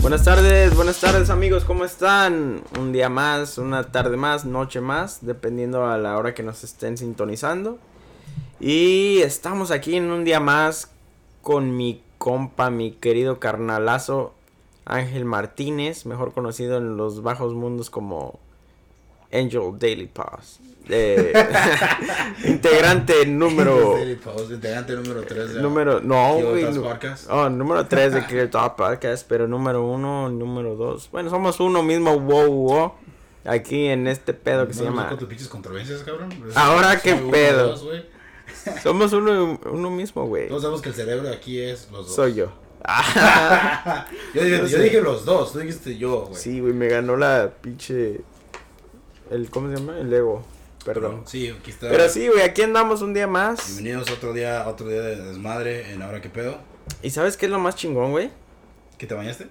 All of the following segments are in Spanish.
Buenas tardes, buenas tardes amigos, ¿cómo están? Un día más, una tarde más, noche más, dependiendo a la hora que nos estén sintonizando. Y estamos aquí en un día más con mi compa, mi querido carnalazo Ángel Martínez, mejor conocido en los bajos mundos como Angel Daily. Eh, integrante número. Pause, integrante número 3 de Número. No, güey. Oh, número 3 de Clear Talk Podcast, pero número 1, número 2. Bueno, somos uno mismo, wow, wow. Aquí en este pedo que se No, llama. con tus controversias, cabrón. Ahora, ¿qué pedo? dos. Somos uno, uno mismo, güey. Todos sabemos que el cerebro aquí es los dos. Soy yo. Yo dije los dos, tú dijiste yo, güey. Sí, güey, me ganó la pinche. El, ¿Cómo se llama? El ego. Perdón. Sí, aquí está. Pero sí, güey, aquí andamos un día más. Bienvenidos otro día, otro día de desmadre en Ahora qué pedo. ¿Y sabes qué es lo más chingón, güey? ¿Qué te bañaste?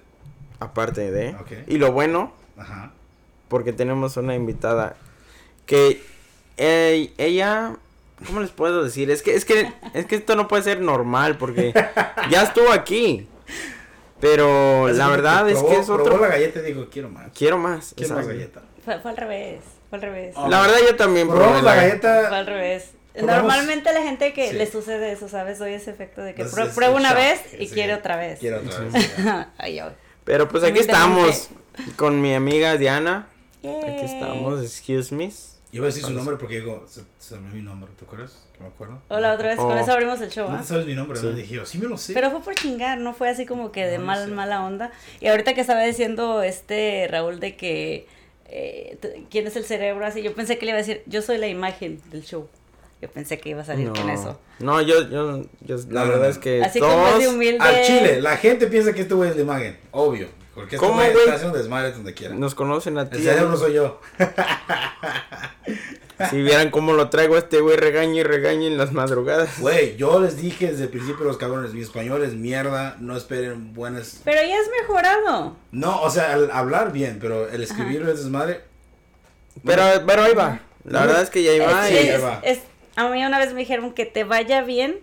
Aparte de. Y lo bueno, Ajá. porque tenemos una invitada que eh, ella ¿cómo les puedo decir? Es que es que es que esto no puede ser normal porque ya estuvo aquí. Pero la verdad es que es otro la galleta y digo, quiero más. quiero más. Quiero más galleta. Fue, fue al revés, fue al revés. Oh. La verdad yo también probé la Fue galleta. al revés. Probamos- Normalmente la gente que Sí. le sucede eso, ¿sabes? Doy ese efecto de que prueba una shock, vez y sí. quiere otra vez. Quiero otra vez. Ay. Pero pues aquí estamos con mi amiga Diana. Aquí Yay. estamos, excuse me. Yo iba a decir su nombre porque digo, se, se me mi nombre, ¿te acuerdas? Que me acuerdo. Hola, otra vez, con Oh. eso abrimos el show, No ¿ah? sabes mi nombre, Sí. ¿no? Dije yo, sí me lo sé. Pero fue por chingar, no fue así como que de No, mal, sí. mala onda. Y ahorita que estaba diciendo este Raúl de que eh, quién es el cerebro así, yo pensé que le iba a decir, yo soy la imagen del show. Yo pensé que iba a salir No, con eso. no yo, yo, yo- la No, verdad no. es que Así como es de todos humilde. Al chile, la gente piensa que este güey es de imagen, obvio. Porque este ¿Cómo, güey güey? está haciendo desmadre donde quiera. nos conocen a ti. El cerebro soy yo. Si vieran cómo lo traigo a este güey regaña y regaña en las madrugadas. Güey, yo les dije desde el principio los cabrones, mi español es mierda, no esperen buenas... Pero ya has mejorado. No, o sea, al hablar bien, pero el escribir es desmadre. Pero, pero ahí va. La No, verdad es que ya iba Es- y... es- va. es- a mí una vez me dijeron que te vaya bien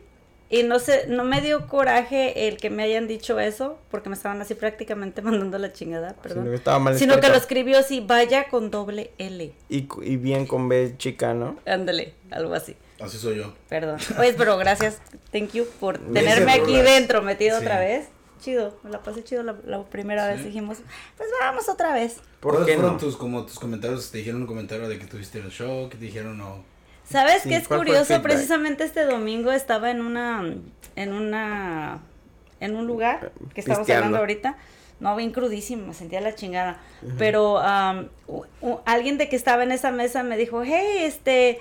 y no sé, no me dio coraje el que me hayan dicho eso porque me estaban así prácticamente mandando la chingada, Sino perdón. que estaba mal Sino que lo escribió así, vaya con doble L. y, y bien con B chica, ¿no? Ándale, algo así. Así soy yo. Perdón. Oye, pero gracias, thank you por Me tenerme aquí rolas. dentro, metido Sí. otra vez. Chido, me la pasé chido la, la primera vez. Dijimos, pues vamos otra vez. ¿Por ¿Cuáles qué fueron no? tus, como, tus comentarios? ¿Te dijeron un comentario de que tuviste el show? ¿Qué te dijeron no? ¿Sabes Sí, qué es ¿cuál fue el curioso? Precisamente este domingo estaba en una, en una, en un lugar que estamos hablando ahorita. No, bien crudísimo, me sentía la chingada. Pero am, u- u- alguien de que estaba en esa mesa me dijo, hey, este,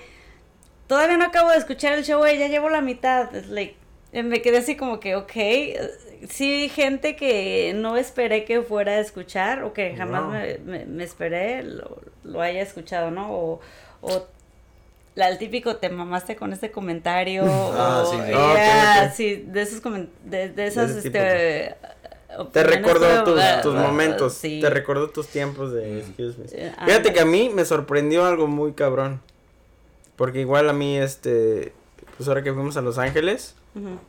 todavía no acabo de escuchar el show, eh, ya llevo la mitad. Like, eh, me quedé así como que, ok. eh, Sí, gente que no esperé que fuera a escuchar o que jamás me, me- me esperé lo, lo haya escuchado, ¿no? O, o la, el típico te mamaste con este comentario. Ah, o, sí, sí. ya, Ah, sí, de esos comen- de, de esas, ese tipo este. Te recordó tus, ah, tus ah, momentos. sí. Te recordó tus tiempos de Mm. excuse me. Eh, Fíjate que a mí me sorprendió algo muy cabrón. Porque igual a mí, este, pues ahora que fuimos a Los Ángeles,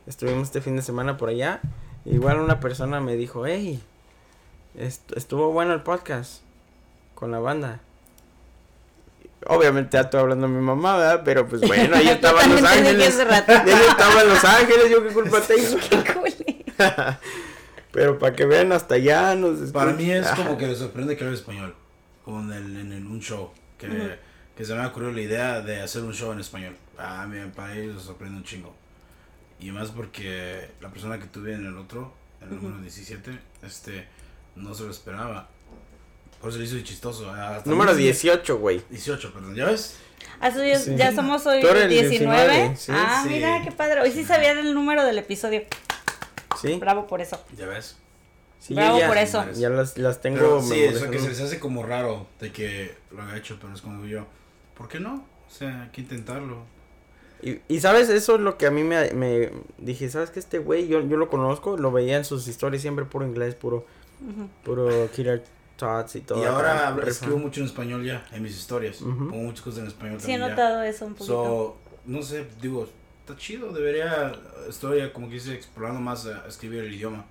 estuvimos este fin de semana por allá, igual una persona me dijo, hey, est- estuvo bueno el podcast con la banda. Obviamente ya estoy hablando de mi mamá, ¿verdad? Pero pues bueno, ella estaba en Los Ángeles. Ella estaba en Los Ángeles, yo qué culpa tengo. Qué. Pero para que vean hasta allá nos Para mí es como que les sorprende que hable español. Como en, el, en el- un show. Que, se me ha ocurrido la idea de hacer un show en español. A mí, para ellos les sorprende un chingo. Y más porque la persona que tuve en el otro, el Ujú. número 17, este, no se lo esperaba. Por eso le hizo chistoso. Hasta Número mí- 18, güey. 18, perdón. ¿Ya ves? Ah, eso ya, Sí. ya somos hoy Tú eres el 19. 19, sí, ah, sí. mira, qué padre. Hoy sí sabían el número del episodio. ¿Sí? Bravo por eso. ¿Ya ves? Sí, Bravo ya, por eso. Ya las, las tengo. Pero sí, eso que se les hace como raro de que lo haya hecho, pero es como yo, ¿por qué no? O sea, hay que intentarlo. Y, y sabes, eso es lo que a mí me, me dije, ¿sabes que Este güey, yo, yo lo conozco, lo veía en sus historias siempre puro inglés, puro, puro Killer Tots y todo. y ahora acá, escribo mucho en español ya, en mis historias. Pongo muchas cosas en español Sí, he también ya. notado eso un poquito. So, no sé, digo, está chido, debería, estoy como que dice, explorando más a escribir el idioma.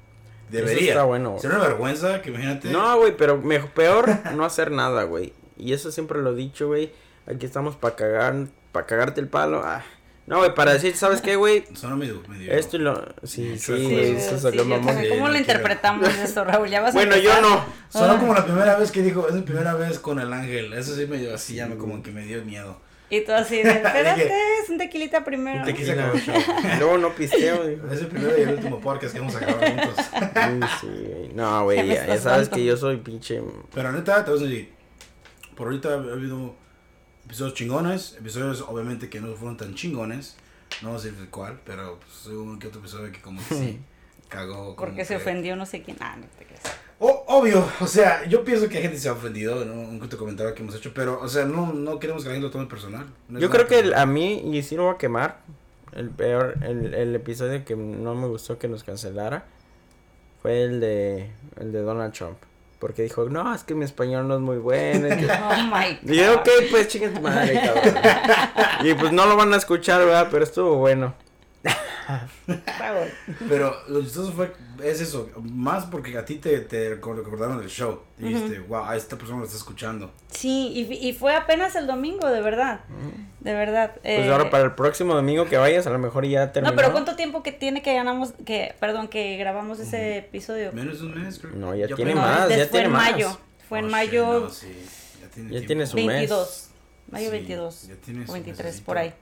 Debería. está bueno. Sería una vergüenza que imagínate. No, güey, pero mejor, peor no hacer nada, güey. Y eso siempre lo he dicho, güey. Aquí estamos para cagar, para cagarte el palo. Ah. No, güey, para decir, ¿sabes qué, güey? Suena medio. medio Esto y lo... Sí, sí, sí, eso sí, salió yo mamón. ¿Cómo Sí, lo interpretamos eso, Raúl? ¿Ya vas a Bueno, yo empezar? no. Sonó Ah. como la primera vez que dijo, es mi primera vez con el ángel. Eso sí me dio así, ya me como que me dio miedo. Y tú así de, espérate, es un tequilita primero. Te quise acabar el show. Luego no pisteo, güey. Es el primero y el último podcast que vamos a grabar juntos. Sí, sí, güey. No, güey, Ya ya, sabes que yo soy pinche... Pero neta, te voy a decir, por ahorita ha habido episodios chingones, episodios obviamente que no fueron tan chingones, no decir cuál, pero pues, un que otro episodio que como que sí, cagó. como Porque se que- ofendió no sé quién. Ah, no te creas. O- obvio, o sea, yo pienso que la gente se ha ofendido, ¿no? Un comentario que hemos hecho, pero, o sea, no, no queremos que la gente lo tome personal. No Yo creo que el- a mí, y sí lo voy a quemar, el peor, el, el episodio que no me gustó que nos cancelara fue el de, el de Donald Trump. Porque dijo, no, es que mi español no es muy bueno. que-". Oh my God. Y yo, ok, pues chinga tu madre, cabrón. y pues no lo van a escuchar, ¿verdad? Pero estuvo bueno. Pero lo chistoso fue, es eso, más porque a ti te, te recordaron del show. Dijiste, wow, a esta persona lo está escuchando. Sí, y, y fue apenas el domingo, de verdad. De verdad. Pues eh, ahora para el próximo domingo que vayas, a lo mejor ya terminó. No, pero ¿cuánto tiempo que tiene que ganamos, que, perdón, que grabamos ese episodio? Menos de un mes, creo. No, ya tiene apenas- más, ya fue tiene en más. mayo. Fue en Oh, mayo shit, no, sí, ya tiene, Ya tiene su mes. 22. Mayo Sí, 22. ya tiene o su 23, mesecito. por ahí.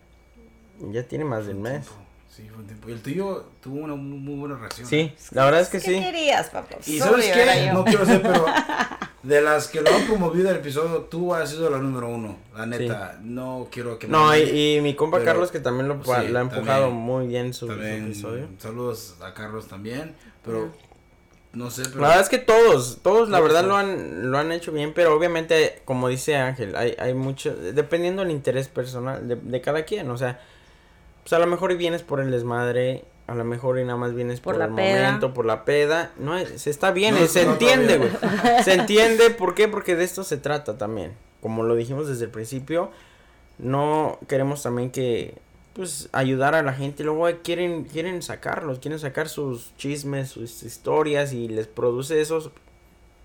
Ya tiene más del un mes. tiempo, Sí, fue un tiempo. Y el tuyo tuvo una muy, muy buena reacción. Sí, la verdad es que ¿Qué sí. querías, papá? Y ¿sabes qué? No quiero ser, pero de las que lo han promovido el episodio, tú has sido la número uno. La neta, no quiero que No, me- y, y mi compa Pero- Carlos que también lo, sí, ha empujado también- muy bien su, su episodio. saludos a Carlos también, pero no sé, pero... La verdad es que todos, todos la verdad lo han, lo han hecho bien, pero obviamente, como dice Ángel, hay, hay mucho, dependiendo del interés personal de, de cada quien, o sea, pues a lo mejor y vienes por el desmadre, a lo mejor y nada más vienes Por por, la el peda. momento, por la peda, no, es- se está bien, No, eh, se no, entiende, güey, se entiende, ¿por qué? Porque de esto se trata también, como lo dijimos desde el principio, no queremos también que, pues, ayudar a la gente, luego eh, quieren, quieren sacarlos, quieren sacar sus chismes, sus historias y les produce esos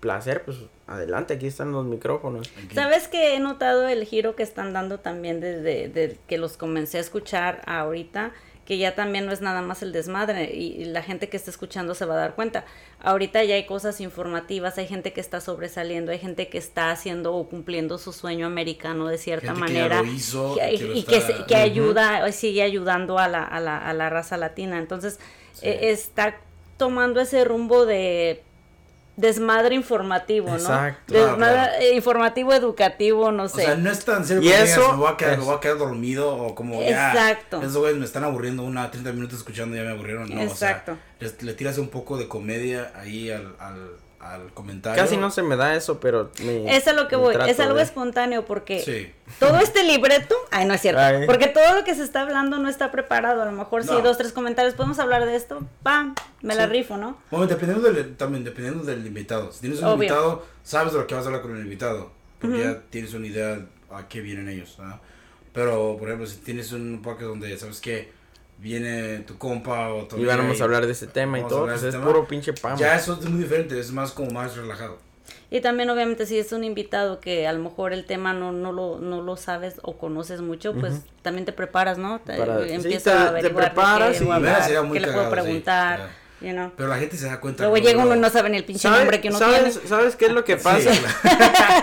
placer, pues, adelante, aquí están los micrófonos. Aquí- ¿Sabes que he notado el giro que están dando también desde, desde que los comencé a escuchar a ahorita? Que ya también no es nada más el desmadre y, y la gente que está escuchando se va a dar cuenta. Ahorita ya hay cosas informativas, hay gente que está sobresaliendo, hay gente que está haciendo o cumpliendo su sueño americano de cierta Gente que ya manera lo hizo que- y que lo y que, está- se- que Ujú. ayuda, sigue ayudando a la, a la, a la raza latina. Entonces, Sí. eh, está tomando ese rumbo de desmadre informativo, ¿no? Exacto. Desmadre claro. eh, informativo, educativo, no O sé. sea, no es tan serio Y que digas, eso me voy a quedar, me es- voy a quedar dormido o como ya. Exacto. Esos güeyes me están aburriendo una 30 minutos escuchando ya me aburrieron. No, Exacto. O sea, le tiras un poco de comedia ahí al, al, al comentario. Casi no se me da eso, pero me, es a lo que voy, es algo de- espontáneo porque Sí. todo este libreto, ay no es cierto, Ay. porque todo lo que se está hablando no está preparado, a lo mejor si No. dos, tres comentarios, podemos hablar de esto, pam, me la Sí. rifo, ¿no? Bueno, dependiendo del, también dependiendo del invitado. Si tienes un Obvio. invitado, sabes de lo que vas a hablar con el invitado. Porque ya tienes una idea a qué vienen ellos. ¿ah? Pero, por ejemplo, si tienes un podcast donde sabes que viene tu compa o tu Y vamos a hablar de ese tema y todo, pues es tema, puro pinche pam. Ya eso es muy diferente, es más como más relajado. Y también obviamente si es un invitado que a lo mejor el tema no, no, lo, no lo sabes o conoces mucho, pues también te preparas, ¿no? Te, Para- sí, empiezas te- a te averiguar de preparas qué y- hablar, muy qué le puedo cagado, sí, preguntar, ya. you know. Pero la gente se da cuenta. Luego llega uno y no sabe ni el pinche ¿Sabes- nombre que uno ¿sabes, tiene. ¿Sabes qué es lo que pasa? Sí,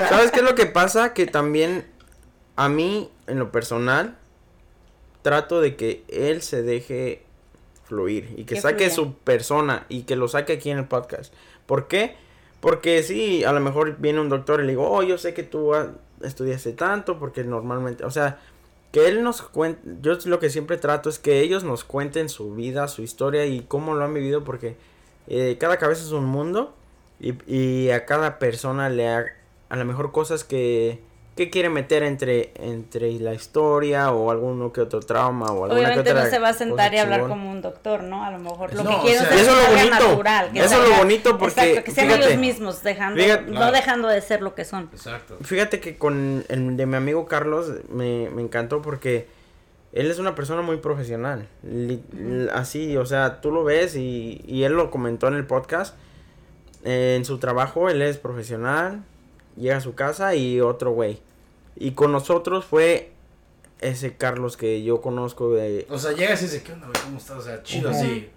¿Sabes qué es lo que pasa? Que también a mí, en lo personal, trato de que él se deje fluir y que, Que saque fluya. su persona y que lo saque aquí en el podcast. ¿Por qué? Porque sí, a lo mejor viene un doctor y le digo, oh, yo sé que tú estudiaste tanto, porque normalmente, o sea, que él nos cuente, yo lo que siempre trato es que ellos nos cuenten su vida, su historia y cómo lo han vivido, porque eh, cada cabeza es un mundo y, y a cada persona le ha, a lo mejor cosas que, que quiere meter entre, entre la historia o alguno que otro trauma o alguna Obviamente que otra no se va a sentar y hablar como un doctor, ¿no? A lo mejor lo No, que o quiero sea, es Eso es lo salga bonito. natural. que Eso es lo salga- bonito porque, Exacto, que sean fíjate, ellos mismos, dejando, fíjate- no Claro. dejando de ser lo que son. Exacto. Fíjate que con el de mi amigo Carlos me, me encantó porque él es una persona muy profesional. Li- Así, o sea, tú lo ves y, y él lo comentó en el podcast. eh, en su trabajo, él es profesional, llega a su casa y otro güey. Y con nosotros fue ese Carlos que yo conozco de... O sea, llegas y dices, ¿qué onda, güey? ¿Cómo estás? O sea, chido así.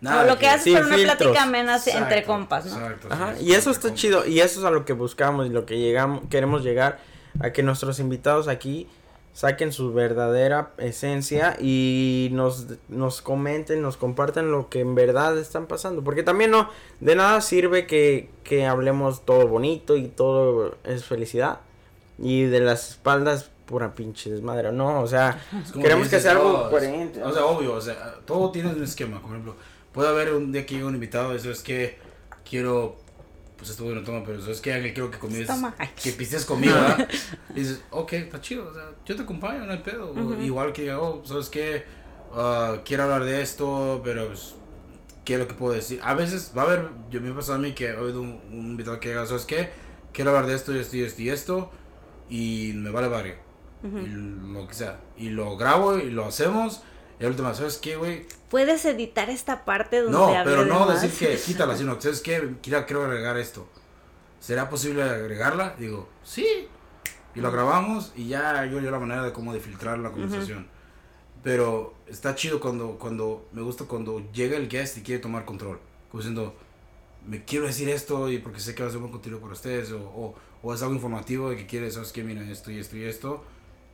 Nada o lo que haces por una filtros. plática amena Exacto, entre compas, ¿no? exacto, Ajá, sí, y eso está chido, y eso es a lo que buscamos y lo que llegamos, queremos llegar a que nuestros invitados aquí saquen su verdadera esencia y nos, nos comenten, nos compartan lo que en verdad están pasando, porque también no, de nada sirve que, que hablemos todo bonito y todo es felicidad y de las espaldas pura pinche desmadre, no, o sea, queremos que sea algo "Oh, coherente. O sea, obvio, o sea, todo tiene un esquema. Por ejemplo, puede haber un día que llega un invitado y eso es que quiero. Pues esto no toma, pero eso es que Ángel, quiero que comies. Toma. Que pistes conmigo, ¿verdad? Y dices, ok, está chido, o sea, yo te acompaño, no hay pedo. Igual que oh, ¿sabes qué? Ah, quiero hablar de esto, pero pues, ¿qué es lo que puedo decir? A veces va a haber, yo me ha pasado a mí que he oído un, un invitado que diga, ¿sabes qué? Quiero hablar de esto y esto y esto y esto, y me vale barrio y lo que sea. Y lo grabo y lo hacemos. Y la última, ¿sabes qué, güey? Puedes editar esta parte donde No, pero no decir que quítala, sino, ¿sabes qué? Quiero, quiero agregar esto. ¿Será posible agregarla? Digo, sí. Y lo grabamos y ya yo yo la manera de cómo de filtrar la conversación. Pero está chido cuando, cuando, me gusta cuando llega el guest y quiere tomar control. Como diciendo, me quiero decir esto y porque sé que va a ser buen contenido para ustedes. O, o, o es algo informativo de que quiere, ¿sabes qué? Mira, esto y esto y esto.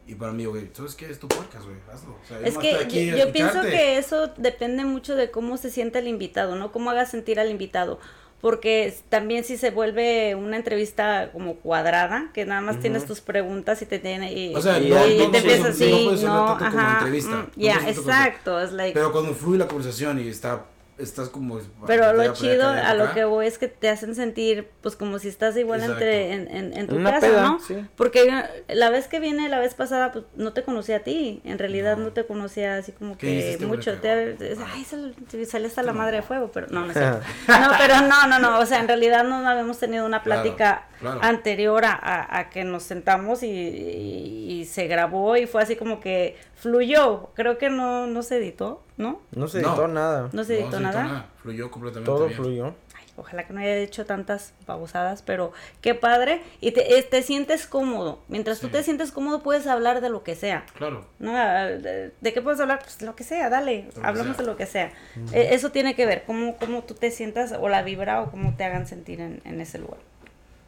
Y para mí, güey, ¿sabes qué? Es tu podcast, güey. Hazlo. O sea, Es que aquí yo, yo pienso que eso depende mucho de cómo se siente el invitado, ¿no? Cómo haga sentir al invitado. Porque también si se vuelve una entrevista como cuadrada, que nada más tienes tus preguntas y te tiene y, O sea, y- no- y no- te no- empiezas no- así, no ajá, mm, ya, como- exacto, es like, Pero cuando fluye la conversación y está, estás como... Pero lo chido a lo que voy es que te hacen sentir pues como si estás igual Exacto. entre en, en, en tu Una casa, peda, ¿no? sí. Porque la vez que viene, la vez pasada, pues no te conocía a ti, en realidad No. no, te conocía así como ¿Qué que mucho, te, ay, sal- sale hasta la No. madre de fuego, pero no, no es cierto. No, pero no, no, no, o sea, en realidad no habíamos tenido una Claro, plática claro. anterior a, a- a que nos sentamos y, y- y se grabó y fue así como que fluyó, creo que no, no se editó, ¿no? No se No. editó nada, No se editó nada. Fluyó completamente todo bien. fluyó. Ay, ojalá que no haya hecho tantas babosadas, pero qué padre. Y te, es- te sientes cómodo. Mientras tú Sí. te sientes cómodo, puedes hablar de lo que sea. Claro. ¿no? Ah, ¿De, de qué puedes hablar? Pues lo que sea, dale. Lo Hablamos sea. de lo que sea. Eh, eso tiene que ver, cómo, cómo tú te sientas, o la vibra, o cómo te hagan sentir en, en ese lugar.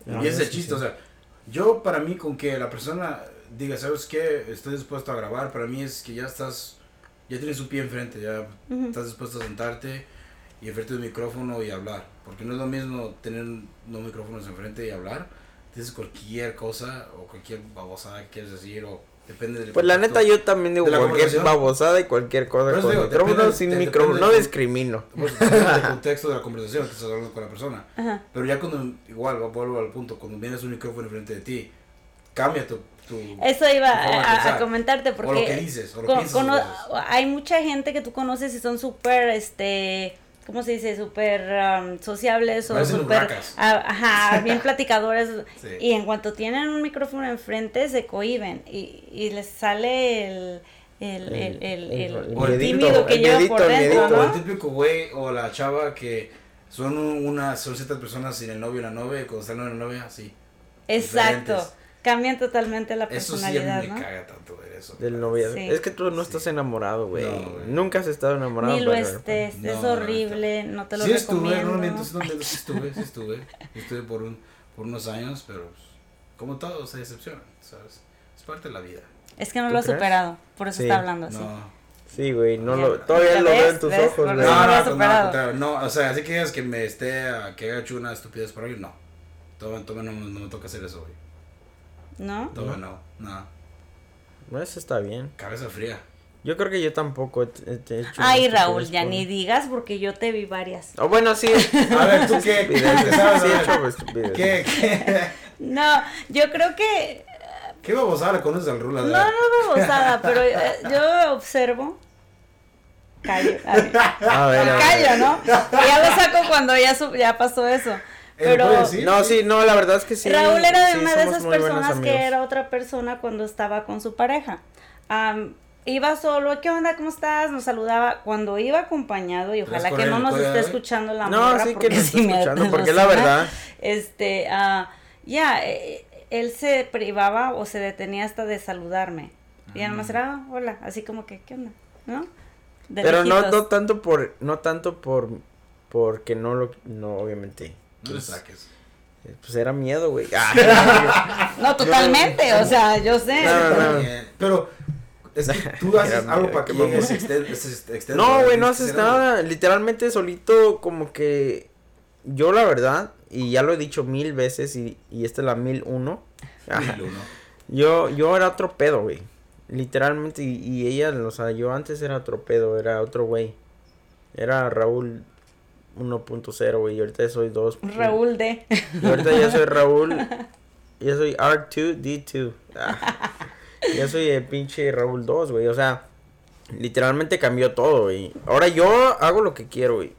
Ah, y ese es el sí, chiste, sí. o sea, yo para mí con que la persona diga, ¿sabes qué? Estoy dispuesto a grabar, para mí es que ya estás, ya tienes un pie enfrente, ya Ujú. estás dispuesto a sentarte y enfrente de un micrófono y hablar. Porque no es lo mismo tener dos micrófonos enfrente y hablar. Dices cualquier cosa o cualquier babosada que quieres decir o depende del Pues la neta yo también digo ¿De la cualquier babosada y cualquier cosa con digo, micrófono depende- sin de- micrófono, depende no de- discrimino. Pues, depende del contexto de la conversación que estás hablando con la persona. Ajá. Pero ya cuando, igual, vuelvo al punto, cuando vienes un micrófono enfrente de ti, cambia tu... tu Eso iba a- comentarte porque O lo que dices, o lo con- piensas. cono- dos veces. hay mucha gente que tú conoces y son súper, este, ¿cómo se dice? Súper um, sociables o súper, ah, ajá, bien platicadores. Sí. Y en cuanto tienen un micrófono enfrente se cohiben y, y les sale el, el, el, el, el- el O el tímido que lleva por el dentro, miedito. O el ¿no? típico güey o la chava que son un- una, son ciertas personas sin el novio y la novia, y cuando están en la novia, así. Exacto. diferentes. Cambian totalmente la Eso sí a personalidad, mí me ¿no? caga tanto ver eso. Del noviazgo. Sí. Es que tú no estás enamorado, güey. No. Nunca has estado enamorado. Ni lo pero- estés, No, es horrible, no te lo Sí estuve, recomiendo. no miento, sí, sí estuve, sí estuve. Estuve por, un, por unos años, pero pues, como todo se decepciona, ¿sabes? Es parte de la vida. Es que no ¿Tú lo has superado, por eso Sí. está hablando así. No. Sí, güey, no lo, todavía ¿Ya lo veo ves? en tus ¿Ves? ojos, güey. No, lo no, no, no, o sea, así que digas que me esté, a- que haya hecho una estupidez por ahí, no. Todavía, todavía no, no me toca hacer eso, güey. ¿No? No, no. No, Eso está bien. Cabeza fría. Yo creo que yo tampoco he, he- he hecho. Ay, Raúl, ya por- ni digas porque yo te vi varias. Oh, bueno, sí. A ver, ¿tú qué? ¿Qué sabes? sí he hecho. ¿Qué, qué, No, yo creo que qué babosada le conoces al Rula? no, no babosada, pero eh, yo observo. Callo, a ver, A ver, a ver. callo, ¿no? Ya lo saco cuando ya su- ya pasó eso. ¿Él Pero decir? No, sí, no, la verdad es que sí. Raúl era de sí, una de esas personas que era otra persona cuando estaba con su pareja. Am, iba solo, ¿qué onda? ¿Cómo estás? Nos saludaba. Cuando iba acompañado, y ojalá que no nos esté escuchando la No, morra, sí que porque nos está me escuchando, porque la verdad. Este, ah, ya, eh, él se privaba o se detenía hasta de saludarme. Y ya nomás era, "Ah, hola, así como que, ¿qué onda? ¿No? De Pero no, no tanto por, no tanto por, porque no lo, no, obviamente. Le Pues, saques. pues era miedo, güey. Ah, No, totalmente, o sea, yo sé. No, no, no. Está bien, Pero es que tú haces algo para que llegue extenso, No, güey, no haces algo. nada. Literalmente solito, como que. Yo, la verdad, y ya lo he dicho mil veces, y, y esta es la mil uno. Mil uno. Yo, yo era otro pedo, güey. Literalmente, y, y ella, o sea, yo antes era otro pedo, era otro güey. Era Raúl 1.0, güey, y ahorita soy 2. Raúl D. Y ahorita ya soy Raúl. Ya soy R2D2. Ah, ya soy el pinche Raúl 2, güey. O sea, literalmente cambió todo, güey. Ahora yo hago lo que quiero, güey.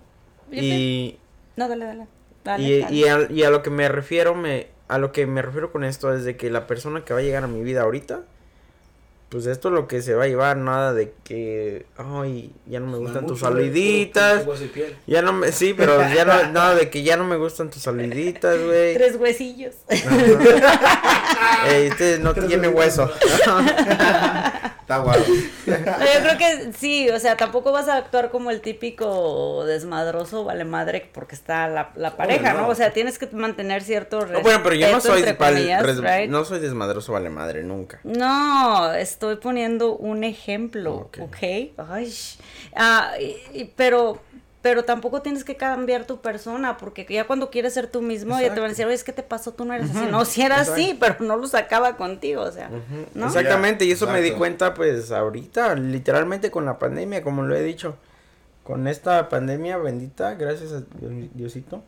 Y, No, dale, dale. Dale, y, dale. y, a, y a lo que me refiero, me, a lo que me refiero con esto es de que la persona que va a llegar a mi vida ahorita, pues esto es lo que se va a llevar, nada de que, ay, ya no me gustan tus Mucho, saluditas. puro- puro hueso y piel. Ya no me, sí, pero ya no, nada de que ya no me gustan tus saluditas, güey. Tres huesillos. Este no Tres tiene hueso. Está guapo. No, yo creo que sí, o sea, tampoco vas a actuar como el típico desmadroso vale madre porque está la, la pareja, no. ¿no? O sea, tienes que mantener cierto respeto. No, bueno, pero yo no soy comillas, res- right? no soy desmadroso vale madre nunca. No, estoy poniendo un ejemplo, Ok. ¿ok? Ay, ah, y- y- pero, pero tampoco tienes que cambiar tu persona, porque ya cuando quieres ser tú mismo, ya te van a decir, oye, es que te pasó, tú no eres así. No, si era así, pero no lo sacaba contigo, o sea, ¿no? Exactamente, y eso me di cuenta pues ahorita, literalmente con la pandemia, como lo he dicho. Con esta pandemia bendita, gracias a Dios- Diosito.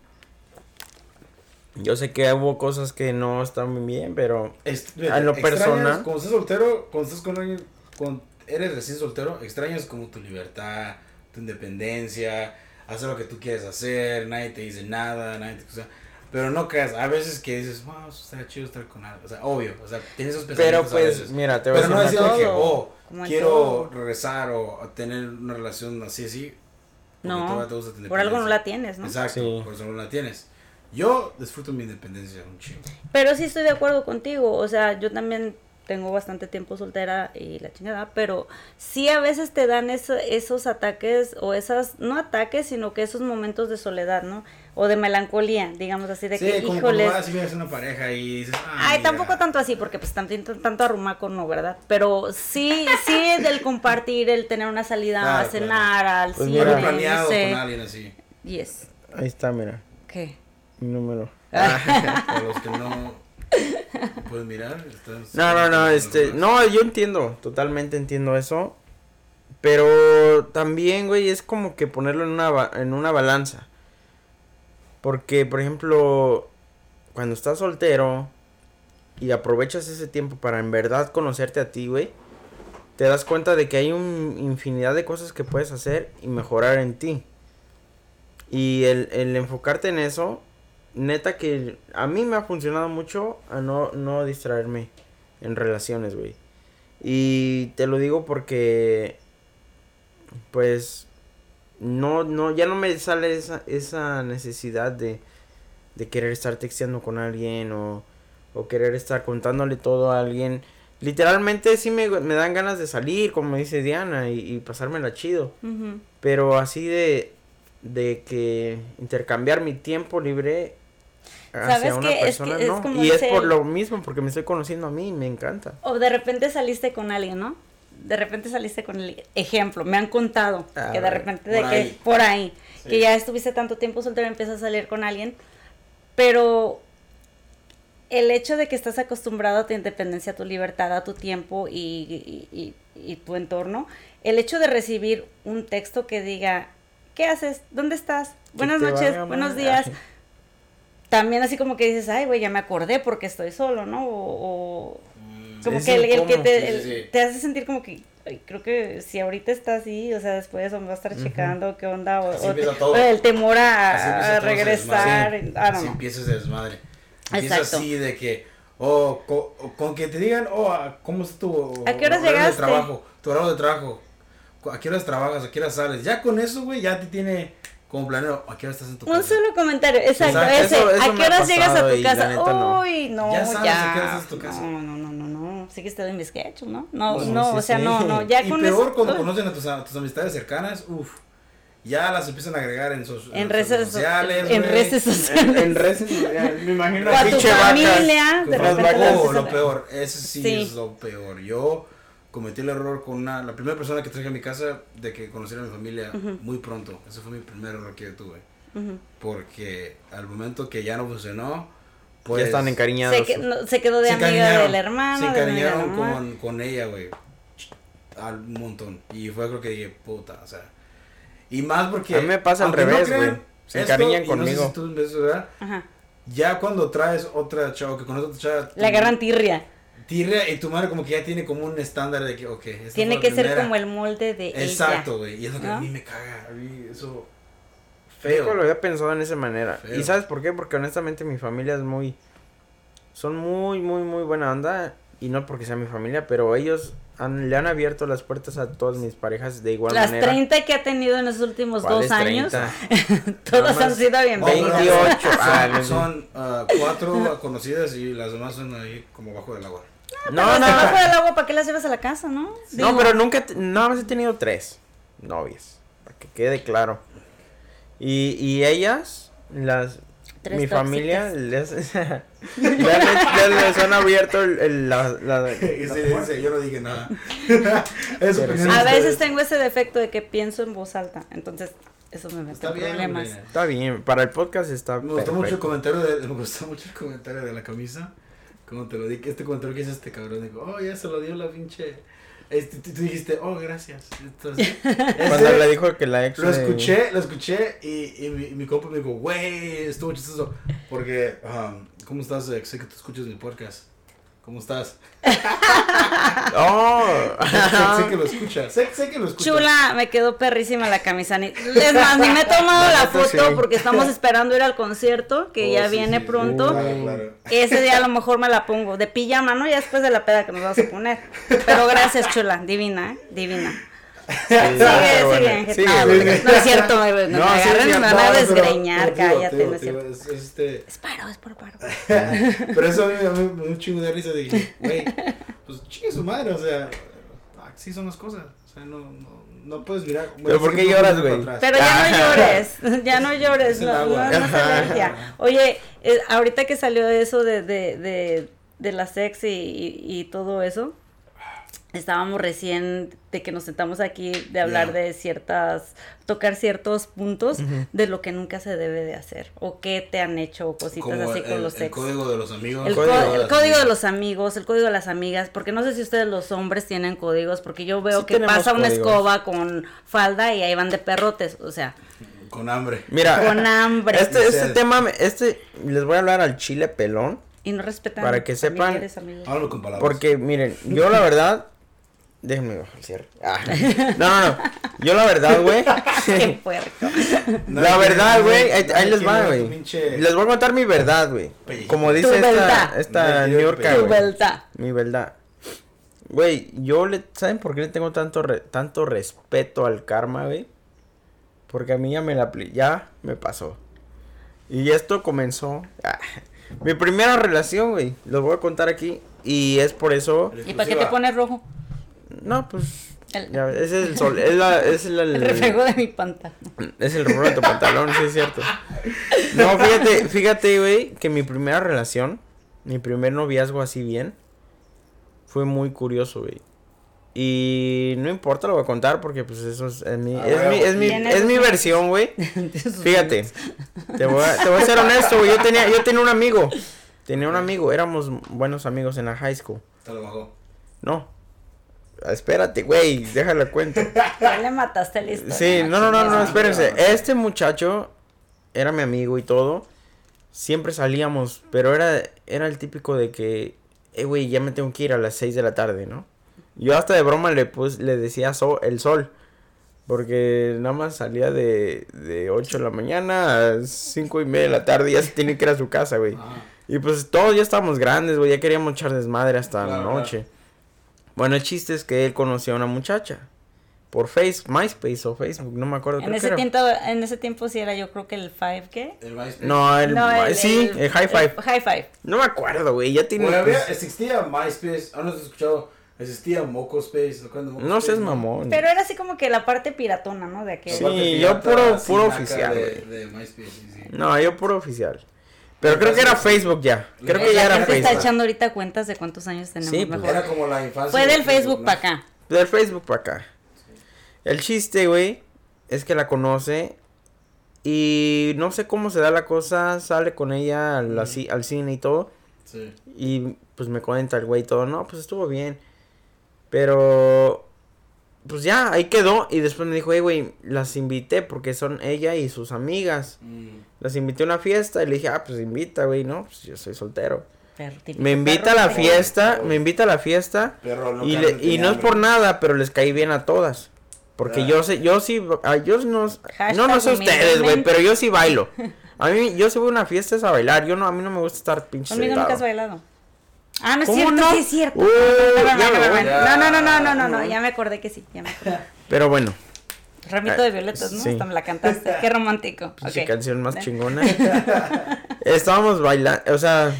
Yo sé que hubo cosas que no están muy bien, pero Est- A lo personal. Cuando estás soltero, cuando estás con alguien, cuando eres recién soltero, extrañas como tu libertad, tu independencia, hacer lo que tú quieres hacer, nadie te dice nada, nadie te... O sea, pero no creas, a veces que dices, wow, está chido estar con alguien, o sea, obvio, o sea, tienes esos pero pensamientos a pues veces. mira, te voy a Pero decir no cosa. que, todo, oh, quiero todo. regresar o tener una relación así, así. No, te por algo no la tienes, ¿no? Exacto, Sí. por eso no la tienes. Yo disfruto mi independencia un chingo. Pero sí estoy de acuerdo contigo, o sea, yo también tengo bastante tiempo soltera y la chingada, pero sí a veces te dan eso- esos ataques o esas, no ataques, sino que esos momentos de soledad, ¿no? O de melancolía, digamos así, de sí, que, como híjoles, cuando vas y ves una pareja y dices, ah, Ay, mira. tampoco tanto así, porque pues tanto, tanto arrumaco no, ¿verdad? Pero sí, sí del compartir, el tener una salida Claro, a cenar, al Pues cine, mira. Algo planeado no sé. con alguien así. Yes. Ahí está, mira, ¿Qué? mi número. Para los que no pueden mirar. estás- No, no, no, este, no, yo entiendo, totalmente entiendo eso. Pero también, güey, es como que ponerlo en una, en una balanza. Porque, por ejemplo, cuando estás soltero y aprovechas ese tiempo para en verdad conocerte a ti, güey, te das cuenta de que hay un infinidad de cosas que puedes hacer y mejorar en ti. Y el, el enfocarte en eso, neta que a mí me ha funcionado mucho a no, no distraerme en relaciones, güey. Y te lo digo porque, pues, no, no, ya no me sale esa, esa necesidad de, de querer estar texteando con alguien o, o querer estar contándole todo a alguien. Literalmente sí me, me dan ganas de salir, como dice Diana, y, y pasármela chido. Pero así de, de que intercambiar mi tiempo libre hacia ¿Sabes una qué? Es persona, que es no. como y es por lo mismo, porque me estoy conociendo a mí y me encanta. O de repente saliste con alguien, ¿no? De repente saliste con el ejemplo, me han contado que de repente de Por que ahí. por ahí, Sí. que ya estuviste tanto tiempo soltero y empiezas a salir con alguien, pero el hecho de que estás acostumbrado a tu independencia, a tu libertad, a tu tiempo y, y- y- y tu entorno, el hecho de recibir un texto que diga, ¿qué haces? ¿Dónde estás? Buenas noches, buenos días. También así como que dices, ay, güey, ya me acordé porque estoy solo, ¿no? O, o- Mm, como que el, el que te, sí, el- sí, sí. te hace sentir como que ay, creo que si ahorita está así, o sea, después va a estar checando qué onda, o, Así o- empieza todo. o el temor a, regresar, desmadre. I don't Así empieza ese desmadre. Empieza Exacto. así de que, O, co- o con que te digan, oh, ah, ¿cómo es tu ¿A qué horas horario llegaste? de trabajo? Tu horario de trabajo. ¿A qué horas trabajas? ¿A qué horas sales? Ya con eso, güey, ya te tiene como planeo. ¿A qué horas estás en tu Un casa? solo comentario, exacto, ese. eso- eso ¿A qué horas llegas a tu casa? neta no. Uy, no, Ya ya. sabes a qué horas es tu casa. No, no, no, no, no. Sí que estoy en mi sketch, ¿no? No, Pues, no, sí, o sea, sí. no, no. Ya y con peor eso. cuando uy. conocen a tus, a tus amistades cercanas, uff. Ya las empiezan a agregar en sus En sus redes sociales. En redes En, sociales. en redes, me imagino O a tu familia. De Con las repente vacas. Oh, lo peor, ese sí, Sí. es lo peor. Yo cometí el error con una, la primera persona que traje a mi casa de que conociera a mi familia muy pronto. Ese fue mi primer error que yo tuve. Ujú. Porque al momento que ya no funcionó, pues ya están encariñados. Se, que- no, se quedó de se amiga encariñaron, del hermano. Se de de encariñaron mamá. con, con ella, güey. Al montón. Y fue creo que dije, puta, o sea. Y más porque. A mí me pasa al no revés, güey. Se esto, encariñan y no sé conmigo. si tú. Ajá. Ya cuando traes otra chava, que conoces otra chava. La agarran tirria. Tirria y tu madre como que ya tiene como un estándar de que, ok, esta Tiene que la ser primera. como el molde de Exacto, güey. Y es lo que a ¿No? mí me caga. A mí eso. Feo. Feo. lo había pensado en esa manera. Feo. ¿Y sabes por qué? Porque honestamente mi familia es muy... Son muy, muy, muy buena onda. Y no porque sea mi familia, pero ellos han, le han abierto las puertas a todas mis parejas de igual Las manera. 30 que ha tenido en los últimos dos ¿Cuáles años, 30? todas han sido bienvenidas. 28. Ah, Son, no, son, ah, cuatro conocidas y las demás son ahí como bajo del agua. No, Pero no, hasta abajo no. del agua, ¿para qué las llevas a la casa, no? No, pero nunca, nada más he tenido tres novias, para que quede claro. Y, y ellas, las, Tres mi tóxicas. familia, les, les, les- les han abierto el, el- la, la- Y sí, dice, yo no dije nada. Eso Pero opinión A veces ustedes. tengo ese defecto de que pienso en voz alta, entonces eso me mete Está en bien, problemas. Está bien, para el podcast está Me gustó mucho el comentario de, me gustó mucho el comentario de la camisa. Como te lo dije, este comentario que hizo este cabrón, dijo, oh, ya se lo dio la pinche. Este, tú, tú dijiste, oh, gracias. Entonces, Cuando le dijo que la ex Lo de- escuché, lo escuché y, y mi, y mi compa me dijo, güey, estuvo chistoso. Porque, um, ¿cómo estás? Sé que tú escuchas mi podcast. ¿Cómo estás? Oh. sé, sé que lo escuchas. Sé, sé que lo escuchas. Chula, me quedó perrísima la camisa. Ni, es más, ni me he tomado La foto sí. porque estamos esperando ir al concierto, que Oh, ya sí, viene sí, pronto. Claro, claro. Ese día a lo mejor me la pongo de pijama, ¿no? Ya después de la peda que nos vas a poner. Pero gracias, chula. Divina, ¿eh? Divina. Sí, Sigue, bueno, sigue. sigue, no, es cierto, no, me No, agarran y me van a desgreñar, cállate, no es cierto. es- es este, Es paro, es por paro. Pero eso a mí, a mí me dio un chingo de risa. Dije, güey, pues chingue su madre, o sea, así son las cosas. O sea, no, no, no puedes mirar. ¿Pero por qué lloras, güey? Pero ya no llores, ya no llores, no, no, no. Oye, eh, ahorita que salió eso de, de, de, de la sex y, y, y todo eso, estábamos recién de que nos sentamos aquí de hablar Yeah. de ciertas, tocar ciertos puntos de lo que nunca se debe de hacer, o qué te han hecho, o cositas Como así el, con los el sex. código de los amigos. El, código de el código los amigos, el código de las amigas, porque no sé si ustedes los hombres tienen códigos, porque yo veo Sí que pasa una escoba con falda y ahí van de perrotes, o sea, Con hambre. Mira, con hambre. este, este tema, me- este, les voy a hablar al chile pelón. Y no respetan Para que sepan-. Háblame con palabras. Porque, miren, yo la verdad. Déjenme bajar el cierre. Ah, no, no, no. Yo la verdad, güey. Qué puerco. La verdad, güey. Ahí, ahí les va, güey. pinche- Les voy a contar mi verdad, güey. Como Tu dice esta, verdad. esta New quiere York, Tu güey. vuelta. Mi verdad. Güey, yo le. ¿Saben por qué le tengo tanto, re- tanto respeto al karma, güey? Porque a mí ya me la. Ya me pasó. Y esto comenzó. ah, mi primera relación, güey. Lo voy a contar aquí. Y es por eso. ¿Y para qué te pones rojo? No, pues. El- ya, ese es el sol. Es, la, es el, El reflejo de mi pantalón. es el rubro de tu pantalón, sí es cierto. No, fíjate, fíjate, güey, que mi primera relación, mi primer noviazgo así bien, fue muy curioso, güey. Y no importa, lo voy a contar porque pues eso es, es mi, Ah, es mi, es mi, es mi versión, güey. Fíjate, te voy, a, te voy a ser honesto, güey. Yo tenía, yo tenía un amigo, tenía un amigo, éramos buenos amigos en la high school. Te lo bajó. No, espérate, güey, déjala cuento. Ya le mataste la historia. Sí, no, no, no, no, espérense. Este muchacho era mi amigo y todo. Siempre salíamos, pero era, era el típico de que, eh, güey, ya me tengo que ir a las 6 de la tarde, ¿no? Yo hasta de broma le, pues, le decía so- el sol. Porque nada más salía de, de 8 de la mañana a 5 y media de la tarde y ya se tiene que ir a su casa, güey. Ah. Y pues todos ya estábamos grandes, güey, ya queríamos echar desmadre hasta la Claro, noche. Bueno, el chiste es que él conoció a una muchacha. Por Face, MySpace o Facebook, no me acuerdo. En creo que ese, era. tiempo, en ese tiempo sí era yo creo que el Five, ¿qué? El MySpace. No, el, sí, el, High Five. el High Five. No me acuerdo, güey, ya tiene... Bueno, había, pues, existía MySpace, ¿aún no has escuchado? Existía Mocospace, ¿lo acuerdan de no seas mamón. Pero era así como que la parte piratona, ¿no? De aquel. Sí, yo puro- puro oficial, De, güey. de MySpace, sí, sí. No, yo puro oficial. Pero creo que era Facebook ya. Creo que ya era gente está Facebook. echando ahorita cuentas de cuántos años tenemos Sí, pues, mejor. Era como la infancia. Fue de del Facebook ¿no? para acá. Del Facebook para acá. El chiste, güey, es que la conoce y no sé cómo se da la cosa, sale con ella al, así- al cine y todo. Sí. Y pues me cuenta el güey todo, no, pues estuvo bien. Pero, pues ya, ahí quedó. Y después me dijo, hey, güey, las invité porque son ella y sus amigas. Mm. Las invité a una fiesta y le dije, ah, pues invita, güey, no, pues yo soy soltero. Perro, Me invita a la perro. fiesta, me invita a la fiesta. Y, le- y no es por nada, pero les caí bien a todas. Porque Ah. yo sé, yo sí, a yo no, Hashtag no, no sé ustedes, güey, pero yo sí bailo. A mí, yo si voy a una fiesta es a bailar, yo no, a mí no me gusta estar pinche Conmigo nunca has bailado. Ah, no es ¿Cómo cierto, no? sí es cierto. Uy, No, no, no, no, no, no, no, no, ya me acordé que sí, ya me acordé. Pero bueno, Ramito de violetas, ¿no? Sí. Hasta me la cantaste. Qué romántico. pinche Ok. canción más chingona. Estábamos bailando, o sea,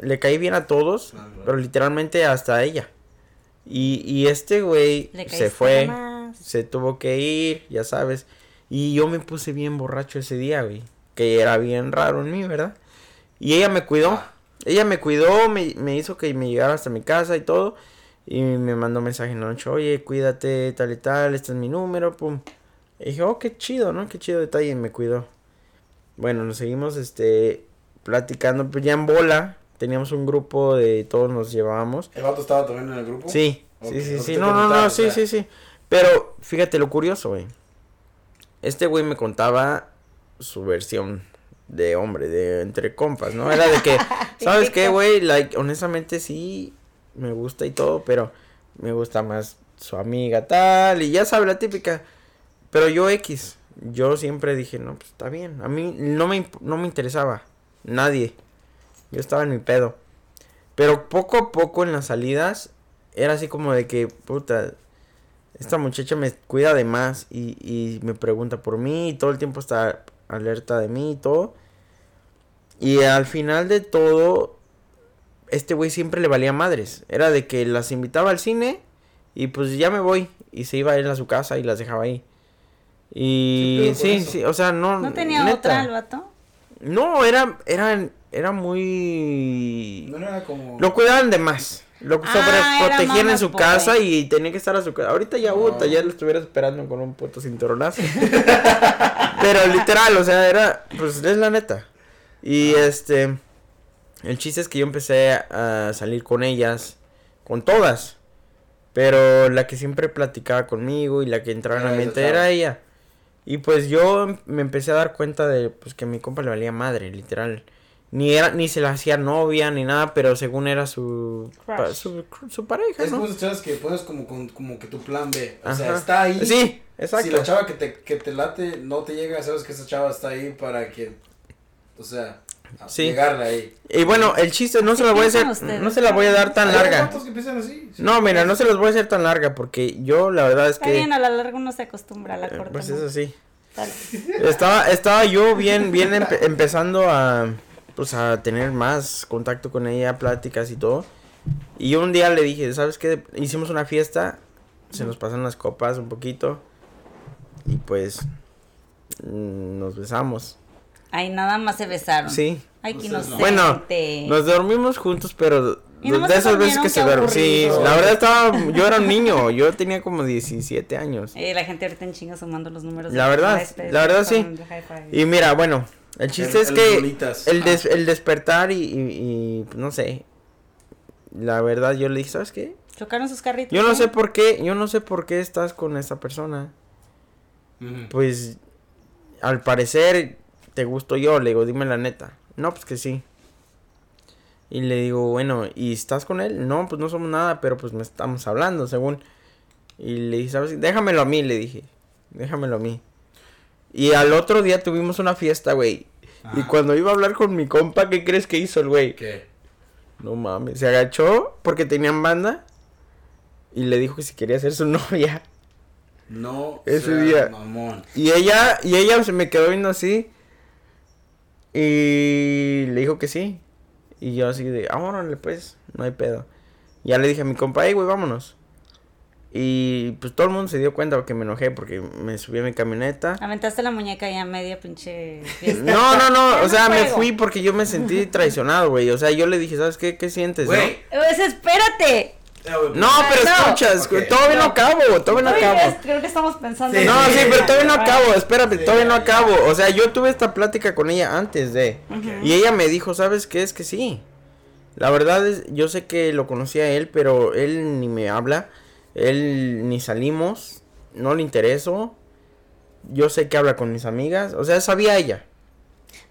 le caí bien a todos, claro. pero literalmente hasta a ella. Y, y este güey se fue, más. se tuvo que ir, ya sabes. Y yo me puse bien borracho ese día, güey. Que era bien raro en mí, ¿verdad? Y ella me cuidó. Ah. Ella me cuidó, me, me hizo que me llegara hasta mi casa y todo. Y me mandó mensaje en la noche, oye, cuídate, tal y tal, este es mi número, pum. Y dije, oh, qué chido, ¿no? Qué chido detalle, me cuidó. Bueno, nos seguimos, este, platicando, pues ya en bola. Teníamos un grupo de todos nos llevábamos. ¿El vato estaba también en el grupo? Sí, sí, sí, sí. No, no, no, sí, sí, sí. Pero fíjate lo curioso, güey. Este güey me contaba su versión de hombre, de entre compas, ¿no? Era de que, ¿sabes qué, güey? Like, honestamente sí, me gusta y todo, pero me gusta más su amiga tal, y ya sabe la típica. Pero yo X, yo siempre dije, no, pues está bien. A mí no me, no me interesaba nadie. Yo estaba en mi pedo. Pero poco a poco en las salidas era así como de que, puta, esta muchacha me cuida de más y, y me pregunta por mí y todo el tiempo está alerta de mí y todo. Y al final de todo, este güey siempre le valía madres. Era de que las invitaba al cine y pues ya me voy. Y se iba a a su casa y las dejaba ahí. Y ¿Qué pedo con sí, sí, o sea, no. ¿No tenía neta. otra el vato? No, era, era, era muy... No era como. Lo cuidaban de más. Lo Ah, sobreprotegían en su casa y tenía que estar a su casa. Ahorita ya, No. ya lo estuviera esperando con un puto cinturonazo. Pero literal, o sea, era, pues es la neta. Y este, el chiste es que yo empecé a salir con ellas, con todas. Pero la que siempre platicaba conmigo y la que entraba en la Era esa mente era ella. Y pues yo me empecé a dar cuenta de pues que a mi compa le valía madre, literal. Ni era, ni se la hacía novia ni nada, pero según era su pa- su, su pareja, Es ¿no? como esas chavas que pones como, con- como que tu plan B. O sea, está ahí. Sí, exacto. Si la chava que te, que te late no te llega, sabes que esa chava está ahí para que. O sea, Sí. llegarle ahí. Y bueno, el chiste no se la voy a hacer, ustedes? no se la voy a dar tan Hay larga. vatos que empiezan así. sí. No, mira, no se los voy a hacer tan larga porque yo la verdad es Está que bien, a la larga uno se acostumbra a la eh, corta. pues ¿no? es así. Dale. Estaba, estaba yo bien, bien empe- empezando a, pues a tener más contacto con ella, pláticas y todo. Y yo un día le dije, ¿sabes qué? Hicimos una fiesta, se nos pasan las copas un poquito y pues mm, nos besamos. Ay, nada más se besaron. Sí. Ay, no. inocente. Bueno, nos dormimos juntos, pero de esas veces que se duermen. Sí, la verdad estaba, yo era un niño, yo tenía como 17 años. Eh, la gente ahorita en chinga sumando los números. de La verdad, la verdad sí. Y mira, bueno, el chiste El- es el que bolitas. el, Ah. des- el despertar y, y- y, no sé, la verdad yo le dije, ¿sabes qué? Chocaron sus carritos. Yo no ¿eh? sé por qué, yo no sé por qué estás con esta persona. Pues, al parecer, te gusto yo, le digo, dime la neta. No, pues que sí. Y le digo, bueno, ¿y estás con él? No, pues no somos nada, pero pues me estamos hablando, según. Y le dije, ¿sabes? Déjamelo a mí, le dije. Déjamelo a mí. Y al otro día tuvimos una fiesta, güey. Y cuando iba a hablar con mi compa, ¿qué crees que hizo el güey? ¿Qué? No mames, se agachó porque tenían banda y le dijo que si quería ser su novia. No. Ese día. Mamón. Y ella, y ella se me quedó viendo así. Y le dijo que sí. Y yo así de, ah, órale, pues, no hay pedo. Ya le dije a mi compa, hey, güey, vámonos. Y pues todo el mundo se dio cuenta porque me enojé porque me subí a mi camioneta. Aventaste la muñeca ya media pinche fiesta. No, no, no, o sea, me fui porque yo me sentí traicionado, güey. O sea, yo le dije, ¿sabes qué? ¿Qué sientes? no? Güey. Pues espérate. Güey, No, pero No. escucha, escu- Ok. todavía no acabo, todavía no acabo. creo que estamos pensando. Sí, No, sí, pero todavía no Ah, acabo, espérate, Sí, todavía no ya, acabo. O sea, yo tuve esta plática con ella antes de. Y ella me dijo, ¿sabes qué? Es que sí. La verdad es, yo sé que lo conocía a él, pero él ni me habla. Él ni salimos. No le intereso. Yo sé que habla con mis amigas. O sea, sabía ella.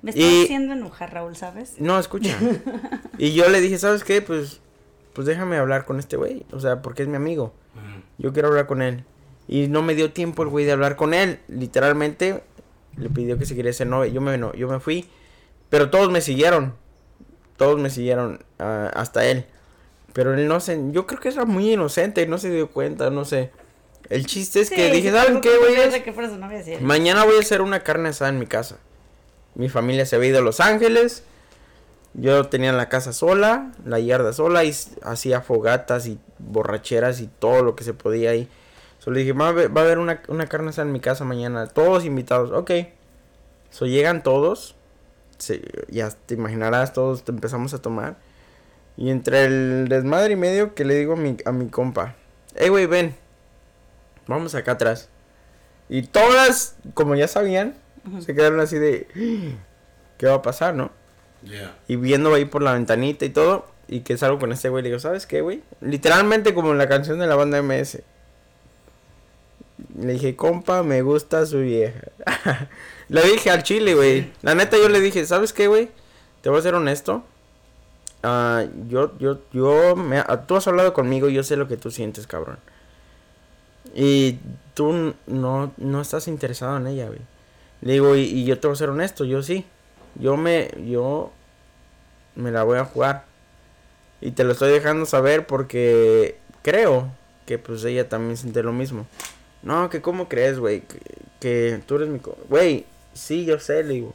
Me estás Y- haciendo enojar, Raúl, ¿sabes? No, escucha. y yo le dije, ¿sabes qué? Pues, pues déjame hablar con este güey. O sea, porque es mi amigo. Yo quiero hablar con él. Y no me dio tiempo el güey de hablar con él. Literalmente le pidió que se quería ser novia. Yo me, no, yo me fui. Pero todos me siguieron. Todos me siguieron ah, hasta él. Pero él no se... Yo creo que era muy inocente. No se dio cuenta, no sé. El chiste es que dije, ¿saben qué, güey? Mañana voy a hacer una carne asada en mi casa. Mi familia se había ido a Los Ángeles. Yo tenía la casa sola, la yarda sola y hacía fogatas y borracheras y todo lo que se podía ahí. Solo dije, va a haber, va a haber una, una carne en mi casa mañana. Todos invitados. Ok. So llegan todos. Se- ya te imaginarás, todos te empezamos a tomar. Y entre el desmadre y medio que le digo a mi, a mi compa. Hey, güey, ven. Vamos acá atrás. Y todas, como ya sabían, se quedaron así de... ¿Qué va a pasar, no? Y viendo ahí por la ventanita y todo. Y que salgo con este güey. Le digo, ¿sabes qué, güey? Literalmente como en la canción de la banda MS. Le dije, compa, me gusta su vieja. le dije al chile, güey. La neta, yo le dije, ¿sabes qué, güey? Te voy a ser honesto. Ah, yo, yo, yo, me, ah, tú has hablado conmigo yo sé lo que tú sientes, cabrón. Y tú no, no estás interesado en ella, güey. Le digo, y, y yo te voy a ser honesto, yo sí. Yo me, yo me la voy a jugar. Y te lo estoy dejando saber porque creo que pues ella también siente lo mismo. No, que cómo crees, güey, que, que tú eres mi... Güey, sí, yo sé, le digo.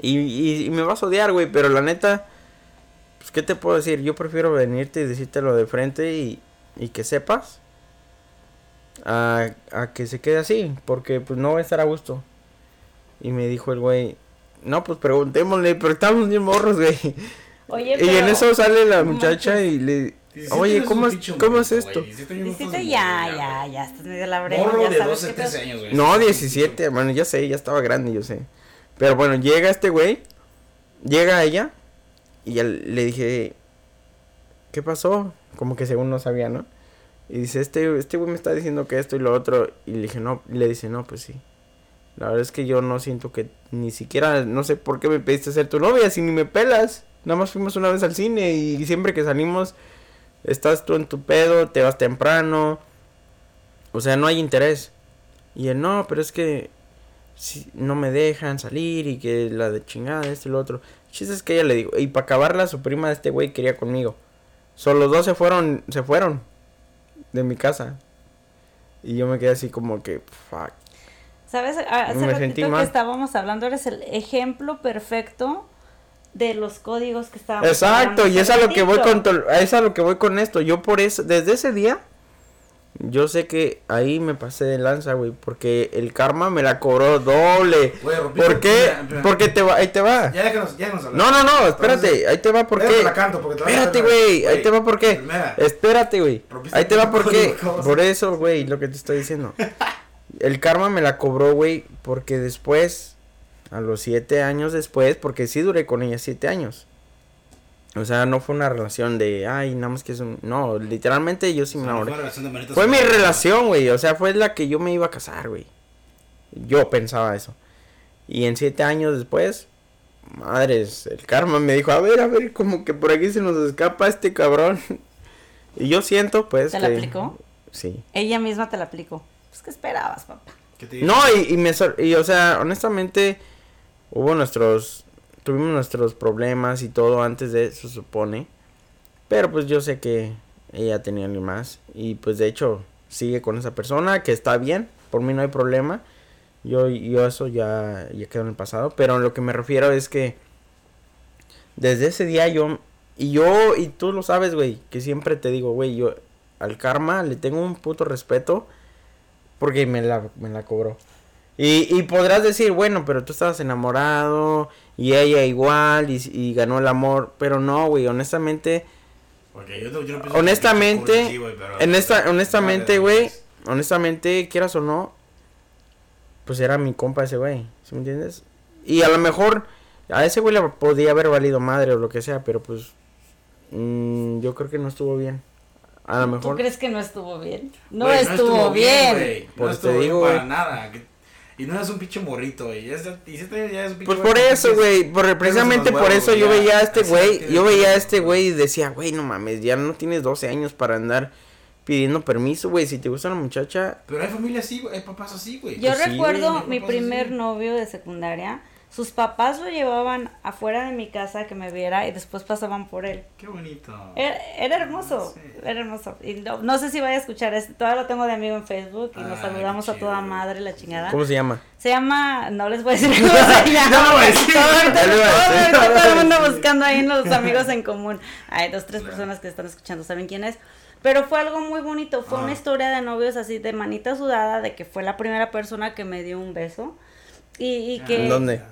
Y, y, y me vas a odiar, güey, pero la neta, pues, ¿qué te puedo decir? Yo prefiero venirte y decírtelo de frente y, y que sepas. A, a que se quede así, porque pues no va a estar a gusto. Y me dijo el güey, no, pues preguntémosle, pero estamos bien morros, güey. Oye, Y en pero- eso sale la muchacha manches. y le... 17 Oye, ¿cómo es, ¿cómo es esto? güey. 17 años no Dijiste estás ya, ya, ya, estás medio la Morro ya de sabes 12, qué 13 pedo. años, güey. No, 17, bueno, ya sé, ya estaba grande, yo sé. Pero bueno, llega este güey, llega ella, y ya le dije, ¿qué pasó? Como que según no sabía, ¿no? Y dice, este, este güey me está diciendo que esto y lo otro, y le dije, no, y le dice, no, pues sí. La verdad es que yo no siento que ni siquiera, no sé por qué me pediste ser tu novia, si ni me pelas. Nada más fuimos una vez al cine y siempre que salimos, estás tú en tu pedo, te vas temprano. O sea, no hay interés. Y él, no, pero es que si no me dejan salir y que la de chingada, esto y lo otro. Chiste es que ella le digo, y para acabarla, su prima de este güey quería conmigo. Solo los dos se fueron, se fueron de mi casa. Y yo me quedé así como que, fuck. ¿Sabes? Hace Me ratito que estábamos hablando, eres el ejemplo perfecto de los códigos que estábamos Exacto, hablando y es a lo que voy con es a lo que voy con esto. Yo por eso, desde ese día, yo sé que ahí me pasé de lanza, güey, porque el karma me la cobró doble. ¿Por qué? espera, espera. Porque te va, ahí te va. Ya déjanos, ya déjanos hablar. No, no, no, espérate, Entonces, ahí te va por déjame qué. la canto porque te Espérate, güey, ahí te va por qué. Espérate, güey. Ahí te va por qué. código, ¿cómo Por eso, güey, lo que te estoy diciendo. El karma me la cobró, güey, porque después, a los siete años después, porque sí duré con ella siete años. O sea, no fue una relación de, ay, nada más que es un... No, literalmente yo sí me enamoré. relación de manitas Fue mi relación, güey. O sea, fue la que yo me iba a casar, güey. Yo pensaba eso. Y en siete años después, madres, el karma me dijo, a ver, a ver, como que por aquí se nos escapa este cabrón. Y yo siento, pues, ¿Te la que- aplicó? Sí. Ella misma te la aplicó. Pues, ¿qué esperabas, papá? ¿Qué te dijo? No, y, y me... sor- Y, o sea, honestamente, hubo nuestros, tuvimos nuestros problemas y todo antes de eso, se supone. Pero pues yo sé que ella tenía alguien más. Y pues de hecho sigue con esa persona, que está bien. Por mí no hay problema. Yo, yo eso ya, ya quedó en el pasado. Pero lo que me refiero es que desde ese día yo... Y yo, y tú lo sabes, güey, que siempre te digo, güey, yo al karma le tengo un puto respeto porque me la, me la cobró. Y, y podrás decir, bueno, pero tú estabas enamorado y ella igual y, y ganó el amor. Pero no, güey, honestamente Porque yo, yo no honestamente, que- sí, güey, pero- en esta, honestamente, güey, honestamente, quieras o no, pues era mi compa ese güey, ¿sí me entiendes? Y a lo mejor a ese güey le podía haber valido madre o lo que sea, pero pues mm, yo creo que no estuvo bien. A lo ¿Tú mejor. crees que no estuvo bien? No, Güey, estuvo, bien. güey. Por No eso te estuvo digo, bien para nada. Y no eres un pinche morrito, güey. Es y si te- ya es un pinche Pues por eso, güey, por, precisamente los por huevos, eso yo ya, veía a este güey, yo veía a este güey. y decía, güey, no mames, ya no tienes 12 años para andar pidiendo permiso, güey, si te gusta la muchacha, Pero hay familias así, güey. Hay papás así, güey. Yo Pues sí, recuerdo güey, mi no primer así. novio de secundaria. Sus papás lo llevaban afuera de mi casa que me viera y después pasaban por él. Qué bonito. Era, era hermoso, Sí. era hermoso. Y no, no sé si vaya a escuchar esto, todavía lo tengo de amigo en Facebook y nos Ay, saludamos a toda madre la chingada. ¿cómo se llama? Se llama, no les voy a decir cómo se llama. No a decir. Todo, el mundo buscando ahí en los amigos en común. Hay dos, tres Claro. personas que están escuchando, ¿saben quién es? Pero fue algo muy bonito, fue Ah. una historia de novios así de manita sudada, de que fue la primera persona que me dio un beso. Y, y que ¿En dónde?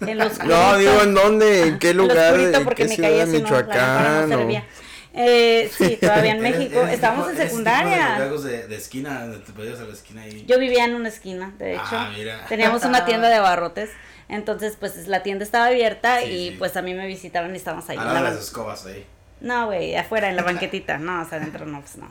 En los No, digo, ¿en dónde? ¿En qué en lugar? ¿En porque qué me ciudad de no, Michoacán? no. Eh, sí, todavía en México. eres Estábamos tipo- en de secundaria. juegos de, de esquina, te podías a la esquina ahí. Yo vivía en una esquina, de hecho. Ah, mira. Teníamos una tienda de abarrotes. Entonces, pues la tienda estaba abierta Sí, y sí. pues a mí me visitaban y estábamos ahí. En de ban- las escobas ahí. No, güey, afuera en la banquetita. No, o sea, adentro no, pues no.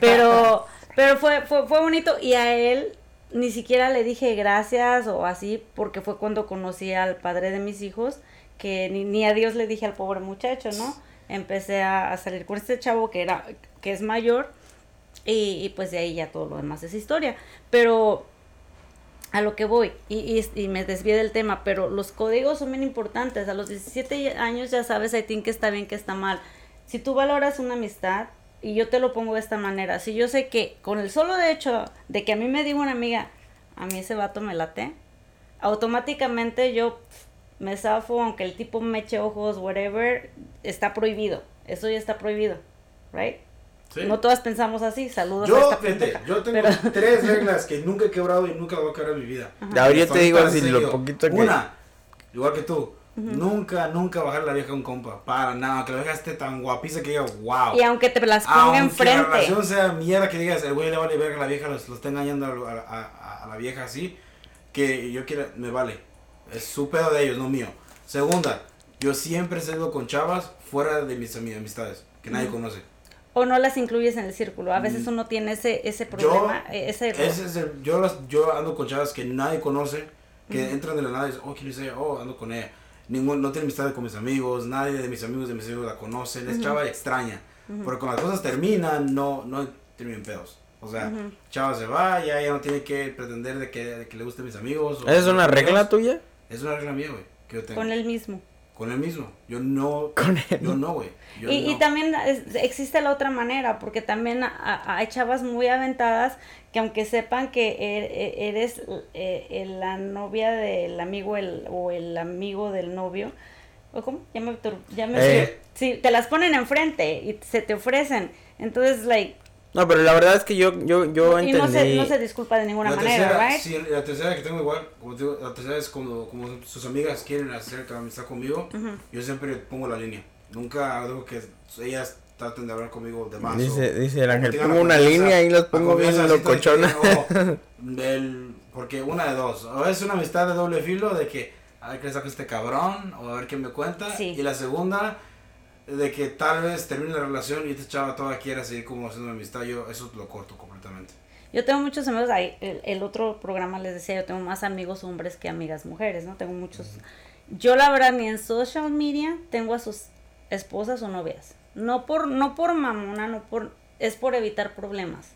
Pero, pero fue, fue, fue bonito y a él ni siquiera le dije gracias o así, porque fue cuando conocí al padre de mis hijos, que ni, ni a Dios le dije al pobre muchacho, ¿no? Empecé a, a salir con este chavo que era, que es mayor, y, y pues de ahí ya todo lo demás es historia. Pero a lo que voy, y, y, y me desvié del tema, pero los códigos son bien importantes. A los 17 años ya sabes, I think que está bien, que está mal. Si tú valoras una amistad, y yo te lo pongo de esta manera, si yo sé que con el solo de hecho de que a mí me diga una amiga, a mí ese vato me late, automáticamente yo me zafo, aunque el tipo me eche ojos, whatever, está prohibido. Eso ya está prohibido, right? Sí. No todas pensamos así, saludos a Yo, esta fíjate, pendeja. yo tengo pero- tres reglas que nunca he quebrado y nunca voy a quebrar en mi vida. Ya, ahora yo Hasta te digo ahorita, así lo poquito que- Una, igual que tú, nunca, nunca bajar la vieja a un compa. Para nada, que la vieja esté tan guapiza que diga, wow. Y aunque te las ponga Aunque la enfrente. relación sea mierda que digas, el güey le vale verga a la vieja, lo, lo está engañando a, a- a- la vieja así, que yo quiera, me vale. Es su pedo de ellos, no mío. Segunda, yo siempre he salido con chavas fuera de mis ami- amistades, que nadie conoce. O no las incluyes en el círculo. A veces Mm. uno tiene ese, ese Yo, problema, eh, ese error. ese es el- yo, las, yo ando con chavas que nadie conoce, que entran de la nada y dicen, oh, ¿quién es ella? Oh, ando con ella. Ningún, no tiene amistad con mis amigos, nadie de mis amigos de mis amigos la conocen, es chava extraña. Porque cuando las cosas terminan, no, no terminan pedos. O sea, chava se va, ya ella no tiene que pretender de que, de que le gusten mis amigos. o ¿Esa es una amigos. regla tuya? Es una regla mía, güey, que yo tengo. Con el mismo. Con él mismo. Yo no. Con él. Yo no, güey. Yo Y, y no. también es- existe la otra manera, porque también a- a- hay chavas muy aventadas que aunque sepan que er- e- eres eh, eh, la novia del amigo el, o el amigo del novio, ¿o cómo? Ya me, ya me Eh. sí, te las ponen enfrente y se te ofrecen. Entonces, like, No, pero la verdad es que yo, yo, yo y no se, entendí. no se disculpa de ninguna la manera, tercera, ¿right? sí, la tercera que tengo igual, como te digo, la tercera es como, como sus amigas quieren hacer amistad conmigo, yo siempre pongo la línea. Nunca hago que ellas traten de hablar conmigo de más. Dice, o- dice el o ángel, tengan pongo una confianza- línea y los la pongo bien confianza así locochona. tranquila, o del- porque una de dos, o es una amistad de doble filo de que a ver qué le saco a este cabrón, o a ver qué me cuenta, Sí. y la segunda de que tal vez termine la relación y esta chava todavía quiera seguir como haciendo amistad, yo eso lo corto completamente. Yo tengo muchos amigos, ahí, el, el otro programa les decía, yo tengo más amigos hombres que amigas mujeres, ¿no? Tengo muchos. Yo la verdad ni en social media tengo a sus esposas o novias. No por, no por mamona, no por, es por evitar problemas.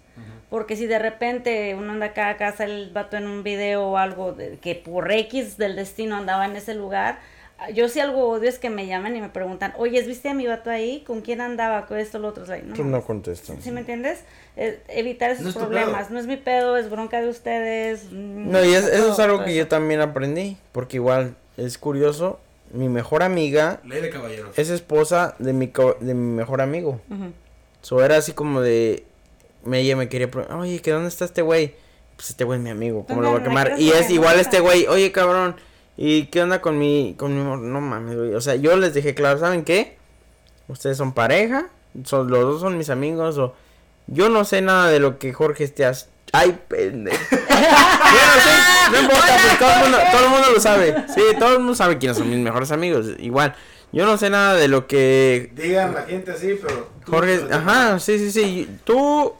Porque si de repente uno anda acá, acá sale el vato en un video o algo de, que por X del destino andaba en ese lugar, yo sí algo odio es que me llaman y me preguntan, oye, ¿viste a mi vato ahí? ¿Con quién andaba? Con esto, lo otro. Like, no, Tú no contestas. ¿Sí me entiendes? Eh, evitar esos No es tu problemas. No es mi pedo, es bronca de ustedes. mm, No, y es- eso es algo que eso. yo también aprendí, porque igual es curioso, mi mejor amiga Ley de caballeros. es esposa de mi, co- de mi mejor amigo. Ujú. So era así como de, me, ella me quería preguntar, oye, ¿que dónde está este güey? Pues este güey es mi amigo, ¿cómo lo voy a quemar? ¿me Y es igual este güey, oye, cabrón, ¿y qué onda con mi, con mi, mor-?" no mames, güey, o sea, yo les dije, claro, ¿saben qué? Ustedes son pareja, son, los dos son mis amigos, o yo no sé nada de lo que Jorge esté haciendo. Ay, pendejo. Bueno, sí, no importa, pues todo el, mundo, todo el mundo lo sabe. Sí, todo el mundo sabe quiénes son mis mejores amigos. Igual, yo no sé nada de lo que Digan la gente así, pero. Jorge, ajá, sí, sí, sí. Tú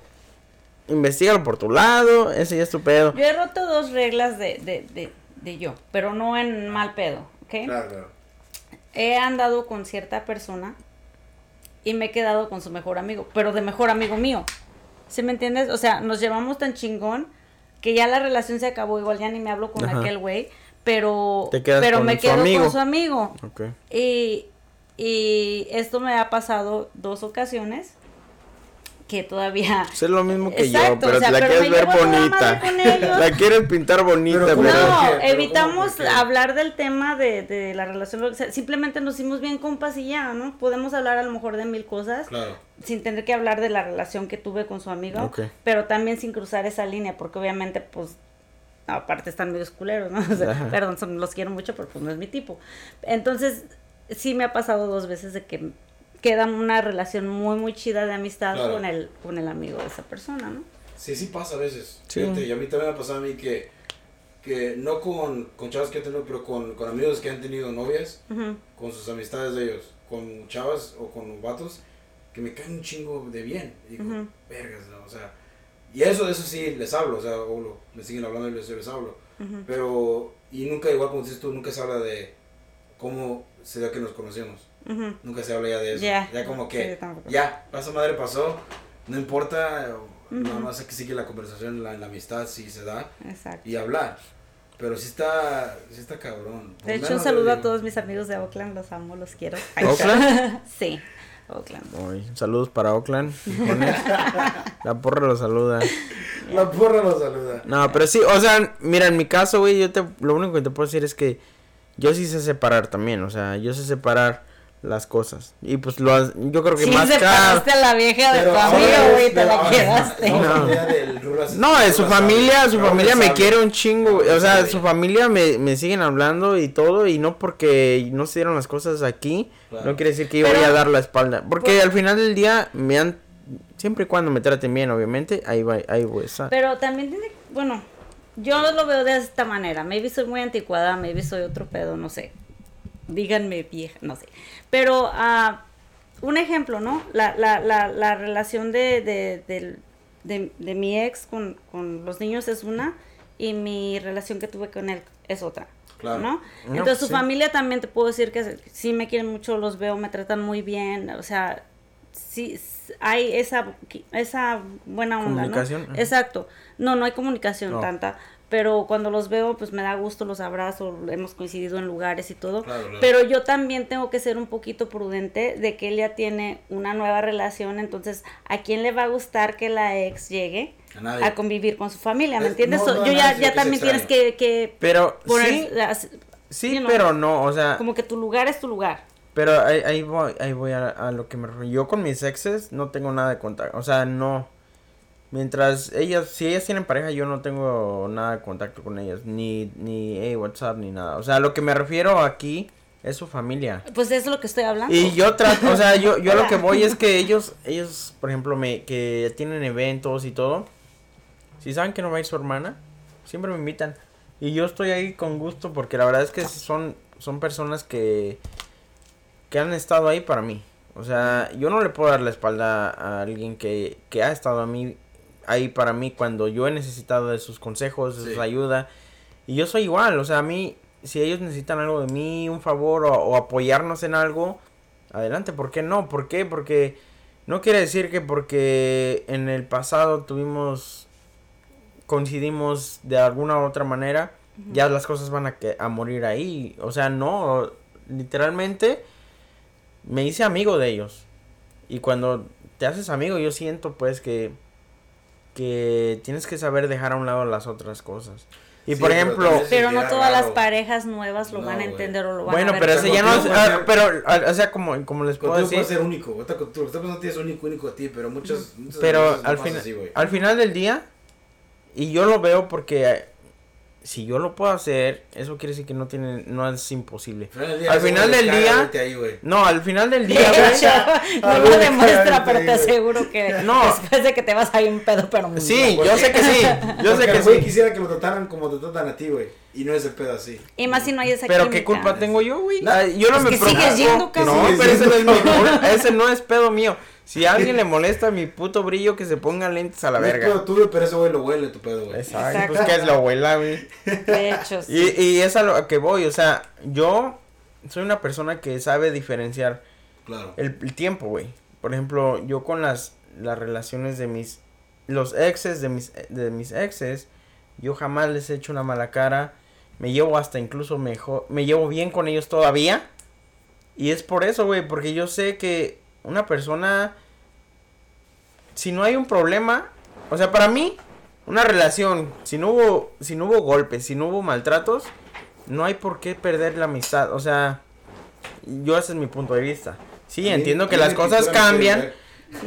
investigalo por tu lado, ese ya es tu pedo. Yo he roto dos reglas de, de, de, de yo, pero no en mal pedo, ¿ok? Claro, claro. He andado con cierta persona y me he quedado con su mejor amigo, pero de mejor amigo mío. ¿Sí me entiendes? O sea, nos llevamos tan chingón que ya la relación se acabó, igual ya ni me hablo con Ajá. aquel güey, pero, Te quedas pero con me quedo amigo. con su amigo. Ok. Y, y esto me ha pasado dos ocasiones que todavía... Es lo mismo que Exacto, yo, pero o sea, la pero quieres me ver bonita. madre con ellos. La quieres pintar bonita, Pero. No, ¿Por qué? ¿Pero evitamos hablar del tema de, de la relación. o sea, simplemente nos hicimos bien compas y ya, ¿no? Podemos hablar a lo mejor de mil cosas Claro. sin tener que hablar de la relación que tuve con su amigo, Ok. pero también sin cruzar esa línea, porque obviamente, pues, aparte están medio culeros, ¿no? O sea, perdón, son- los quiero mucho, pero pues no es mi tipo. Entonces, sí me ha pasado dos veces de que queda una relación muy, muy chida de amistad Claro. con, el, con el amigo de esa persona, ¿no? Sí, sí pasa a veces. Sí. Fíjate, y a mí también me ha pasado a mí que, que no con, con chavas que he tenido, pero con, con amigos que han tenido novias, con sus amistades de ellos, con chavas o con vatos, que me caen un chingo de bien. Y digo, Ujú. vergas, ¿no? o sea, y eso, eso sí, les hablo, o sea, o lo- me siguen hablando y les, yo les hablo. Pero, y nunca, igual como dices tú, nunca se habla de cómo se dio que nos Nunca se habla ya de eso. Ya. Ya como que, ya, esa madre pasó, no importa, nada más que sigue la conversación, la, la amistad, si se da, Exacto. y hablar. Pero sí está, sí está cabrón. Por De hecho, un saludo a todos mis amigos de Oakland, los amo, los quiero. ¿Oakland? sí, Oakland. Saludos para Oakland. La porra lo saluda. La porra lo saluda. No, pero sí, o sea, mira, en mi caso, güey, yo te, lo único que te puedo decir es que yo sí sé separar también, o sea, yo sé separar las cosas. Y pues lo, has- yo creo que Sí, más caro. a la vieja de tu amigo, güey, te la quedaste. No, No. de su familia, su familia me quiere un chingo, o sea, su familia me, me siguen hablando y todo, y no porque no se dieron las cosas aquí, Claro. no quiere decir que yo Pero- voy a dar la espalda, porque Pues- al final del día me han, siempre y cuando me traten bien, obviamente, ahí va, ahí voy a estar. Pero también tiene, bueno, yo lo veo de esta manera. Maybe soy muy anticuada, maybe soy otro pedo, no sé. Díganme vieja, no sé. Pero, ah, un ejemplo, ¿no? La, la, la, la relación de, de, de, de mi ex con, con los niños es una y mi relación que tuve con él es otra. Claro. ¿no? No, Entonces su sí. familia también te puedo decir que sí me quieren mucho, los veo, me tratan muy bien, o sea, sí hay esa esa buena onda, Comunicación. Exacto. No, no hay comunicación No. tanta, pero cuando los veo pues me da gusto, los abrazo, hemos coincidido en lugares y todo. Claro, claro. Pero yo también tengo que ser un poquito prudente de que él ya tiene una nueva relación, entonces ¿a quién le va a gustar que la ex llegue? A convivir con su familia, ¿me Es- entiendes? no, So, no, yo ya, ya también tienes que, que Pero poner, sí, sí, you know, pero no, o sea, como que tu lugar es tu lugar. Pero ahí, ahí voy, ahí voy a, a lo que me refiero. Yo con mis exes no tengo nada de contacto. O sea, no. Mientras ellas, si ellas tienen pareja, yo no tengo nada de contacto con ellas. Ni, ni hey, WhatsApp, ni nada. O sea, lo que me refiero aquí es su familia. Pues es lo que estoy hablando. Y yo trato, o sea, yo, yo a lo que voy es que ellos, ellos, por ejemplo, me, que tienen eventos y todo. Si saben que no va a ir su hermana, siempre me invitan. Y yo estoy ahí con gusto porque la verdad es que son, son personas que, que han estado ahí para mí. O sea, yo no le puedo dar la espalda a alguien que, que ha estado a mí, ahí para mí cuando yo he necesitado de sus consejos, de Sí. su ayuda. Y yo soy igual, o sea, a mí, si ellos necesitan algo de mí, un favor o, o apoyarnos en algo, adelante, ¿por qué no? ¿Por qué? Porque No quiere decir que porque en el pasado tuvimos, coincidimos de alguna u otra manera, ya las cosas van a, que, a morir ahí. O sea, no, literalmente me hice amigo de ellos. Y cuando te haces amigo, yo siento pues que, que tienes que saber dejar a un lado las otras cosas. Y Sí, por ejemplo, Pero no todas las parejas nuevas lo No, van a entender o lo van bueno, a ver. pero ese ya no es, ah, pero, ah, o sea, como, como les puedo decir. puede ser único. Persona tienes único, único a ti, pero muchas. muchas Pero al, final al final del día, y yo lo veo porque si yo lo puedo hacer, eso quiere decir que no tiene, no es imposible. Al final del día- Ahí. No, al final del De día, güey. no lo demuestra, pero te aseguro que No. después de que te vas a ir un pedo, pero muy Sí, yo sé que sí. Yo sé que el güey sí. quisiera que lo trataran como te tratan a ti, güey. Y no es el pedo así. Y más si no hay esa Pero qué culpa tengo yo, güey. No, yo no me que sigues yendo, cabrón. No, pero ese no, es mi, cabrón. ese no es pedo mío. Si a alguien le molesta mi puto brillo, que se ponga lentes a la No es pedo verga. tuyo, pero ese güey lo huele tu pedo, güey. Exacto, Exacto. pues que es la abuela, güey. De hecho, sí. Y, y es a lo que voy, o sea, yo soy una persona que sabe diferenciar Claro. el, el tiempo, güey. Por ejemplo, yo con las, las relaciones de mis, los exes de mis, de mis exes, yo jamás les he hecho una mala cara. Me llevo hasta incluso mejor, me llevo bien con ellos todavía. Y es por eso, güey, porque yo sé que una persona, si no hay un problema, o sea, para mí, una relación, si no hubo, si no hubo golpes, si no hubo maltratos, no hay por qué perder la amistad. O sea, yo ese es mi punto de vista. Sí, entiendo que las cosas cambian.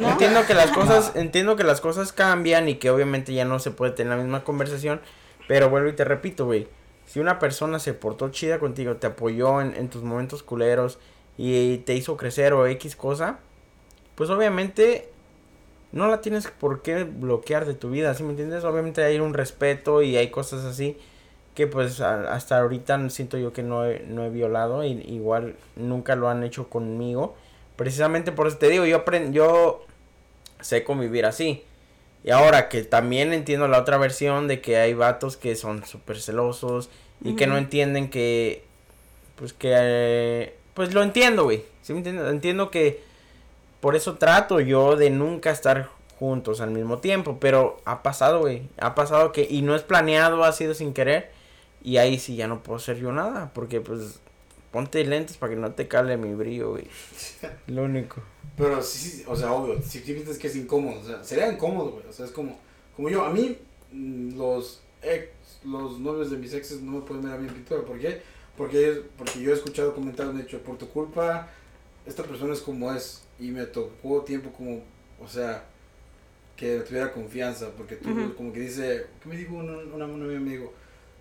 Entiendo que las cosas, entiendo que las cosas cambian y que obviamente ya no se puede tener la misma conversación, pero vuelvo y te repito, güey, si una persona se portó chida contigo, te apoyó en, en tus momentos culeros y te hizo crecer o X cosa, pues obviamente no la tienes por qué bloquear de tu vida, ¿sí me entiendes? Obviamente hay un respeto y hay cosas así que pues a- hasta ahorita siento yo que no he, no he violado y igual nunca lo han hecho conmigo. Precisamente por eso te digo, yo yo sé convivir así. Y ahora que también entiendo la otra versión de que hay vatos que son súper celosos y que no entienden que, pues que, eh, pues lo entiendo, güey. ¿Sí me entiendes? Entiendo que por eso trato yo de nunca estar juntos al mismo tiempo, pero ha pasado, güey. Ha pasado que, y no es planeado, ha sido sin querer. Y ahí sí ya no puedo hacer yo nada, porque pues ponte lentes para que no te cale mi brillo, güey. Lo único. Pero sí, sí, o sea, obvio, si piensas que es incómodo, o sea, sería incómodo, güey, o sea, es como, como yo, a mí, mm, los ex, los novios de mis exes no me pueden ver a mí en pintura, ¿por qué? Porque, porque yo he escuchado comentarios, de hecho, por tu culpa, esta persona es como es, y me tocó tiempo como, o sea, que tuviera confianza, porque tú, como que dice, ¿qué me dijo una, una, amiga? Me dijo,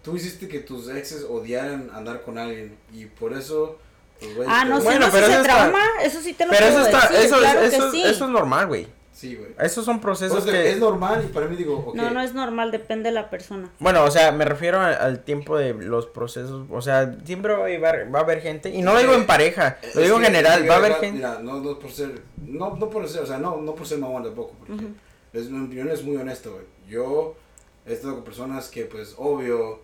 tú hiciste que tus exes odiaran andar con alguien, y por eso, pues, Ah, no, Bueno, si no pero eso está- trauma, eso sí te lo Pero eso puedo está, decir, eso, claro es, que eso, sí. eso es normal, güey. Sí, güey. Esos son procesos O sea, que... Es normal y para mí digo. No, no es normal, depende de la persona. Bueno, o sea, me refiero a- al tiempo de los procesos, o sea, siempre va a haber, va a haber gente, y no lo digo en pareja, lo digo en general, va a haber va- gente... Mira, no, no por ser, no, no por ser, o sea, no, no por ser mamón tampoco, porque es, mi opinión es muy honesta, güey. Yo he estado con personas que, pues, obvio,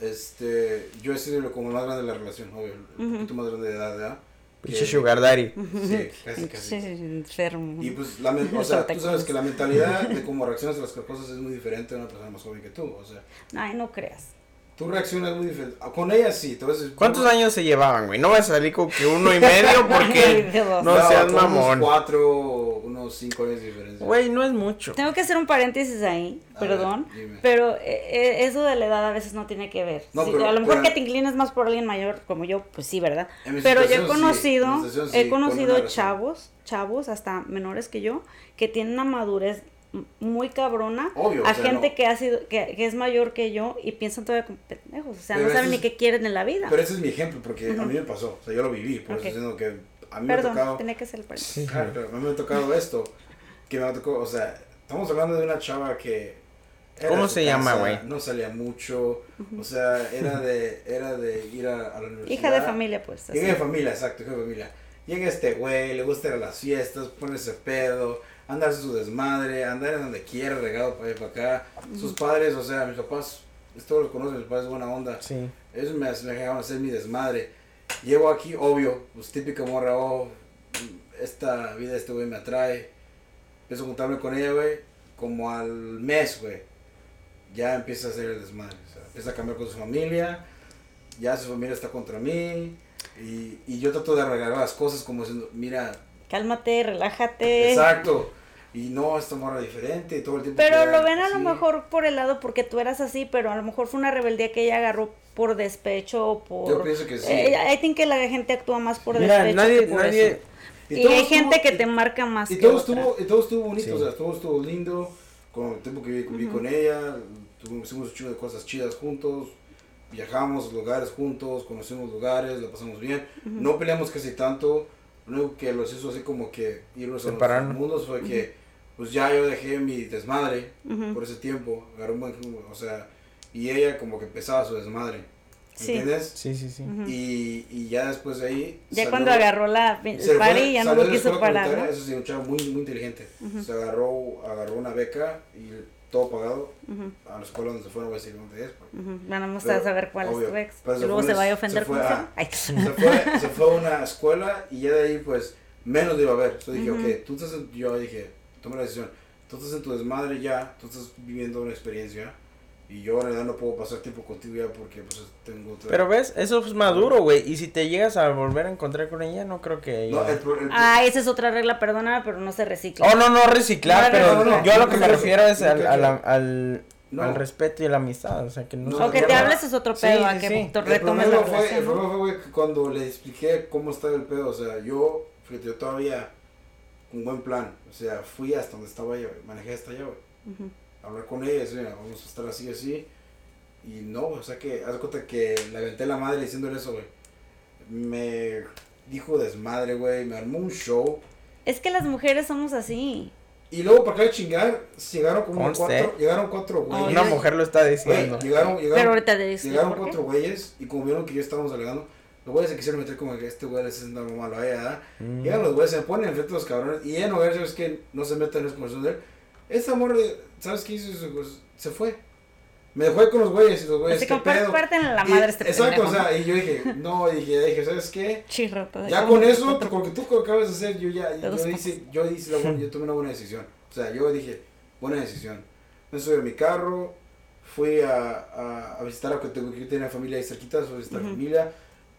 este, yo he sido como el más grande de la relación, obvio, un Ujú. poquito más grande de edad, ¿verdad? Pinche Que- sugar daddy. Sí, casi, casi. Sí, enfermo. Y pues, la, o sea, tú sabes que la mentalidad de cómo reaccionas a las cosas es muy diferente a una persona más joven que tú, o sea, Ay, no creas. tú reaccionas muy diferente. Con ella sí, te a decir- ¿Cuántos años se llevaban, güey? No vas a salir con que uno y medio porque... Dios. No seas mamón. Cuatro, unos cinco años de diferencia. Güey, no es mucho. Tengo que hacer un paréntesis ahí, A perdón, ver, dime. pero eh, eh, eso de la edad a veces no tiene que ver. No, Sí, pero- a lo mejor pero- que te inclines más por alguien mayor como yo, pues sí, ¿verdad? Pero yo he sí, conocido, sí, he con conocido chavos, chavos hasta menores que yo, que tienen una madurez muy cabrona Obvio, a o sea, gente no. que ha sido que, que es mayor que yo y piensan todavía como pendejos, o sea, Pero no saben ni qué quieren en la vida. Pero ese es mi ejemplo, porque a mí me pasó, o sea, yo lo viví, por eso diciendo que a mí me ha Perdón, tocado, tenía que ser el. Sí. claro, claro, a mí me ha tocado esto, que me ha tocado, o sea, estamos hablando de una chava que... ¿Cómo se llama, casa, güey? No salía mucho, o sea, era de, era de ir a, a la universidad. Hija de familia, pues. Hija de familia, exacto, hija de familia. Llega este güey, le gusta ir a las fiestas, ponerse pedo, andarse su desmadre, andar en donde quiera, regado para allá para acá. Sus padres, o sea, mis papás, todos los conocen, mis padres buena onda. Sí. Ellos me, me dejaban hacer mi desmadre. Llego aquí, obvio, pues típica morra, oh, esta vida este güey me atrae. Empiezo a juntarme con ella, güey. Como al mes, güey. Ya empieza a hacer el desmadre. O sea, empieza a cambiar con su familia. Ya su familia está contra mí. Y, y yo trato de arreglar las cosas como diciendo, mira, Cálmate, relájate. exacto. Y no, esta morra diferente todo el tiempo. Pero lo ven a lo mejor por el lado porque tú eras así, pero a lo mejor fue una rebeldía que ella agarró por despecho o por... Yo pienso que sí. Eh, I think que la gente actúa más por Mira, despecho nadie, que por nadie, eso. Y, todo hay estuvo- gente que y- te marca más Y que todo, otra. estuvo, y todo estuvo bonito, Sí. o sea, todo estuvo lindo. Con el tiempo que viví, viví con ella, tuvimos, hicimos un chingo de cosas chidas juntos. Viajamos a lugares juntos, conocimos lugares, la pasamos bien. No peleamos casi tanto. Lo único que los hizo así como que irnos a nuestros Separarnos. mundos fue que, pues ya yo dejé mi desmadre por ese tiempo. Agarré un buen, o sea, y ella como que empezaba su desmadre. ¿Me Sí. entiendes? Sí, sí, sí. Y, y ya después de ahí. Ya salió- cuando agarró la fue- ya no lo de quiso parar, ¿no? Eso sí, un chavo muy, muy inteligente. Se agarró, agarró una beca y todo pagado Ujú, a la escuela donde se fue, no voy a decir dónde es. porque- ujú. Vamos Pero, a saber cuál es obvio, tu ex. pero Y se luego fue se vaya a ofender con eso. Se fue, se fue a una escuela y ya de ahí, pues, menos lo iba a ver. Yo dije, ok, tú estás en, yo dije, toma la decisión. Tú estás en tu desmadre ya, tú estás viviendo una experiencia. Y yo en realidad no puedo pasar tiempo contigo ya porque pues tengo otra... Pero ves, eso es maduro, güey. Y si te llegas a volver a encontrar con ella, no creo que ella... No, el, pro- el- Ah, esa es otra regla, perdóname, pero no se recicla. Oh, no, no reciclar, No, pero no, no, yo a lo que me refiero es al, al, al, No. al respeto y la amistad, o sea, que no... O que te hables es otro Sí, pedo, a sí, que sí. te El retomes la fue, el problema fue güey, que cuando le expliqué cómo estaba el pedo, o sea, yo, fíjate, yo todavía, un buen plan, o sea, fui hasta donde estaba ella, manejé hasta allá, güey. Hablar con ella, decir, "Mira, vamos a estar así, así, y no, o sea, que, haz de cuenta que le aventé la madre diciéndole eso, güey, me dijo desmadre, güey, me armó un show, Es que las mujeres somos así. y luego para acá de chingar, llegaron como Conste. cuatro, llegaron cuatro güeyes, Una mujer lo está güey, diciendo. llegaron, llegaron, Pero ahorita te digo Llegaron cuatro güeyes y como vieron que yo estábamos alegando, los güeyes se quisieron meter como que este güey le está haciendo algo malo a ella, ¿verdad? Mm. Llegan los güeyes, se ponen enfrente de los cabrones y ella no ¿sabes qué? No se mete en las conversaciones de él. Esta morra, ¿sabes qué hizo? Pues, Se fue. Me dejó ahí con los güeyes y los güeyes, Así ¿qué como pedo? parten la Y- madre este Exacto, o sea, y yo dije, no, y dije, dije, ¿sabes qué? Chirrota. Ya con eso, con lo que tú acabas de hacer, yo ya, yo hice, yo hice la buena- yo tomé una buena decisión. O sea, yo dije, buena decisión. Me subí a mi carro, fui a, a, a visitar a que tengo que tenía familia ahí cerquita, a visitar familia.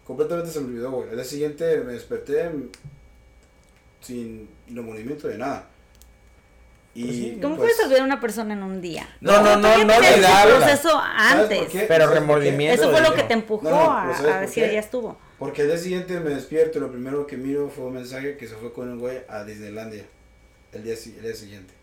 Completamente se me olvidó, güey. Al día siguiente me desperté sin remordimiento de nada. Y, Pues. ¿Cómo pues, puedes olvidar a una persona en un día? No, no, no, no ese olvidarla. proceso ¿sabes por antes. Pero remordimiento Eso fue lo que te empujó No, no, a, ¿sabes a decir, ya estuvo. Porque al día siguiente me despierto y lo primero que miro fue un mensaje que se fue con un güey a Disneylandia. El día, el día siguiente.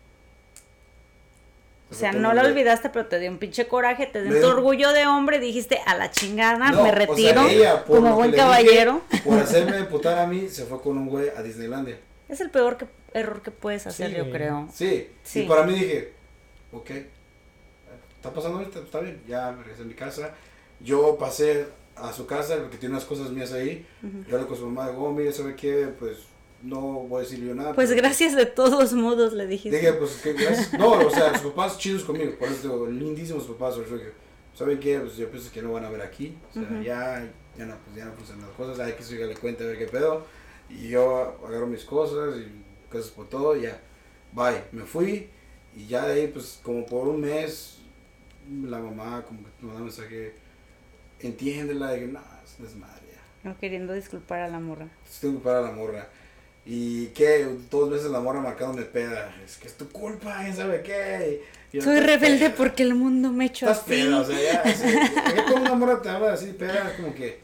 O Se sea, no un la olvidaste, pero te dio un pinche coraje, te dio dio- orgullo de hombre, dijiste a la chingada, No, me o sea, retiro ella, por lo como buen dije, caballero. por hacerme putar a mí, se fue con un güey a Disneylandia. Es el peor que, error que puedes hacer, Sí. yo creo. Sí, Sí. y para mí dije, ok, está pasando ahorita, está bien, ya me regresé a mi casa. Yo pasé a su casa porque tiene unas cosas mías ahí. Ujú. Yo hablé con su mamá, digo, oh, mire, ¿sabe qué? Pues no voy a decirle yo nada. Pues pero- gracias de todos modos, le dijiste. Dije, pues que gracias. No, o sea, sus papás chidos conmigo, por eso digo, lindísimos papás. ¿Saben qué? Pues yo pienso que no van a ver aquí. O sea, Ujú. ya, ya no, pues ya no funcionan las cosas. Hay que seguirle cuenta a ver qué pedo. Y yo agarro mis cosas y cosas por todo. Y ya, bye. Me fui. Y ya de ahí, pues como por un mes, la mamá como que me mandó un mensaje. Entiéndela. Y yo, no, es desmadre. ya". No queriendo disculpar a la morra. Estoy para la morra. Y que dos veces la morra marcándome peda. Es que es tu culpa, ¿quién sabe qué? Y Soy "Estás rebelde peda". porque el mundo me echó Estás así. peda, o sea, ya. así, cuando una morra te habla así, peda, como que.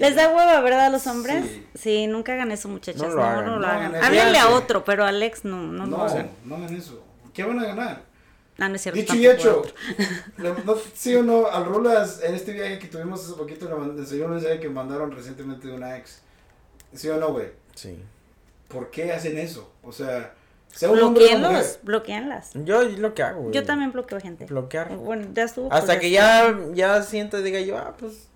¿Les da hueva, verdad, a los hombres? Sí. Sí, nunca hagan eso, muchachas. No No lo lo, hagan. no lo No hagan. Háblenle a otro, pero a Alex no, no, No, lo hagan. no hagan eso. ¿Qué van a ganar? Ah, no es cierto. Dicho y hecho. no, sí o no, al Rulas, en este viaje que tuvimos hace poquito, le mandé- enseñó un mensaje que mandaron recientemente de una ex. ¿Sí o no, güey? Sí. ¿Por qué hacen eso? O sea, sea un. Bloqueenlos, bloqueenlas. Yo lo que hago, güey. Yo también bloqueo gente. Bloquear. Bueno, ya estuvo. Hasta que ya, ya siento, diga yo, ah, pues,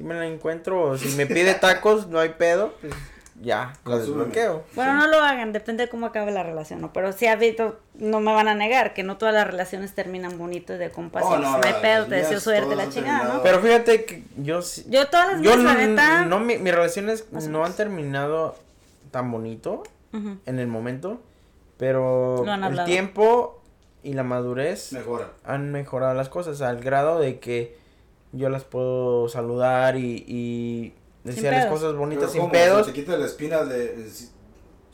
si me la encuentro, o si me pide tacos, no hay pedo, pues, ya, lo desbloqueo. Bueno, no lo hagan, depende de cómo acabe la relación, ¿no? Pero sí, ha habido, no me van a negar que no todas las relaciones terminan bonito y de compas. Oh, no, no hay pedo, te deseo suerte, la chingada, ¿no? Pero fíjate que yo sí- Yo todas las Yo mías, no, la neta, no, mi- mis relaciones no han terminado tan bonito en el momento, pero el tiempo y la madurez Mejora. han mejorado las cosas al grado de que yo las puedo saludar y, y decirles cosas bonitas Pero sin ¿cómo? pedos. Se te quita la espina de, de-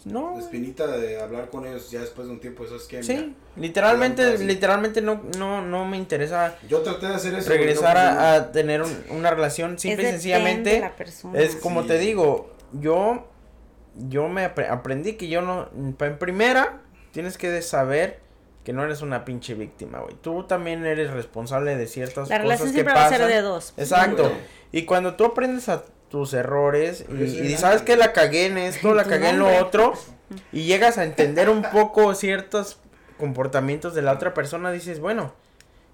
No, la espinita de hablar con ellos ya después de un tiempo, ¿sabes qué? sí, Mira, literalmente, literalmente no, no, no me interesa Yo traté de hacer eso. regresar no a, a tener un- una relación simple y Es sencillamente. la persona. Es como Sí. te digo, yo, yo me apre- aprendí que yo no, en primera, tienes que saber que no eres una pinche víctima, güey. Tú también eres responsable de ciertas La cosas relación que siempre va a ser de dos. Exacto. Y cuando tú aprendes a tus errores y, sabes que la cagué en esto, la cagué en lo otro, y llegas a entender un poco ciertos comportamientos de la otra persona, dices, bueno,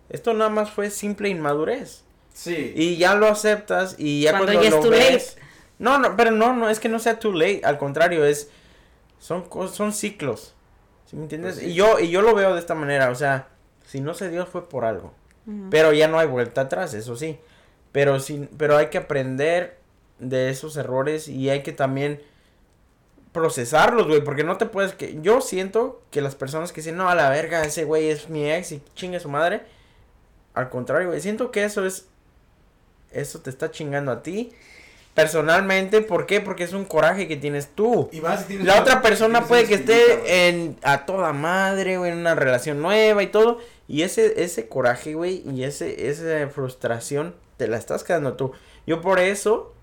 esto nada más fue simple inmadurez. Sí. Y ya lo aceptas y ya Cuando cuando, ya es lo too ves. No, no, pero no, no es que no sea too late, al contrario, es son son ciclos. ¿Sí me entiendes? Pues sí. Y yo y yo lo veo de esta manera, o sea, si no se dio fue por algo. Pero ya no hay vuelta atrás, eso sí. Pero sí, pero hay que aprender de esos errores y hay que también procesarlos, güey, porque no te puedes que yo siento que las personas que dicen, "No, a la verga, ese güey es mi ex y chingue su madre." Al contrario, güey, siento que eso es eso te está chingando a ti personalmente, ¿por qué? Porque es un coraje que tienes tú. Y más si tienes La otra persona puede que güey. esté en a toda madre, güey, en una relación nueva y todo, y ese ese coraje, güey, y ese esa frustración te la estás quedando tú. Yo por eso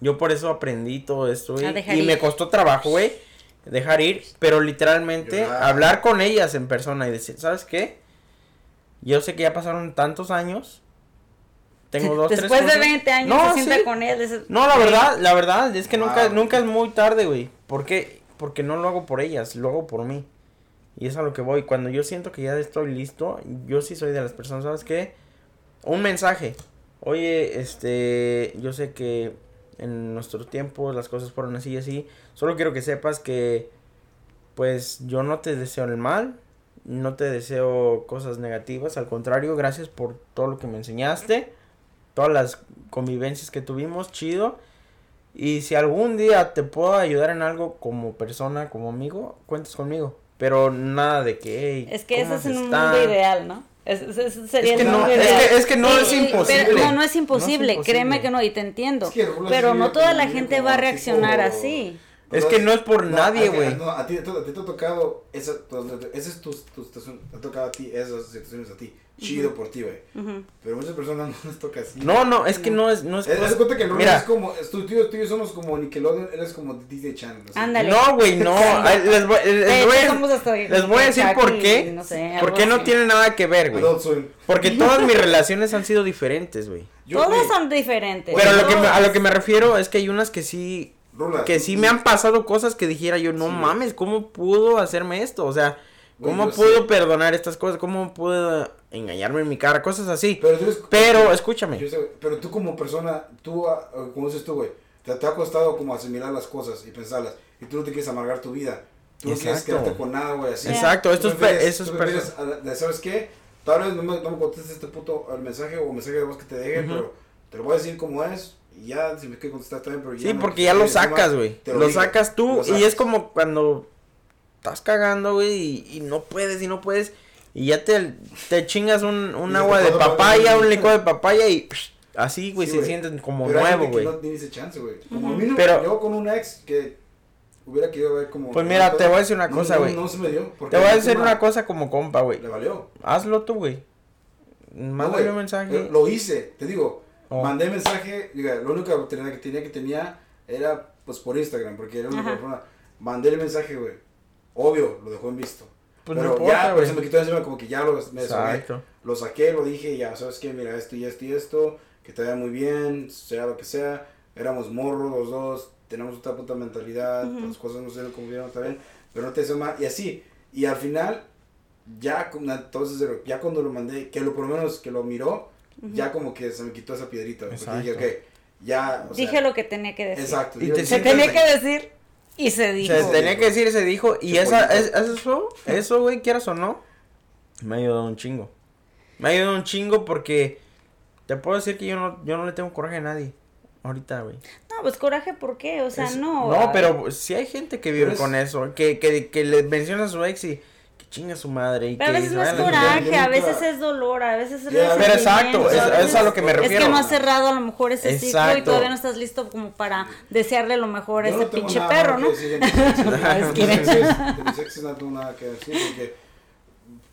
yo por eso aprendí todo esto, güey, y me costó trabajo, güey, dejar ir, pero literalmente Llorar. hablar con ellas en persona y decir, ¿sabes qué? Yo sé que ya pasaron tantos años. Tengo dos, tres Después de cosas- 20 años No, se sienta sí. con él. no, la "Güey, verdad, la verdad es que nunca, Wow. nunca es muy tarde, güey. ¿Por qué? Porque no lo hago por ellas, lo hago por mí. Y es a lo que voy. Cuando yo siento que ya estoy listo, yo sí soy de las personas, ¿sabes qué? Un mensaje. Oye, este, yo sé que en nuestros tiempos las cosas fueron así y así. Solo quiero que sepas que, pues, yo no te deseo el mal. No te deseo cosas negativas. Al contrario, gracias por todo lo que me enseñaste. Todas las convivencias que tuvimos, chido. Y si algún día te puedo ayudar en algo como persona, como amigo, cuentes conmigo. Pero nada de que, hey, Es que ¿cómo eso es un están? mundo ideal, ¿no? Es- sería Es que no- es que- es que no es pero- imposible. no, no es No es imposible, créeme que no, y te entiendo. Es que Rulo pero no toda la gente va a reaccionar así. Es que no es por nadie, a- a- güey. No, a ti, a ti te ha tocado, esa, esa es tu, tu situación, te ha tocado a ti, esas situaciones a ti. Chido por ti, güey. Pero muchas personas no les toca así. No, no, es que no es, no es. Es, haz cuenta que el Mira. es como, es tu tío, tú y yo somos como Nickelodeon, él es como Disney Channel. Ándale. No, güey, no. Ay, les, voy, les a- hasta les voy a decir por qué. no sé, algo porque no tiene nada que ver, güey. Porque todas mis relaciones han sido diferentes, güey. Todas son diferentes. Pero a lo, que me, a todas. lo que me refiero es que hay unas que sí Rula, que sí me han pasado cosas que dijera yo, no Sí. mames, ¿cómo pudo hacerme esto? O sea, ¿cómo yo pudo sé. perdonar estas cosas? ¿Cómo pudo engañarme en mi cara? Cosas así. Pero, tú eres- Pero, escúchame. Sé, pero tú como persona, tú, ah, ah, como dices tú, güey, te, te ha costado como asimilar las cosas y pensarlas. Y tú no te quieres amargar tu vida. Tú no quieres Exacto. quedarte con nada, güey, así. Exacto, esto es, eso es ¿Sabes qué? Tal vez no me, no me contestes este puto el mensaje o mensaje de voz que te deje, Ujú. pero te lo voy a decir como es. Y ya, si me quieres contestar también, pero ya Sí, no porque ya lo sacas, güey. Lo sacas tú lo y es como cuando estás cagando, güey, y, y no puedes y no puedes. Y ya te, te chingas un, un agua de papaya, un licuado de papaya y psh, así, güey, Sí, se sienten como Pero nuevo, güey. No tiene ese chance, güey. Como a mí no, Pero- yo con un ex que hubiera querido ver como. Pues mira, te voy a decir una cosa, güey. No, se me dio. Te voy a decir una cosa como compa, güey. Le valió. Hazlo tú, güey. Mándale un mensaje. Lo hice, te digo. Oh. Mandé mensaje, diga, lo único que tenía que tenía, que tenía era pues por Instagram, porque era una persona. Mandé el mensaje, güey. Obvio, lo dejó en visto. Pues no pero importa, ya, pues se me quitó encima como que ya lo, me. Exacto. Lo saqué, lo dije, ya, ¿sabes qué? Mira, esto y esto y esto, que te vaya muy bien, sea lo que sea. Éramos morros los dos, tenemos otra puta mentalidad, Ujú. las cosas no se como vieron también, pero no te deseo más. Y así, y al final, ya, entonces, ya cuando lo mandé, que lo por lo menos que lo miró, ya como que se me quitó esa piedrita, porque dije, Exacto. ok, ya, o sea, Dije lo que tenía que decir. Exacto. Y te Se tenía que decir y se dijo. Se tenía que decir, se dijo. Y esa, es, eso, eso, güey, quieras o no, me ha ayudado un chingo. Me ha ayudado un chingo porque te puedo decir que yo no, yo no le tengo coraje a nadie. Ahorita, güey. No, pues coraje, ¿por qué? O sea, Es- no. No, pero si hay gente que vive Pero es- con eso, que, que, que le menciona a su ex y chinga su madre y Pero a que veces se no es a coraje, a veces es dolor, a veces es Ya, Pero exacto, es- a es veces a lo que me Es refiero. que no has cerrado a lo mejor ese ciclo y Exacto. todavía no estás listo como para desearle lo mejor a Yo ese no pinche nada perro, ¿no? decir ¿no? Es tengo nada que decir porque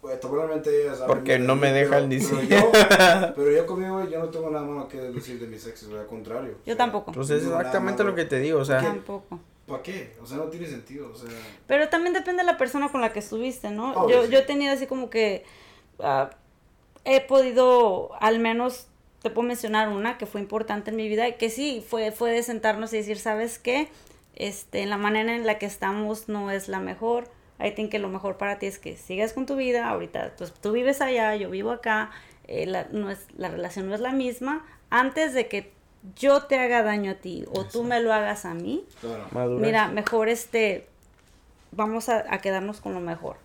pues, probablemente ellas Porque no me dejan pero decir. yo- Pero yo conmigo yo no tengo nada malo que decir de mis exes, al contrario. Yo tampoco. Pues es exactamente lo que te digo, o sea, Tampoco. ¿Para qué? O sea, no tiene sentido, o sea... Pero también depende de la persona con la que estuviste, ¿no? Obvio, yo, sí. yo he tenido así como que ah, he podido, al menos te puedo mencionar una que fue importante en mi vida y que sí, fue, fue de sentarnos y decir, ¿sabes qué? Este, la manera en la que estamos no es la mejor. I think que lo mejor para ti es que sigas con tu vida. Ahorita pues, tú vives allá, yo vivo acá. eh, la, no es, la relación no es la misma. Antes de que yo te haga daño a ti o tú me lo hagas a mí, Claro. Mira, mejor este, vamos a, a quedarnos con lo mejor.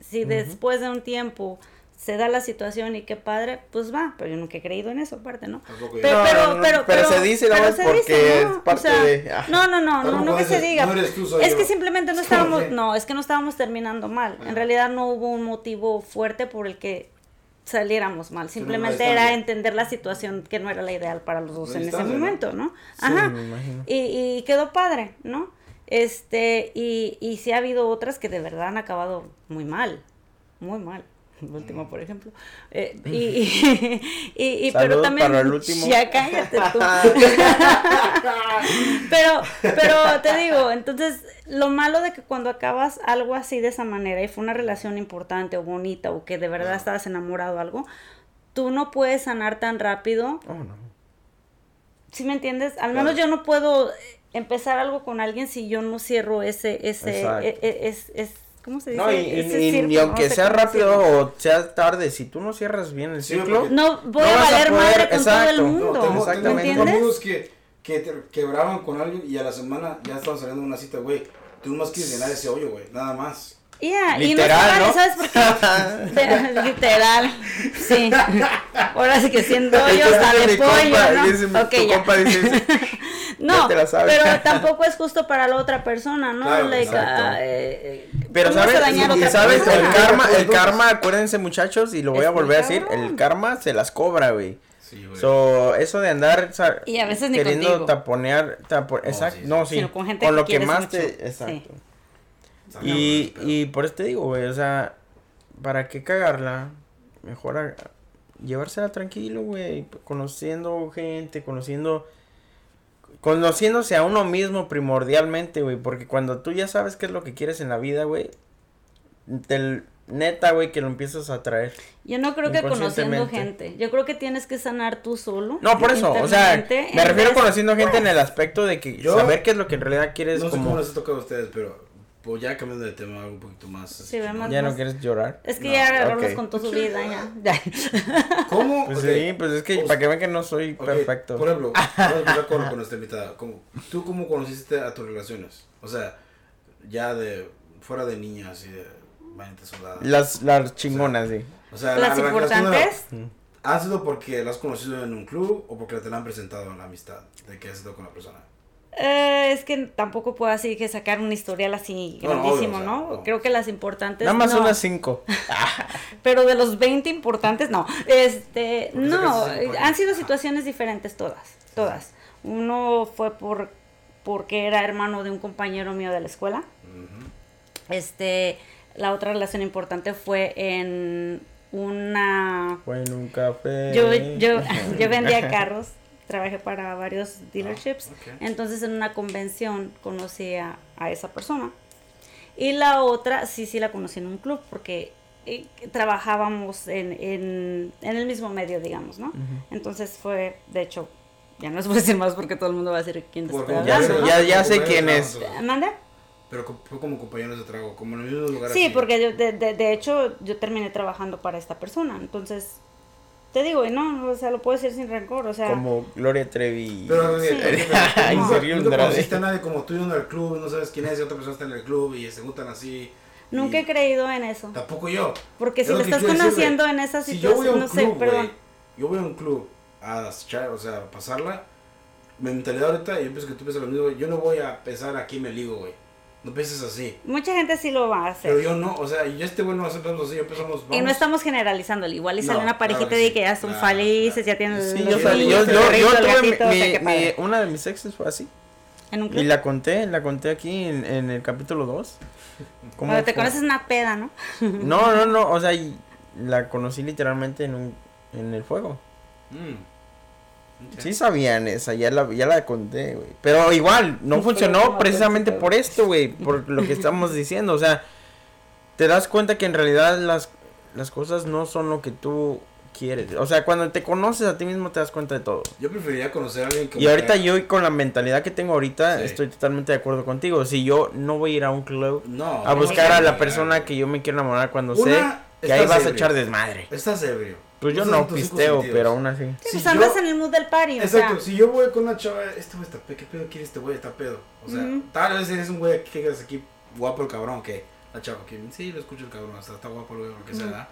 Si después de un tiempo se da la situación y qué padre, pues va, pero yo nunca he creído en eso aparte, ¿no? Pero, No, pero, no, no, pero, pero se dice, ¿no? pero Es se porque dice, ¿no? es parte O sea, de- ah. No, no, no, no, no que se diga. no eres tú, soy es yo. que simplemente no ¿Cómo estábamos, no, es que no estábamos terminando mal. En realidad no hubo un motivo fuerte por el que saliéramos mal. Simplemente era entender la situación que no era la ideal para los dos Una en ese momento, ¿no? Sí, Ajá. me imagino. Y, y quedó padre, ¿no? Este, y, y sí ha habido otras que de verdad han acabado muy mal, muy mal. El último, por ejemplo. Eh, y, y, y- y- pero también. para el último. Ya cállate tú. pero, pero te digo, entonces, lo malo de que cuando acabas algo así de esa manera y fue una relación importante o bonita o que de verdad estabas enamorado o algo, tú no puedes sanar tan rápido Oh, no. ¿Sí me entiendes? Al menos yo no puedo eh, empezar algo con alguien si yo no cierro ese, ese, eh, eh, es, es, ¿cómo se dice? No, y, Ese y- y- aunque sea rápido o sea tarde, si tú no cierras bien el ciclo, No voy no a a valer poder- madre con todo el exacto. No, mundo. tengo, Exactamente. tengo amigos que, que te- quebraban con alguien y a la semana ya estaban saliendo de una cita, güey. Tú nomás quieres llenar ese hoyo, güey. Nada más. Yeah, y Literal, no ¿no? vale, ¿sabes por qué? Literal, sí. Ahora sí que siendo yo Entonces, hasta de mi pollo, compa, ¿no? dice mi- Ok, tu ya. compa dice, No, Ya te la sabes. pero tampoco es justo para la otra persona, ¿no? Claro, like, ah, eh, Pero ¿cómo vas a sabes, y sabes, el karma, el karma, acuérdense muchachos, y lo voy a volver a decir, el karma se las cobra, güey. Sí, güey. So, eso de andar sa- Y a veces ni queriendo contigo. taponear, tapo- exacto, sí, sí. no, sí, con gente con que lo que más mucho. te, Sí. exacto. Y, y por eso te digo, güey, o sea, ¿para qué cagarla? Mejor a- llevársela tranquilo, güey, conociendo gente, conociendo, conociéndose a uno mismo primordialmente, güey, porque cuando tú ya sabes qué es lo que quieres en la vida, güey, te- neta, güey, que lo empiezas a traer. Yo no creo que conociendo gente. Yo creo que tienes que sanar tú solo. No, por eso, o sea, me refiero vez- conociendo gente en el aspecto de que Yo- saber qué es lo que en realidad quieres No sé cómo les ha tocado a ustedes, pero pues ya cambiando de tema algo un poquito más. así Sí. Ya no quieres llorar. Es que No, ya Rolos ok. contó su vida, ya. ¿Cómo? Pues Ok. sí, pues es que Pues- para que vean que no soy Ok, perfecto. Por ejemplo, vamos a empezar con, con esta invitada. ¿Cómo- ¿Tú cómo conociste a tus relaciones? O sea, ya de fuera de niñas y de valientes soldadas. Las, las chingonas, sí. O sea, Las la- la- importantes. ¿Ha sido porque la has conocido en un club o porque te la han presentado en la amistad de que has estado con la persona? Eh, es que tampoco puedo así que sacar un historial así No, no, grandísimo, obvio, o sea, ¿no? no. Creo que las importantes. Nada más no. unas cinco. Pero de los 20 importantes, no. Este, Porque no, han sido situaciones diferentes todas, todas. Uno fue por porque era hermano de un compañero mío de la escuela. Este, la otra relación importante fue en una Fue en un café. yo, yo, yo vendía carros, trabajé para varios dealerships, Ah, ok. entonces en una convención conocí a, a esa persona. Y la otra, sí, sí la conocí en un club, porque eh, trabajábamos en, en, en el mismo medio, digamos, ¿no? Entonces fue, de hecho, ya no les voy a decir más porque todo el mundo va a decir quién te estoy ya hablando, sé- ¿no? ya- ya sé quién es. entonces. ¿Manda? Pero fue como compañeros de trabajo, como en el mismo lugar. Sí, así. porque yo, de, de, de hecho yo terminé trabajando para esta persona, entonces, te digo, y no, o sea, lo puedo decir sin rencor, o sea... Como Gloria Trevi. Pero, Sí. eh, te Andrade. conociste a nadie como tú en el club, no sabes quién es y otra persona está en el club y se juntan así. Nunca y he creído en eso. Tampoco yo. Porque Es si lo lo que estás conociendo güey. en esa Si yo voy a situación, un no club, sé, perdón. yo voy a un club a echar, o sea, a pasarla, mi mentalidad ahorita, yo pienso que tú piensas lo mismo, güey, yo no voy a pensar aquí me ligo, güey. No pienses así. Mucha gente sí lo va a hacer. Pero yo no, o sea, yo este güey no va a hacer tanto así, yo pensamos, Y no vamos- estamos generalizando, igual y sale No, una parejita claro que de sí, que ya son claro, felices, claro. ya tienen Sí, los yo, salí- hijos, yo, el yo, yo tuve gatito, o sea, mi- una de mis exes fue así. En un Y la conté, la conté aquí en, en el capítulo 2. ¿Cómo Cuando te fue? conoces una peda, ¿no? No, no, no, o sea, y la conocí literalmente en un en el fuego. Mm. Ok. Sí sabían esa, ya la, ya la conté, güey. Pero igual, no funcionó precisamente por esto, güey. Por lo que estamos diciendo. O sea, te das cuenta que en realidad las, las cosas no son lo que tú quieres. O sea, cuando te conoces a ti mismo te das cuenta de todo. Yo preferiría conocer a alguien que Y ahorita yo con la mentalidad que tengo ahorita Sí. estoy totalmente de acuerdo contigo. Si yo no voy a ir a un club No. a buscar no, a la persona que yo me quiero enamorar cuando Una, sé que ahí vas a echar desmadre. Estás ebrio. Pues yo Estás no pisteo, pero aún así. Sí, Si pues andas yo- en el mood del party, o Exacto, sea. si yo voy con una chava, este güey está pedo, ¿qué pedo quiere este güey? Está pedo. O sea, tal vez eres un güey que quedas aquí guapo el cabrón, que la chava, que sí, lo escucho el cabrón, hasta está guapo el güey, lo que sea. ¿verdad?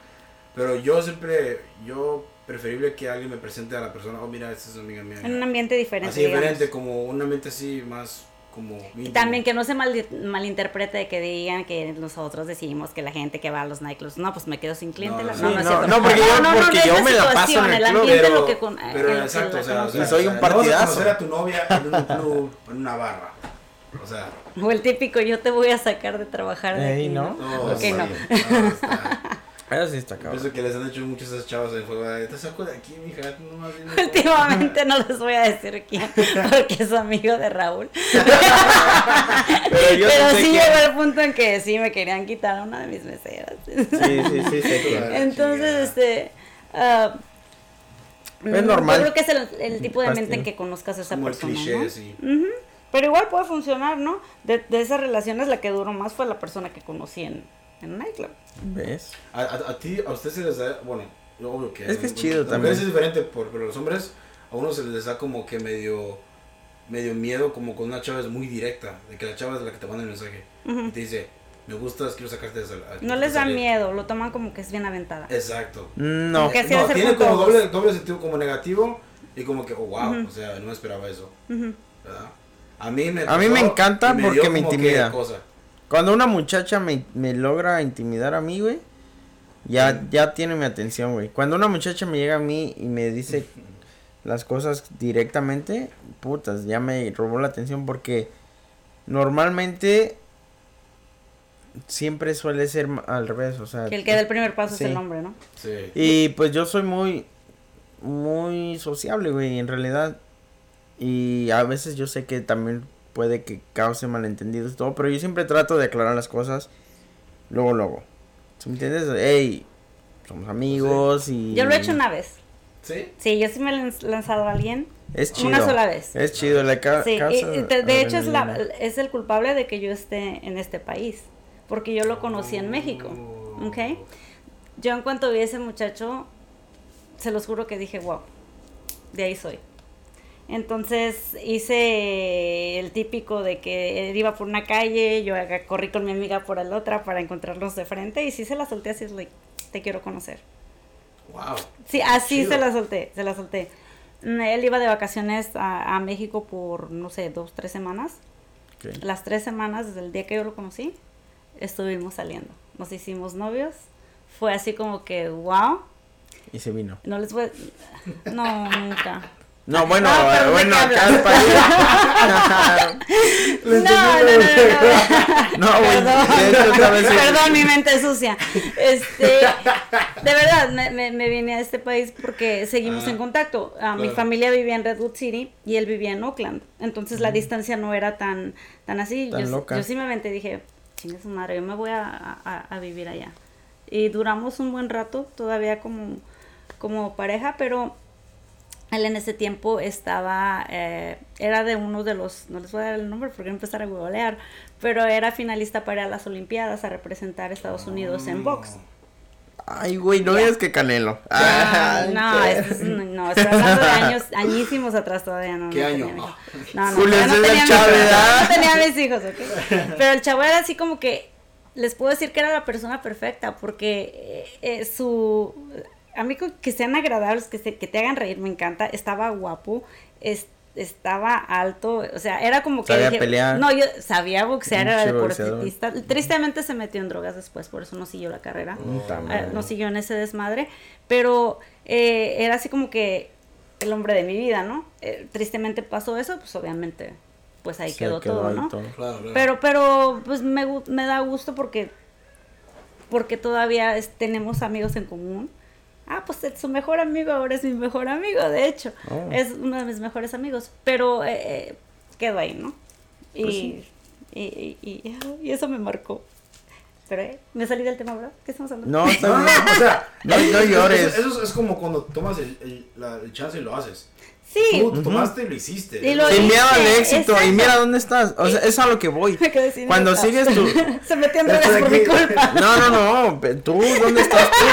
Pero yo siempre, yo preferible que alguien me presente a la persona, oh mira, esta es amiga mía. En un ambiente diferente. así digamos. diferente, como un ambiente así más como... Y también que no se mal, malinterprete de que digan que nosotros decimos que la gente que va a los nightclubs, no, pues me quedo sin cliente. No, la- sí, no, no, es no, cierto. no, porque yo- porque es yo me la paso en el el club, pero, lo que con, pero en lo que exacto, la o sea, o sea, soy un o sea, no vas a partidazo. conocer a tu novia en un club, en una barra. O sea, O el típico, yo te voy a sacar de trabajar de Ey, aquí, ¿no? no, Ok, sí, no. no, está- Eso sí está cabrón. Pienso que les han hecho muchas esas chavas en fuego. Te saco de aquí, mija. No más dime Últimamente no les voy a decir quién, porque es amigo de Raúl. Pero yo sí Pero sé sí quién. llegó el punto en que sí me querían quitar a una de mis meseras. Sí, sí, sí, quién. Claro. Entonces, este. ah, Es mm, normal. Yo creo que es el, el tipo de mente en que conozcas a esa Como el persona. cliché, sí. Pero igual puede funcionar, ¿no? De, de esas relaciones, la que duró más fue la persona que conocí en, en un nightclub. ¿Ves? A, a, a ti, a ustedes se les da. Bueno, obvio que. Es que es chido también. es diferente, por, pero a los hombres, a uno se les da como que medio. Medio miedo, como con una chava es muy directa. De que la chava es la que te manda el mensaje. Ujú. Y te dice, me gustas, quiero sacarte de sal- No les da salir". miedo, lo toman como que es bien aventada. Exacto. No. Que así no, tiene como doble, doble sentido como negativo y como que, oh, wow, Ujú. o sea, no me esperaba eso, Ujú. ¿verdad? A mí me, A mí me encanta dio porque me intimida. cosa. Cuando una muchacha me, me logra intimidar a mí, güey, ya, ya tiene mi atención, güey. Cuando una muchacha me llega a mí y me dice las cosas directamente, putas, ya me robó la atención porque normalmente siempre suele ser al revés, o sea. Que el que da el primer paso Sí. es el hombre, ¿no? Sí. Y pues yo soy muy, muy sociable, güey, en realidad. Y a veces yo sé que también puede que cause malentendidos y todo, pero yo siempre trato de aclarar las cosas luego, luego. ¿Sí me entiendes? Ey, somos amigos y... Yo lo he hecho una vez. ¿Sí? Sí, yo sí me he lanz- lanzado a alguien. Es chido. Una sola vez. Es chido, la ca Sí, y- causa y de, de hecho es, la, es el culpable de que yo esté en este país, porque yo lo conocí en México, Oh. ¿ok? Yo en cuanto vi a ese muchacho, se los juro que dije, wow, de ahí soy. Entonces hice el típico de que él iba por una calle, yo corrí con mi amiga por la otra para encontrarlos de frente y sí se la solté así, es like, te quiero conocer. Wow. Sí, así Chido. se la solté, se la solté. Mm, Él iba de vacaciones a, a México por, no sé, dos, tres semanas. Ok. Las tres semanas desde el día que yo lo conocí, estuvimos saliendo. Nos hicimos novios. Fue así como que, wow. Y se vino. No les voy... No, nunca. No, bueno, No, pero ¿de bueno, qué acá el país. No, no, no, no, no. Vez- Perdón, mi mente sucia. Este, de verdad, me, me, me vine a este país porque seguimos Ah, en contacto. Ah, Mi familia vivía en Redwood City y él vivía en Oakland. Entonces la distancia no era tan, tan así. Tan yo, loca. yo sí me aventé y dije, chingue su madre, yo me voy a, a- a vivir allá. Y duramos un buen rato todavía como, como pareja, pero él en ese tiempo estaba, eh, era de uno de los, no les voy a dar el nombre porque voy a empezar a googlear, pero era finalista para las Olimpiadas a representar a Estados Unidos en box. Ay, güey, no digas que Canelo. Ah, no, es- no, estoy hablando de años, añísimos atrás todavía no. ¿Qué no año? tenía hijo. No, no, Julio no tenía, Chávez, todavía ¿ah? no tenía mis hijos, ¿ok? Pero el chavo era así como que, les puedo decir que era la persona perfecta, porque eh, eh, su, a mí que sean agradables, que, se- que te hagan reír, me encanta, estaba guapo, es, estaba alto, o sea, era como que Sabía pelear. no, yo sabía boxear, era deportista. Tristemente se metió en drogas después, por eso no siguió la carrera. Eh, madre. no siguió en ese desmadre, pero eh, era así como que el hombre de mi vida, ¿no? Eh, tristemente pasó eso, pues obviamente, pues ahí quedó, quedó todo, ¿no? todo. Claro, claro. Pero, pero, pues me, me da gusto porque, porque todavía es- tenemos amigos en común. Ah, pues su mejor amigo ahora es mi mejor amigo, de hecho. Oh. Es uno de mis mejores amigos. Pero eh, eh, quedó ahí, ¿no? Y, Pues sí. y, y, y- y eso me marcó. Pero eh, me salí del tema, ¿verdad? ¿Qué estamos hablando? No, No, no, o sea, No- no eso- llores. Eso, eso es como cuando tomas el, el, la, el chance y lo haces. Sí. Tú tomaste y lo hiciste. Y lo Sin miedo al éxito. exacto. Y mira dónde estás. O sea, es a lo que voy. Me quedé sin Cuando sigues tu. Se metió en drogas por mi culpa. No, no, no. Tú, ¿dónde estás tú?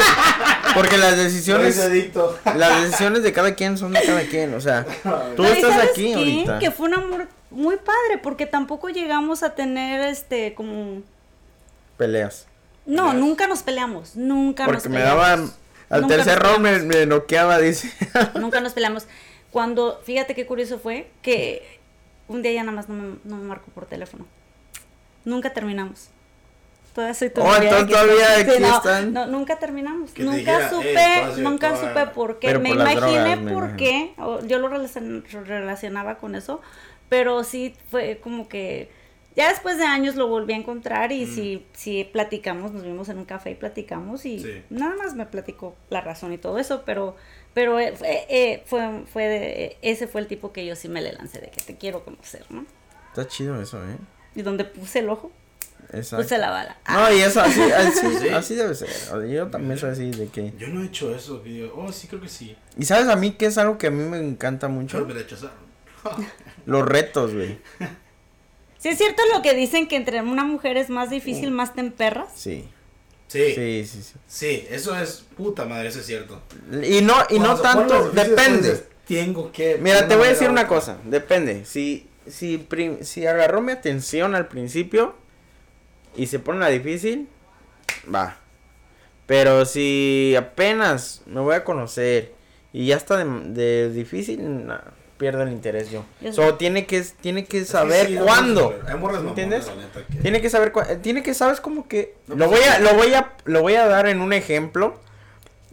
Porque las decisiones. adicto. Las decisiones de cada quien son de cada quien. O sea, tú No, ¿y estás sabes aquí qué? ahorita. Que fue un amor muy padre, porque tampoco llegamos a tener este como Peleas. no, Peleas. nunca nos peleamos, nunca nos Porque me peleamos. daban. Al Nunca tercer round me, me noqueaba, dice. Nunca nos peleamos. Cuando, fíjate qué curioso fue que un día ya nada más no me, no me marcó por teléfono. Nunca terminamos. Todavía soy tu Oh, entonces aquí todavía aquí no, están. no, nunca terminamos. Nunca dijera, "Ey, supe, nunca supe por qué. Pero me por imaginé drogas, por qué. yo lo relacion- relacionaba con eso. Pero sí fue como que. Ya después de años lo volví a encontrar y sí, sí platicamos, nos vimos en un café y platicamos y Sí. nada más me platicó la razón y todo eso, pero pero eh, fue, eh, fue, fue de- eh, ese fue el tipo que yo sí me le lancé de que te quiero conocer, ¿no? Está chido eso, ¿eh? Y donde puse el ojo, Exacto. puse la bala. No, y eso así, así, Sí. así debe ser. Yo también soy así de que. Yo no he hecho eso. que digo, oh, sí, creo que sí. Y sabes a mí que es algo que a mí me encanta mucho. Me rechazaron. Los retos, güey. Sí es cierto lo que dicen que entre una mujer es más difícil, más te emperras. Sí. Sí, sí, Sí, sí, sí. eso es puta madre, eso es cierto. Y no, y no Cuando tanto, depende. Tengo que. Mira, te voy a decir una cosa, depende. Si, si, prim- si agarró mi atención al principio y se pone la difícil, va. Pero si apenas me voy a conocer y ya está de, de difícil, nah, pierdo el interés yo. Yo So, tiene que, tiene que saber sí, no cuándo. saber. ¿Entiendes? la neta, que- Tiene que saber, cua- tiene que sabes como que No lo pasa voy a, lo voy a, lo voy a dar en un ejemplo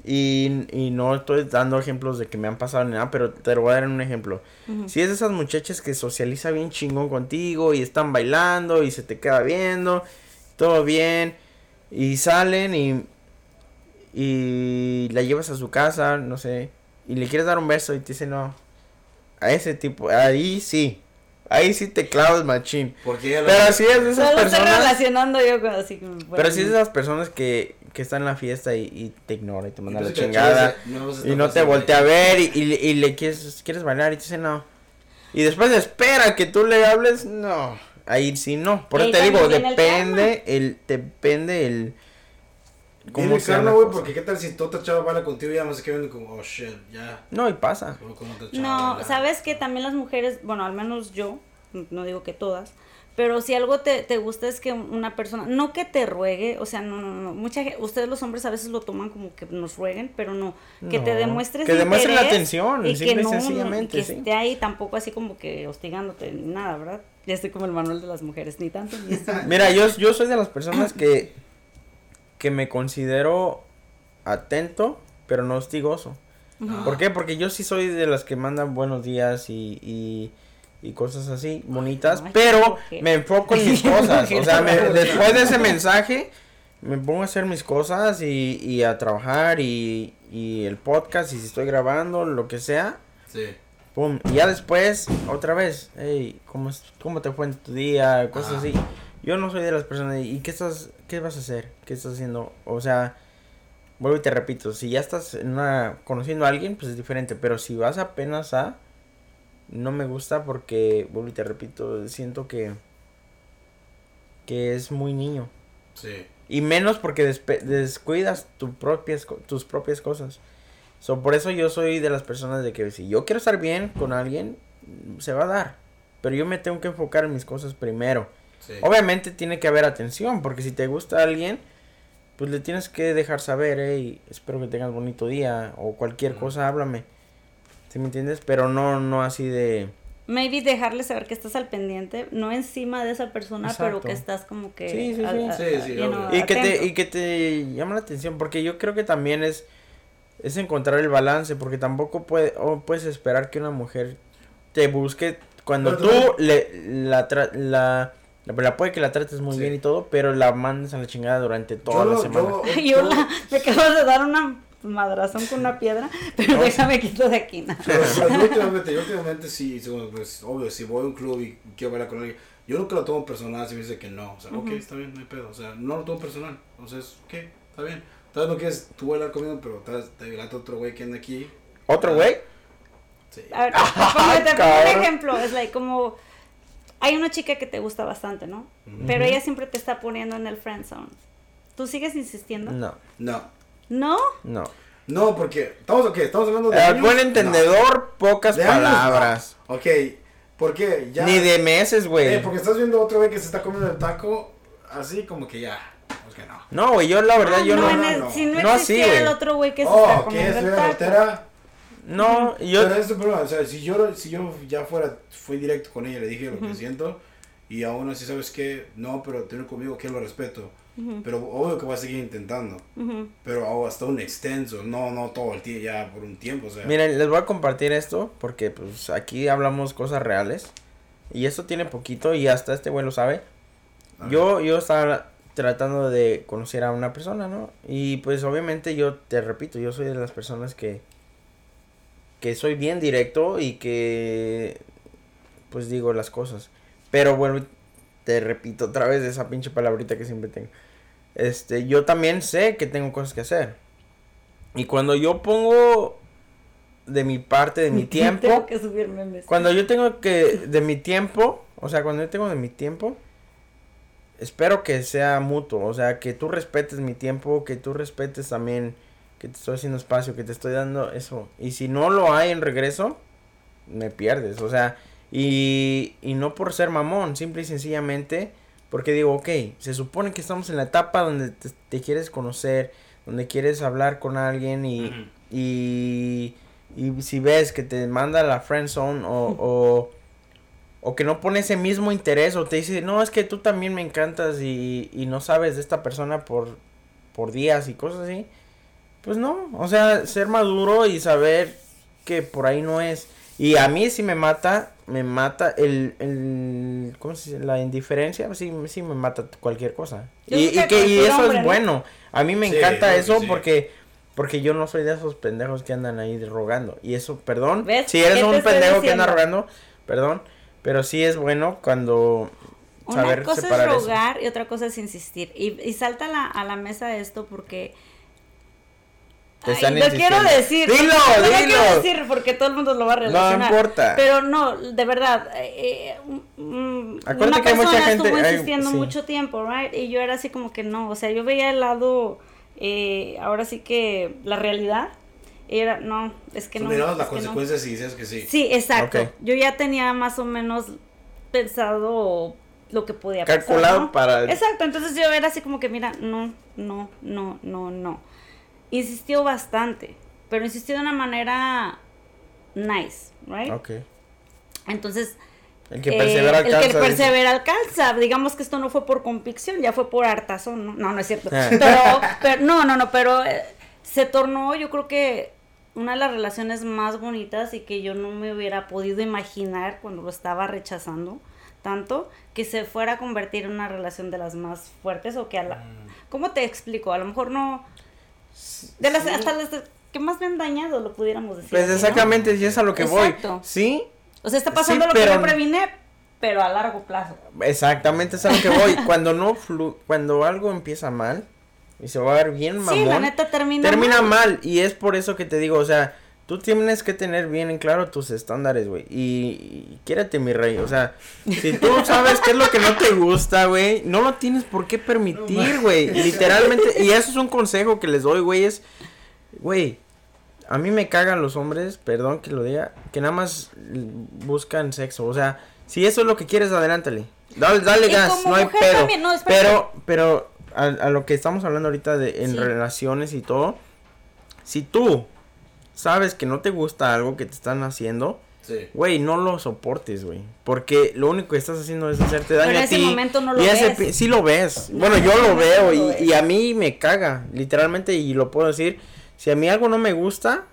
y, y no estoy dando ejemplos de que me han pasado ni nada, pero te lo voy a dar en un ejemplo. Si es de esas muchachas que socializa bien chingón contigo y están bailando y se te queda viendo, todo bien y salen y y la llevas a su casa, no sé, y le quieres dar un beso y te dice no. A ese tipo, ahí sí. Ahí sí te clavas machín. Porque Pero si es de esas Solo estoy personas. relacionando yo con así Pero si es de esas personas que, que están en la fiesta y, y te ignora y te manda la chingada. no, Y no te voltea a ver y, y, y le quieres, quieres bailar y te dice no. Y después espera que tú le hables, no. Ahí sí no. Por eso te digo, viene el depende el, depende el. Sea karma, la güey, porque qué tal si otra chava baila contigo y ya más se quedan como, oh shit, ya. No, y pasa. No, ya. sabes que también las mujeres, bueno, al menos yo, no digo que todas, pero si algo te, te gusta es que una persona, no que te ruegue, o sea, no, no, no, mucha gente, ustedes los hombres a veces lo toman como que nos rueguen, pero no, que te demuestres que demuestren la atención, y simple que y no, sencillamente, que sí. esté ahí tampoco así como que hostigándote ni nada, ¿verdad? Ya estoy como el manual de las mujeres, ni tanto ni esto. Mira, yo, yo soy de las personas que, que me considero atento, pero no hostigoso. ¿Por qué? Porque yo sí soy de las que mandan buenos días y, y, y cosas así, bonitas, Ay, pero me enfoco en mis cosas. O sea, me- después de ese mensaje, me pongo a hacer mis cosas y, y a trabajar y, y el podcast y si estoy grabando, lo que sea. Sí. Pum, y ya después, otra vez, hey, ¿cómo, es- ¿cómo te fue en tu día? Cosas así. Yo no soy de las personas, ¿y qué estás, qué vas a hacer? ¿Qué estás haciendo? O sea, vuelvo y te repito, si ya estás en una, conociendo a alguien, pues es diferente, pero si vas apenas a, no me gusta porque, vuelvo y te repito, siento que, que es muy niño. Sí. Y menos porque despe- descuidas tu propias, tus propias cosas. So, por eso yo soy de las personas de que si yo quiero estar bien con alguien, se va a dar. Pero yo me tengo que enfocar en mis cosas primero. Sí. Obviamente tiene que haber atención, porque si te gusta alguien, pues le tienes que dejar saber, hey, espero que tengas bonito día, o cualquier cosa, háblame. ¿Sí me entiendes? Pero no, no así de, maybe dejarle saber que estás al pendiente, no encima de esa persona, pero que estás como que... Sí, sí, a- sí. a- Sí, sí, you know, obvio. Y que, te, y que te llama la atención, porque yo creo que también es, es encontrar el balance, porque tampoco puede, o puedes esperar que una mujer te busque cuando Pero tú le, la, la, la puede que la trates muy Sí. bien y todo, pero la mandes a la chingada durante toda Yo la semana. yo- Yo la- me acabo de dar una madrazón con una piedra, pero déjame quito de aquí. ¿no? Pero, pero yo últimamente, yo últimamente sí, sí, bueno, pues, obvio, si voy a un club y quiero bailar con alguien, yo nunca lo tomo personal si me dice que no. O sea, ok, está bien, no hay pedo. O sea, no lo tomo personal. O sea, es, ok, está bien. Tal vez no quieres tú bailar conmigo, pero tal vez te violate otro güey que anda aquí. ¿Otro güey? Sí. A ver, te pongo, te pongo un ejemplo. Es like como. Hay una chica que te gusta bastante, ¿no? Pero ella siempre te está poniendo en el friend zone. ¿Tú sigues insistiendo? No, No. ¿No? no. No, porque estamos, ok, estamos hablando de. Eh, años? buen entendedor, pocas No. Años, palabras. no. Ok, ¿por qué? Ya. Ni de meses, güey. Eh, porque estás viendo otro güey que se está comiendo el taco, así como que ya. Pues que no. No, güey, yo la verdad, Ah, yo no. en no, el- no. Si no, No así, el otro güey que se oh, está comiendo el taco. soltera. No, yo. Pero es el problema, o sea, si yo, si yo ya fuera, fui directo con ella, le dije lo que siento, y aún así, ¿sabes qué? No, pero tener conmigo que lo respeto. Pero obvio que voy a seguir intentando. Ujú. Pero oh, hasta un extenso, no, no todo el tiempo, ya por un tiempo, o sea. Miren, les voy a compartir esto porque pues aquí hablamos cosas reales. Y esto tiene poquito y hasta este güey lo sabe. Yo, yo estaba tratando de conocer a una persona, ¿no? Y pues obviamente yo te repito, yo soy de las personas que que soy bien directo y que pues digo las cosas. Pero bueno, te repito otra vez esa pinche palabrita que siempre tengo. Este, yo también sé que tengo cosas que hacer. Y cuando yo pongo de mi parte, de mi tiempo, Tengo que subir memes. cuando yo tengo que, de mi tiempo, o sea, cuando yo tengo de mi tiempo, espero que sea mutuo, o sea, que tú respetes mi tiempo, que tú respetes también que te estoy haciendo espacio, que te estoy dando eso. Y si no lo hay en regreso, me pierdes, o sea, y, y no por ser mamón, simple y sencillamente, porque digo, ok, se supone que estamos en la etapa donde te, te quieres conocer, donde quieres hablar con alguien y, y, y si ves que te manda la friend zone o, o, o que no pone ese mismo interés o te dice, no, es que tú también me encantas y, y no sabes de esta persona por, por días y cosas así, pues no, o sea, ser maduro y saber que por ahí no es. Y a mí sí me mata, me mata el, el ¿cómo se dice? La indiferencia, sí, sí me mata cualquier cosa. Yo Y, y que que y eso hombre, es ¿no? bueno. A mí me Sí, encanta eso sí. porque porque yo no soy de esos pendejos que andan ahí rogando. Y eso, perdón. ¿Ves? Si eres ¿Qué te un pendejo que anda rogando, perdón. Pero sí es bueno cuando Una saber cosa es eso. rogar y otra cosa es insistir. Y, y salta a la, a la mesa esto porque... Te Ay, están lo quiero decir. Dilo, no lo dilo. quiero decir porque todo el mundo lo va a relacionar. importa. Pero no, de verdad. eh, eh, mm, Acuérdate una que hay mucha persona gente- estuvo hay- insistiendo sí. mucho tiempo, right? Y yo era así como que no. O sea, yo veía el lado, eh, ahora sí que la realidad. Y era, no, es que Tú no. mirabas las que no. consecuencias y dices que sí. Sí, exacto. Yo ya tenía más o menos pensado lo que podía Calculado pasar. ¿no? para- Exacto, entonces yo era así como que, mira, no, no, no, no, no. Insistió bastante, pero insistió de una manera nice, right? Ok. Entonces, El que eh, persevera el que alcanza. dice. persevera alcanza. Digamos que esto no fue por convicción, ya fue por hartazón, ¿no? No, no es cierto. Ah. Pero, pero no, no, no, pero eh, se tornó, yo creo que una de las relaciones más bonitas y que yo no me hubiera podido imaginar cuando lo estaba rechazando tanto que se fuera a convertir en una relación de las más fuertes o que a la Mm. ¿Cómo te explico? A lo mejor no de las hasta las que más me han dañado lo pudiéramos decir. Pues ¿no? exactamente, sí es a lo que Exacto. voy. Sí, O sea, está pasando Sí, lo que yo previne, pero a largo plazo. exactamente es a lo que voy. Cuando no flu cuando algo empieza mal y se va a ver bien mamón. Sí, la neta termina. termina mal. mal y es por eso que te digo, o sea, tú tienes que tener bien en claro tus estándares, güey. Y, y quiérete, mi rey, o sea, si tú sabes qué es lo que no te gusta, güey, no lo tienes por qué permitir, güey. Literalmente, y eso es un consejo que les doy, güey, es, güey, a mí me cagan los hombres, perdón que lo diga, que nada más buscan sexo, o sea, si eso es lo que quieres, adelántale. Dale, dale gas, no hay pedo. también, no, espérate. pero, pero, a, a lo que estamos hablando ahorita de en Sí. relaciones y todo, si tú sabes que no te gusta algo que te están haciendo, Sí. Güey, no lo soportes, güey. Porque lo único que estás haciendo es hacerte daño Pero en a ese ti. momento no lo y ese ves. pi- sí lo ves. No, bueno, yo ese lo veo no lo y, y a mí me caga, literalmente, y lo puedo decir. Si a mí algo no me gusta,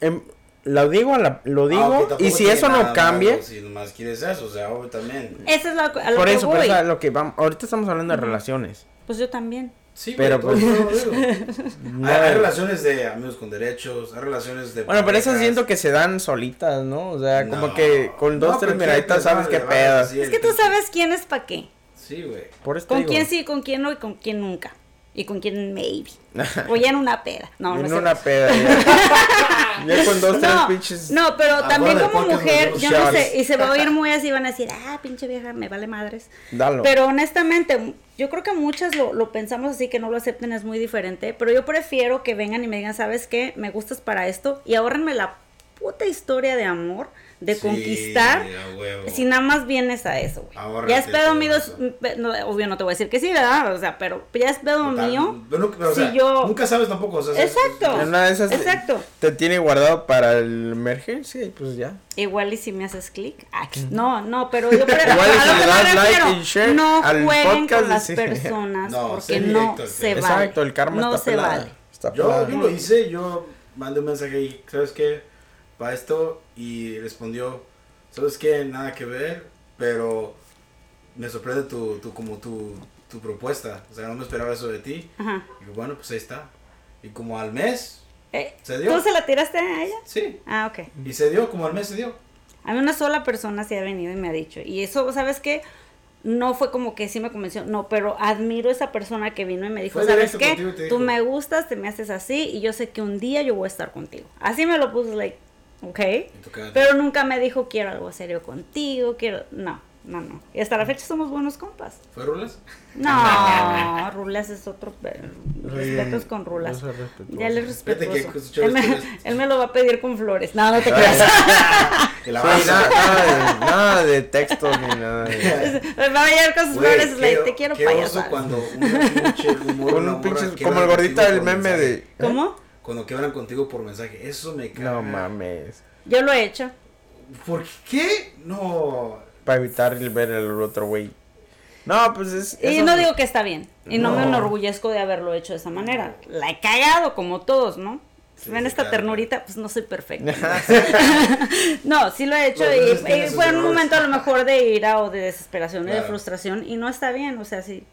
em, lo digo, a la- lo digo, Aunque tampoco y si eso nada no malo cambia, Si nomás quieres eso, o sea, obvio también. Eso es lo, a lo por que eso, por voy. eso es lo que vamos, ahorita estamos hablando de relaciones. Pues yo también. Sí, Pero, pues- hay, hay relaciones de amigos con derechos, hay relaciones de. Bueno, pero esas siento que se dan solitas, ¿no? O sea, como No. que con dos, No, tres miraditas sabes qué vale, pedo. Es que tú sabes quién es para qué. Sí, güey. Por eso te Con digo. quién sí, con quién no y con quién nunca. Y con quién maybe. O ya en una peda. No, no en una peda ya. ya con dos, tres no, pinches. no, pero también como mujer, yo no sé, y se va a oír muy así, van a decir, ah, pinche vieja, me vale madres. Dalo. Pero honestamente, yo creo que muchas lo, lo pensamos así, que no lo acepten es muy diferente, pero yo prefiero que vengan y me digan, ¿sabes qué? Me gustas para esto y ahórrenme la puta historia de amor, de Sí, conquistar, si nada más vienes a eso, güey. Ya es pedo mío, no, obvio no te voy a decir que sí, ¿verdad? O sea, pero ya es pedo Total, mío. pero pero, o si sea, yo- Nunca sabes tampoco. O sea, es- Exacto. En una de esas te- Exacto. Te, tiene guardado para el emergencia y pues ya. Igual y si me haces clic. Ah, No, no, pero yo pre- Igual y a si lo le que das me like y share no al jueguen podcast, con las sí. personas No, porque no directo se vale. Exacto, el karma no está se pelado. vale. Está Yo, yo lo hice, yo mandé un mensaje ahí, ¿sabes qué? Para esto, y respondió, ¿sabes qué? Nada que ver, pero me sorprende tu, tu, como tu, tu propuesta. O sea, no me esperaba eso de ti. Ajá. Y bueno, pues ahí está. Y como al mes, Eh, ¿Se dio? ¿Tú se la tiraste a ella? sí. Ah, ok. Y se dio, como al mes se dio. A mí una sola persona sí ha venido y me ha dicho. Y eso, ¿sabes qué? No fue como que sí me convenció, no, pero admiro a esa persona que vino y me dijo, ¿sabes qué? Tú dijo. me gustas, te me haces así y yo sé que un día yo voy a estar contigo. Así me lo puso, like, ok. Pero nunca me dijo, quiero algo serio contigo, quiero... No, no, no. Y hasta la fecha somos buenos compas. ¿Fue Rulas? No, Rulas es otro... pe- Respetos con Rulas. Ya le respeto. Él, me, esto- él me lo va a pedir con flores. No, no te creas. Sí, nada, nada de, nada de textos ni nada de... Me va a llegar con sus flores. qué- te quiero oso cuando un un pinche, morra como el contigo del meme de... ¿Cómo? Cuando quebran contigo por mensaje, eso me caga. No mames. Yo lo he hecho. ¿Por qué? No. Para evitar el ver al otro güey. No, pues es... Y no digo que está bien. Y no, me No. enorgullezco de haberlo hecho de esa manera. La he cagado como todos, ¿no? Sí, Ven sí, esta claro. ternurita, pues no soy perfecta. no, sí lo he hecho Los y, y fue un momento a lo mejor de ira o de desesperación y de Claro. frustración y no está bien, o sea, sí.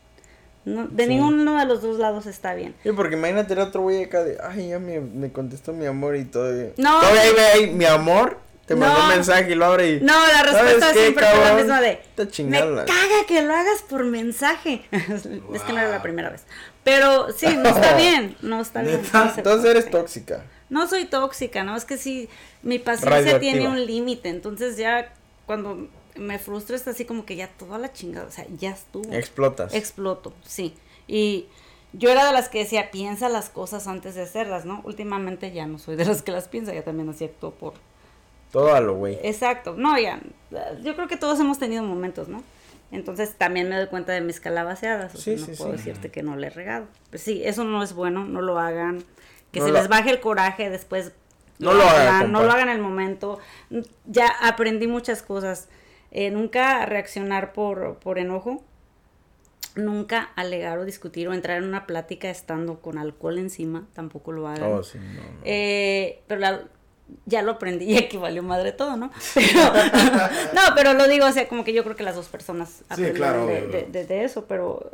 No- de Sí. ninguno de los dos lados está bien. Sí, porque imagínate el otro güey acá de, ay, ya me, me contestó mi amor y todo. No. Todavía ahí ahí, mi amor, te mandó No. un mensaje y lo abre y... No, la ¿Sabes respuesta qué, siempre fue la misma de Te me caga que lo hagas por mensaje. es que no era la primera vez. Pero sí, no está bien, no está bien. Entonces eres tóxica. No soy tóxica, ¿no? Es que sí, mi paciencia tiene un límite, entonces ya cuando me frustro es así como que ya toda la chingada, o sea, ya estuvo. Explotas. Exploto, sí. Y yo era de las que decía, piensa las cosas antes de hacerlas, ¿no? Últimamente ya no soy de las que las piensa, ya también así actúo por... Todo a lo güey. Exacto, no, ya, yo creo que todos hemos tenido momentos, ¿no? Entonces también me doy cuenta de mis calabaceadas, o sea, Sí, no sí, puedo sí. decirte que no le he regado. Pues sí, eso no es bueno, no lo hagan, que No se les baje el coraje después. No lo hagan, no lo hagan en el momento. Ya aprendí muchas cosas. Eh, nunca reaccionar por, por enojo. Nunca alegar o discutir o entrar en una plática estando con alcohol encima. Tampoco lo hagan. Oh, sí, no, no. Eh, pero la- ya lo aprendí y aquí valió madre todo, ¿no? Pero, no, pero lo digo, o sea, como que yo creo que las dos personas aprenden claro, de, de- de- de eso, pero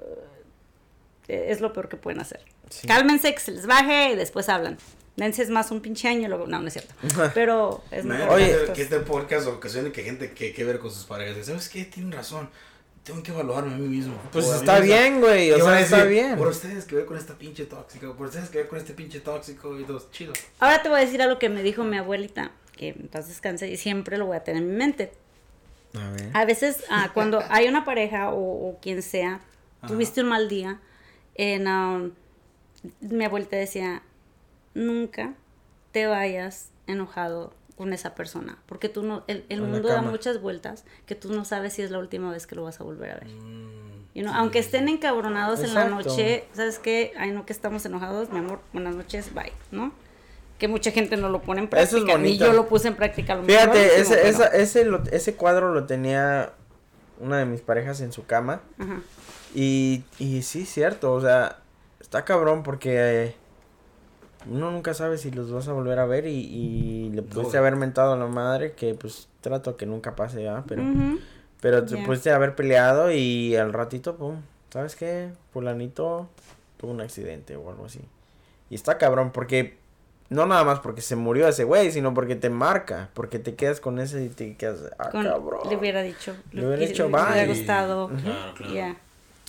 eh, es lo peor que pueden hacer. Sí. Cálmense, que se les baje y después hablan. Dense es más un pinche año y luego, no, no es cierto. Pero es mejor. Oye, que- este podcast ocasione que gente que, que ver con sus parejas. ¿Sabes qué? Tienen razón. Tengo que evaluarme a mí mismo. Pues O está bien, güey, o ¿Qué van sea, está bien. Por ustedes que ver con esta pinche tóxica. Por ustedes que ver con este pinche tóxico y todo. Chido. Ahora te voy a decir algo que me dijo mi abuelita, que entonces descanse y siempre lo voy a tener en mi mente. A ver. A veces, ah, cuando hay una pareja o, o quien sea, Ajá. tuviste un mal día, en, um, mi abuelita decía, nunca te vayas enojado con esa persona, porque tú no, el, el mundo da muchas vueltas que tú no sabes si es la última vez que lo vas a volver a ver. Mm, You know, sí. Aunque estén encabronados en la noche, ¿sabes qué? Ay, no que estamos enojados, mi amor, buenas noches, bye, ¿no? que mucha gente no lo pone en Eso es práctica. Ni bonito. yo lo puse en práctica. lo Fíjate, ese, esa- ese, lo- ese cuadro lo tenía una de mis parejas en su cama. Ajá. Y, y sí, cierto, o sea, está cabrón porque eh, uno nunca sabe si los vas a volver a ver y, y le pudiste No. haber mentado a la madre que pues trato que nunca pase, ¿verdad? Pero, Ujú. pero te Ya. pudiste haber peleado y al ratito, pum, ¿sabes qué? Fulanito tuvo un accidente o algo así. Y está cabrón porque, no nada más porque se murió ese güey, sino porque te marca, porque te quedas con ese y te quedas, ah, Con- cabrón. le hubiera dicho. Le hubiera dicho, le hubiera bye. gustado. Claro, claro. Ya.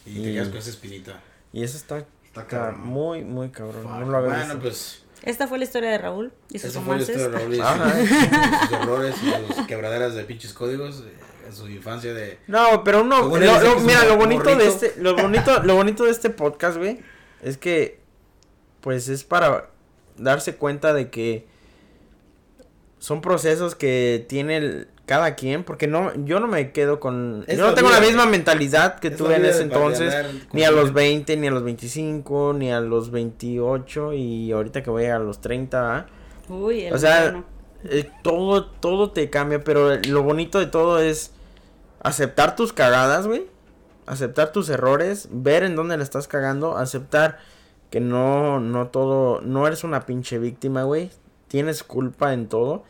Y te quedas con esa espinita. Y eso está, Está está cabrón. muy, muy cabrón. Fuck. No lo bueno, visto. pues. Esta fue la historia de Raúl y sus Eso fue la historia de Raúl y sus- Ajá. sus errores y sus quebraderas de pinches códigos eh, en su infancia de... No, pero uno, lo- lo- mira, un lo bonito de este, lo bonito, lo bonito de este podcast, güey, es que, pues, es para darse cuenta de que son procesos que tiene el- cada quien, porque no, yo no me quedo con, Es yo no tengo la misma mentalidad que Es tuve en ese entonces, ni a los consciente. 20, ni a los 25, ni a los 28, y ahorita que voy a los 30, ¿verdad? Uy, el O sea, bueno. eh, todo, todo te cambia, pero lo bonito de todo es aceptar tus cagadas, güey. Aceptar tus errores, ver en dónde la estás cagando, aceptar que no, no todo, no eres una pinche víctima, güey. Tienes culpa en todo.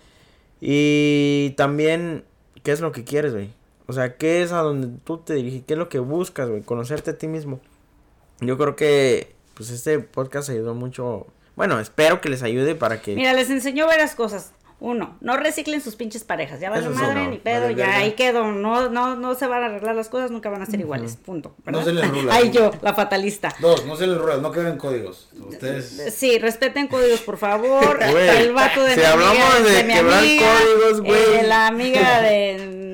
Y también, ¿qué es lo que quieres, güey? O sea, ¿qué es a donde tú te diriges? ¿Qué es lo que buscas, güey? Conocerte a ti mismo. Yo creo que, pues, este podcast ayudó mucho. Bueno, espero que les ayude para que... Mira, les enseñó varias cosas. Uno, no reciclen sus pinches parejas. Ya vale madre no, ni pedo, vale ya verga. ahí quedó. No, no, no se van a arreglar las cosas, nunca van a ser iguales. Punto. No ¿verdad? se les rula. Ay, yo, la fatalista. Dos, no se les ruedas, no queden códigos. Ustedes... Sí, respeten códigos, por favor. El vato de si mi hablamos amiga, de mi quebrar amiga, códigos, güey. eh, la amiga de...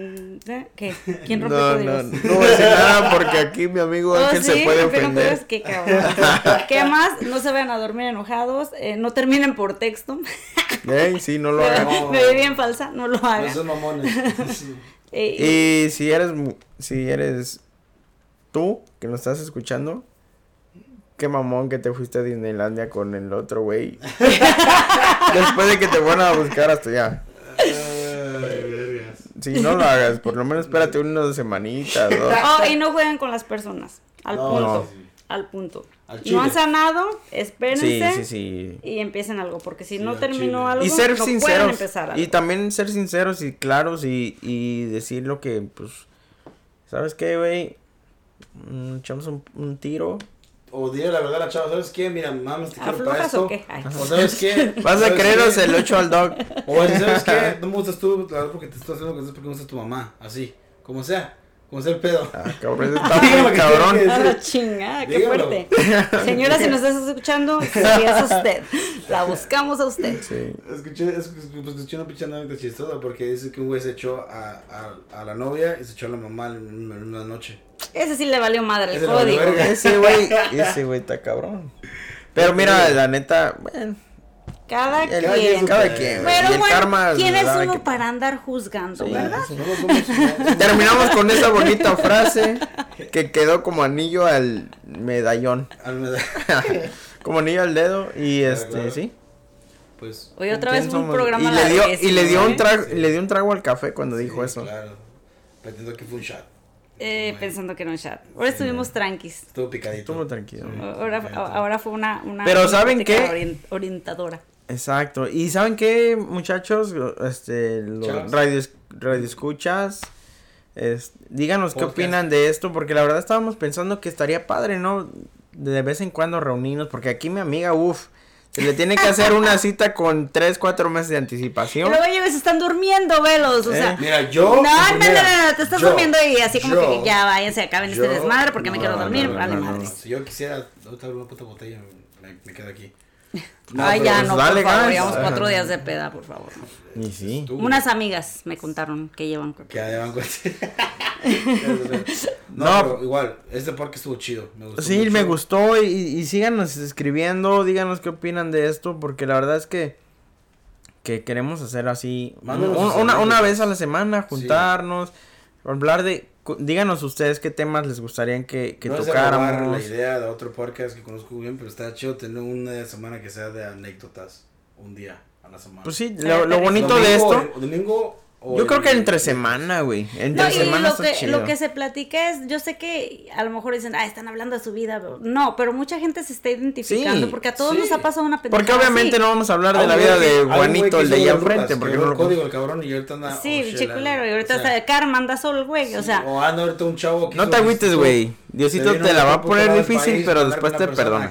¿Qué? ¿Quién rompe No, no, códigos? no voy a decir nada porque aquí mi amigo Oh, Ángel sí, se puede ofender. qué cabrón. ¿Qué más? No se vayan a dormir enojados, eh, no terminen por texto. Ey, sí, no lo hagan. No. Me vi bien falsa, no lo No hagan. son mamones. Sí. Eh, Y si eres, si eres tú que nos estás escuchando, qué mamón que te fuiste a Disneylandia con el otro güey. Después de que te fueron a buscar hasta allá. Sí, no lo hagas, por lo menos espérate unas semanitas, ¿no? Oh, y no jueguen con las personas. Al No, punto. sí. Al punto. Al no han sanado, espérense. Sí, sí, sí. Y empiecen algo, porque si Sí, no al terminó chile. algo, Y ser no pueden sinceros. empezar algo. Y también ser sinceros y claros y, y decir lo que, pues, ¿sabes qué, güey? Mm, echamos un, un tiro. O dile la verdad a la chava, ¿sabes qué? Mira, mames, te quiero para ¿Aflojas esto. o qué? Ay. O ¿sabes qué? Vas a ¿Sabes creeros el 8 al dog. O ¿sabes qué? No me gustas tú, la verdad, porque te estoy haciendo cosas porque me gusta tu mamá. Así, como sea. Como sea el pedo. Ah, cabrón, está muy cabrón. que Ah, decir. chingada, qué fuerte. Señora, si nos estás escuchando, sí es usted. La buscamos a usted. Sí. Escuché, es- pues, escuché una pinche anécdota chistosa porque dice que un güey se echó a, a, a la novia y se echó a la mamá en la misma noche. Ese sí le valió madre el Ese código. Ese güey, ese güey está cabrón. Pero mira, la neta, bueno, Cada el- quien. cada quien. Pero y el bueno, karma ¿quién es uno que- para andar juzgando, Sí, verdad? sí. No. Terminamos con esa bonita frase que quedó como anillo al medallón. Al meda- Como anillo al dedo y este, sí. Pues. Hoy otra ¿Quién vez un somos? programa y le dio y le dio ¿eh? un trago Sí. le dio un trago al café cuando dijo eso. Claro. Pretendo que fue un shot. Eh, pensando que no chat. Ahora estuvimos tranquis. Estuvo picadito. Estuvo tranquilo. Ahora, ahora fue una, una Pero una ¿saben qué? orien- orientadora. Exacto. Y saben qué, muchachos, este, los radio, radio escuchas, es- díganos qué opinan de esto, porque la verdad estábamos pensando que estaría padre, ¿no? De vez en cuando reunirnos, porque aquí mi amiga, uff, se le tiene que hacer una cita con tres, cuatro meses de anticipación. luego ellos están durmiendo, velos, o Eh, sea. Mira, yo. no, no, no, no, no, te estás yo- durmiendo y así como yo- que ya váyanse, acaben este desmadre porque me quiero no, dormir, no, vale no, no. madres. Si yo quisiera otra una puta botella, me, me quedo aquí. Ay, pero ya, pues no, dale por favor, llevamos cuatro días de peda, por favor. Y sí. Tú, Unas amigas me contaron que llevan Que ya van no, No. pero igual, este parque estuvo chido. Me gustó Sí, mucho. me gustó y, y síganos escribiendo, díganos qué opinan de esto, porque la verdad es que que queremos hacer así un- una, una vez a la semana, juntarnos, hablar de, díganos ustedes qué temas les gustaría que, que no tocáramos. la idea de otro podcast que conozco bien, pero está chido tener una semana que sea de anécdotas. un día a la semana. Pues sí, lo, lo bonito Domingo, de esto. Domingo Yo creo que entre semana, güey. Entre No, y semana lo que, chido. lo que se platica es, yo sé que a lo mejor dicen, ah, están hablando de su vida. pero- No, pero mucha gente se está identificando Sí, porque a todos sí. nos ha pasado una pendejada Porque obviamente así. no vamos a hablar de la vida que- de Juanito, el de allá enfrente. que Porque no lo código el cabrón y ahorita anda. Sí, oh, chiculero, y ahorita o sea, está Karma, anda solo güey, o sea, O anda ahorita un chavo que No te agüites, güey. Diosito te la va a poner difícil, pero después te perdona.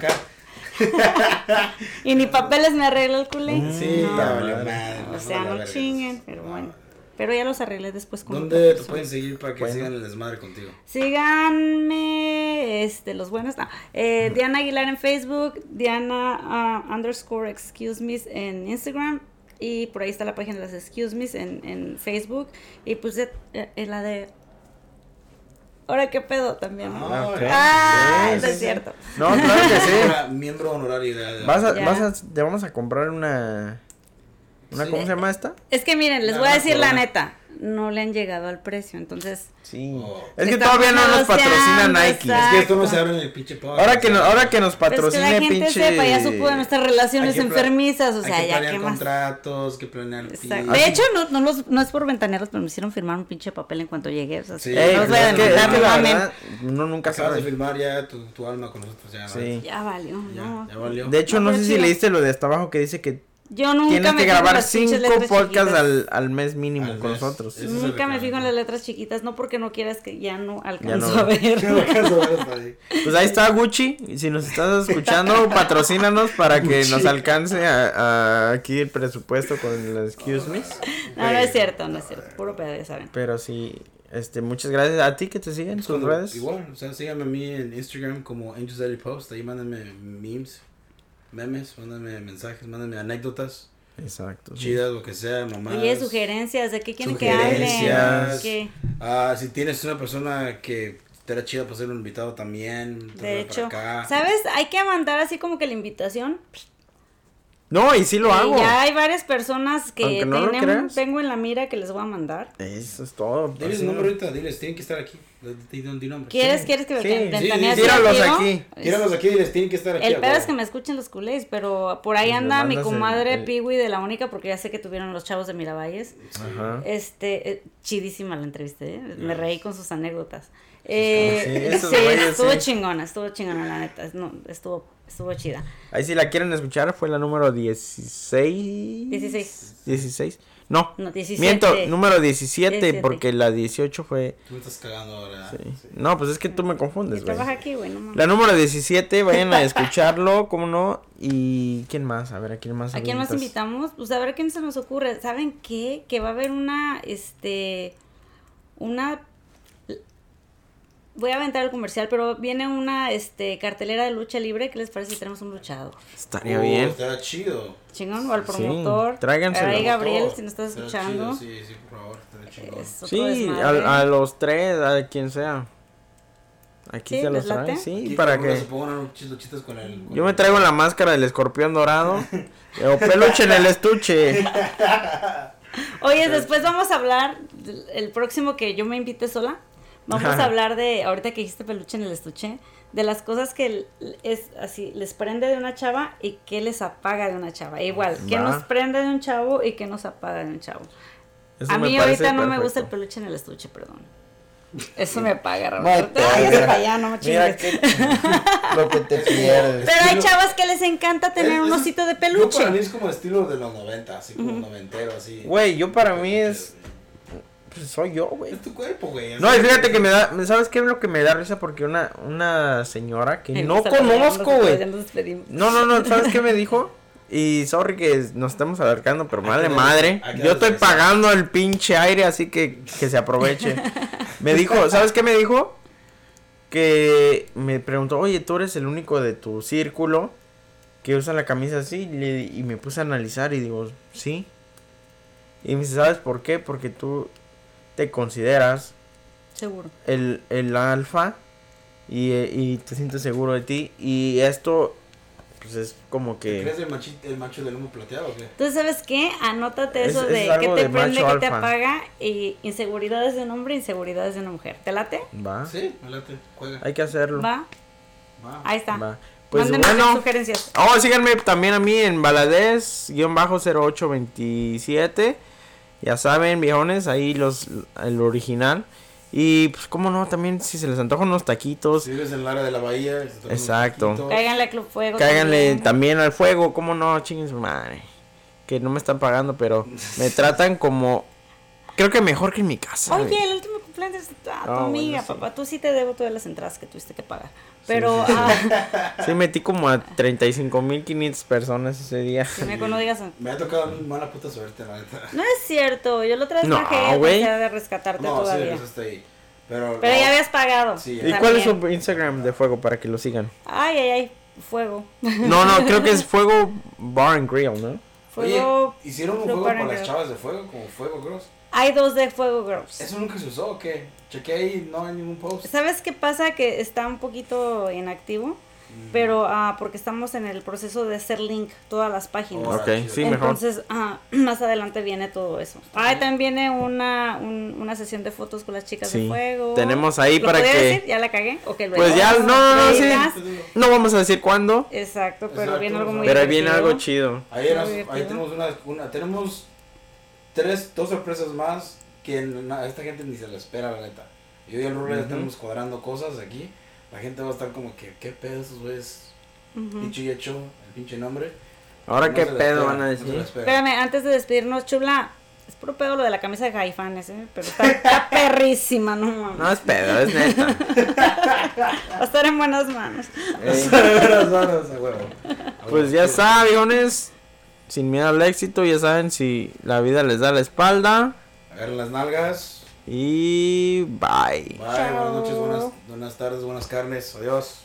y ni papeles me arregla el culé. Sí, No, valió madre, o no, sea, no chinguen, pero bueno. Pero ya los arreglé después con ¿Dónde te pueden seguir para que Bueno. sigan el desmadre contigo? Síganme, este, los buenos, no. Eh, Diana Aguilar en Facebook, Diana ah, underscore excuse me en Instagram y por ahí está la página de las excuse me en, en Facebook y pues eh, eh, la de... Ahora qué pedo también. ¿no? Ah, ok. Ah, no es cierto. No, claro que sí. Miembro honorario de, de- Vas a, vas a, te vamos a comprar una, una Sí. ¿cómo se llama esta? Es que miren, les voy a decir la neta, no le han llegado al precio, entonces... Sí. Oh. Es que todavía no nos patrocina Nike. exacto. Es que esto no se abre en el pinche podcast. Ahora que, no, ahora que nos Pero es que la gente pinche... sepa, ya supo de nuestras relaciones que enfermizas, o sea, que ya más. contratos, que planear. De hecho, no, no, los- no es por ventaneros, pero me hicieron firmar un pinche papel en cuanto llegué. O sea, no que, que uno nunca Acabas de sabe. firmar ya tu, tu alma con nosotros ya. Ya valió, Ya, no. ya valió. De hecho, No, sé si leíste lo de hasta abajo que dice que Yo nunca tienes me que fijo en grabar las cinco letras podcasts chiquitas. al, al mes mínimo Al con mes. nosotros. Nunca me fijo en las letras chiquitas, no porque no quieras que ya no alcanzo no. a ver. No. Pues ahí está Gucci. Y si nos estás escuchando, patrocínanos para que Gucci. nos alcance a, a aquí el presupuesto con el excuse me. No, no es cierto, no es cierto. Puro pedo, ya saben. Pero sí, este, muchas gracias a ti que te siguen en sus redes. Igual, o sea, síganme a mí en Instagram como Angels Daily Post. Ahí mándenme memes, memes, mándenme mensajes, mándenme anécdotas Exacto. sí. chidas, lo que sea, mamás. Oye, sugerencias, ¿de qué quieren que hable? Sugerencias. ¿Qué? Ah, si tienes una persona que te era chida para ser un invitado también. De hecho, para acá. ¿sabes? Hay que mandar así como que la invitación. No, y sí lo Y hago. ya hay varias personas que no tengo en la mira que les voy a mandar. Eso es todo. Diles el no- nombre ahorita, diles, tienen que estar aquí. ¿Quieres, Sí. ¿quieres que Sí, te sí, sí, tíralos aquí. Tíralos aquí, diles, tienen que estar aquí. El pedo es que me escuchen los culés, pero por ahí Y anda mi comadre el- Piwi de la única, porque ya sé que tuvieron los chavos de Miravalles. Ajá. Este, eh, chidísima la entrevista, ¿eh? Me reí con sus anécdotas. Eh, Sí, estuvo sí. chingona, estuvo chingona la neta, no, estuvo, estuvo chida. Ahí si la quieren escuchar fue la número 16. 16. 16. No. No, 17. Miento, número 17 17. porque la 18 fue... Tú me estás cagando ahora. sí. sí. No, pues es que tú me confundes, güey. trabaja aquí, güey, no. La número 17, vayan a escucharlo, ¿cómo no? ¿Y quién más? A ver, ¿a quién más? ¿A quién más invitamos? Pues a ver quién se nos ocurre. ¿Saben qué? Que va a haber una, este, una... Voy a aventar el comercial, pero viene una, este, cartelera de lucha libre. ¿Qué les parece si tenemos un luchador? Estaría Uh, bien. Está chido. Chingón, o al Sí, promotor. tráiganselo. Ahí, Gabriel, si nos estás Está escuchando. chido, Sí, sí, por favor, está chingón. Es Sí, a, a los tres, a quien sea. Aquí Sí, se ¿les los trae, sí, Aquí para que... Se pongan unos chistochitos con el. con Yo me traigo la máscara del escorpión dorado. o peluche en el estuche. Oye, después vamos a hablar, el próximo que yo me invite sola, vamos a hablar de, ahorita que dijiste peluche en el estuche, de las cosas que es así, les prende de una chava y que les apaga de una chava. Igual, que nos prende de un chavo y que nos apaga de un chavo. Eso a mí ahorita no me gusta el peluche en el estuche, perdón. Eso me apaga, No, Roberto. te- Ay, ya para allá, no me chingues. que- lo que te pierdes. Pero hay chavas que les encanta tener Es- un osito de Yo para mí peluche. es como estilo de los 90, así como noventero, así. Güey, yo para mí es... Pues soy yo, güey. Es tu cuerpo, güey. No, y fíjate que me da, ¿sabes qué es lo que me da risa? Porque una, una señora que Ay, no conozco, güey. No, no, no, ¿sabes qué me dijo? Y sorry que nos estamos alargando, pero madre madre. Yo estoy pagando el pinche aire, así que que se aproveche. Me dijo, ¿sabes qué me dijo? Que me preguntó, oye, tú eres el único de tu círculo que usa la camisa así. Y, le- y me puse a analizar y digo, sí. Y me dice, ¿sabes por qué? Porque tú te consideras Seguro. el, el alfa y, y te sientes seguro de ti. Y esto, pues es como ¿Te que... crees el, machi- el macho del humo plateado o qué? Entonces, ¿sabes qué? Anótate Es- eso es de algo te de prende, qué te apaga y inseguridades de un hombre, inseguridades de una mujer. ¿Te late? Va, Sí, me late, juega. hay que hacerlo. ¿Va? Va. Ahí está. Va. Pues Mándenos bueno. sugerencias. Oh, síganme también a mí en Baladez-0827. Ya saben, viejones, ahí los el original. Y pues cómo no, también si se les antoja unos taquitos, Si vives en el área de la bahía. Exacto. Cáiganle a Club Fuego. cáiganle también. también al fuego, cómo no, chinguen su madre. Que no me están pagando, pero me tratan como creo que mejor que en mi casa. Oye, el último tu, ah, tu bueno, amiga, sí. papá. Tú sí te debo todas las entradas que tuviste que pagar. Pero, ah, Sí, metí como a 35.500 personas ese día. si me no digas. Me ha tocado mala puta suerte, la neta. No es cierto, yo la otra vez No, pensé de rescatarte No, sí, todavía. eso está ahí. Pero, Pero no, ya habías pagado. Sí, ¿Y cuál es su Instagram de fuego para que lo sigan? Ay, ay, ay, fuego. No, no, creo que es Fuego Bar and Grill, ¿no? Fuego. Oye, ¿hicieron un Fuego para las chavas de fuego? Como Fuego Girls. Hay dos de Fuego Girls. ¿Eso nunca se usó o qué? Chequé ahí, no hay ningún post. ¿Sabes qué pasa? Que está un poquito inactivo, Mm. pero ah, porque estamos en el proceso de hacer link todas las páginas. Oh, Ok, chido. sí, mejor. Entonces, ah, más adelante viene todo eso. Ah, también viene una, un- una sesión de fotos con las chicas Sí. de fuego. Tenemos ahí ¿Lo para que- decir? ¿Ya la cagué? Ok, luego. Pues ya, no, no, no, ¿Lo sí. No vamos a decir cuándo, Exacto, pero Exacto, viene algo muy pero ahí viene algo chido. Ahí, ahí tenemos una, una- tenemos tres, dos sorpresas más que na- a esta gente ni se la espera, la neta. Yo y el Ujú. estamos cuadrando cosas aquí. La gente va a estar como que, ¿qué pedo esos güeyes? Dicho y hecho, el pinche nombre. Ahora No qué pedo espera, van a no decir. espera. Espérame, antes de despedirnos, chula. Es puro pedo lo de la camisa de Jaifanes, ¿eh? Pero está, está perrísima, no mames. No es pedo, es neta. Va a estar en buenas manos. Ey, Las manos, a huevo. A Pues ya está, viejones. Sin miedo al éxito, ya saben si la vida les da la espalda. Agarren las nalgas. Y bye. Bye, buenas noches, buenas, buenas tardes, buenas carnes. Adiós.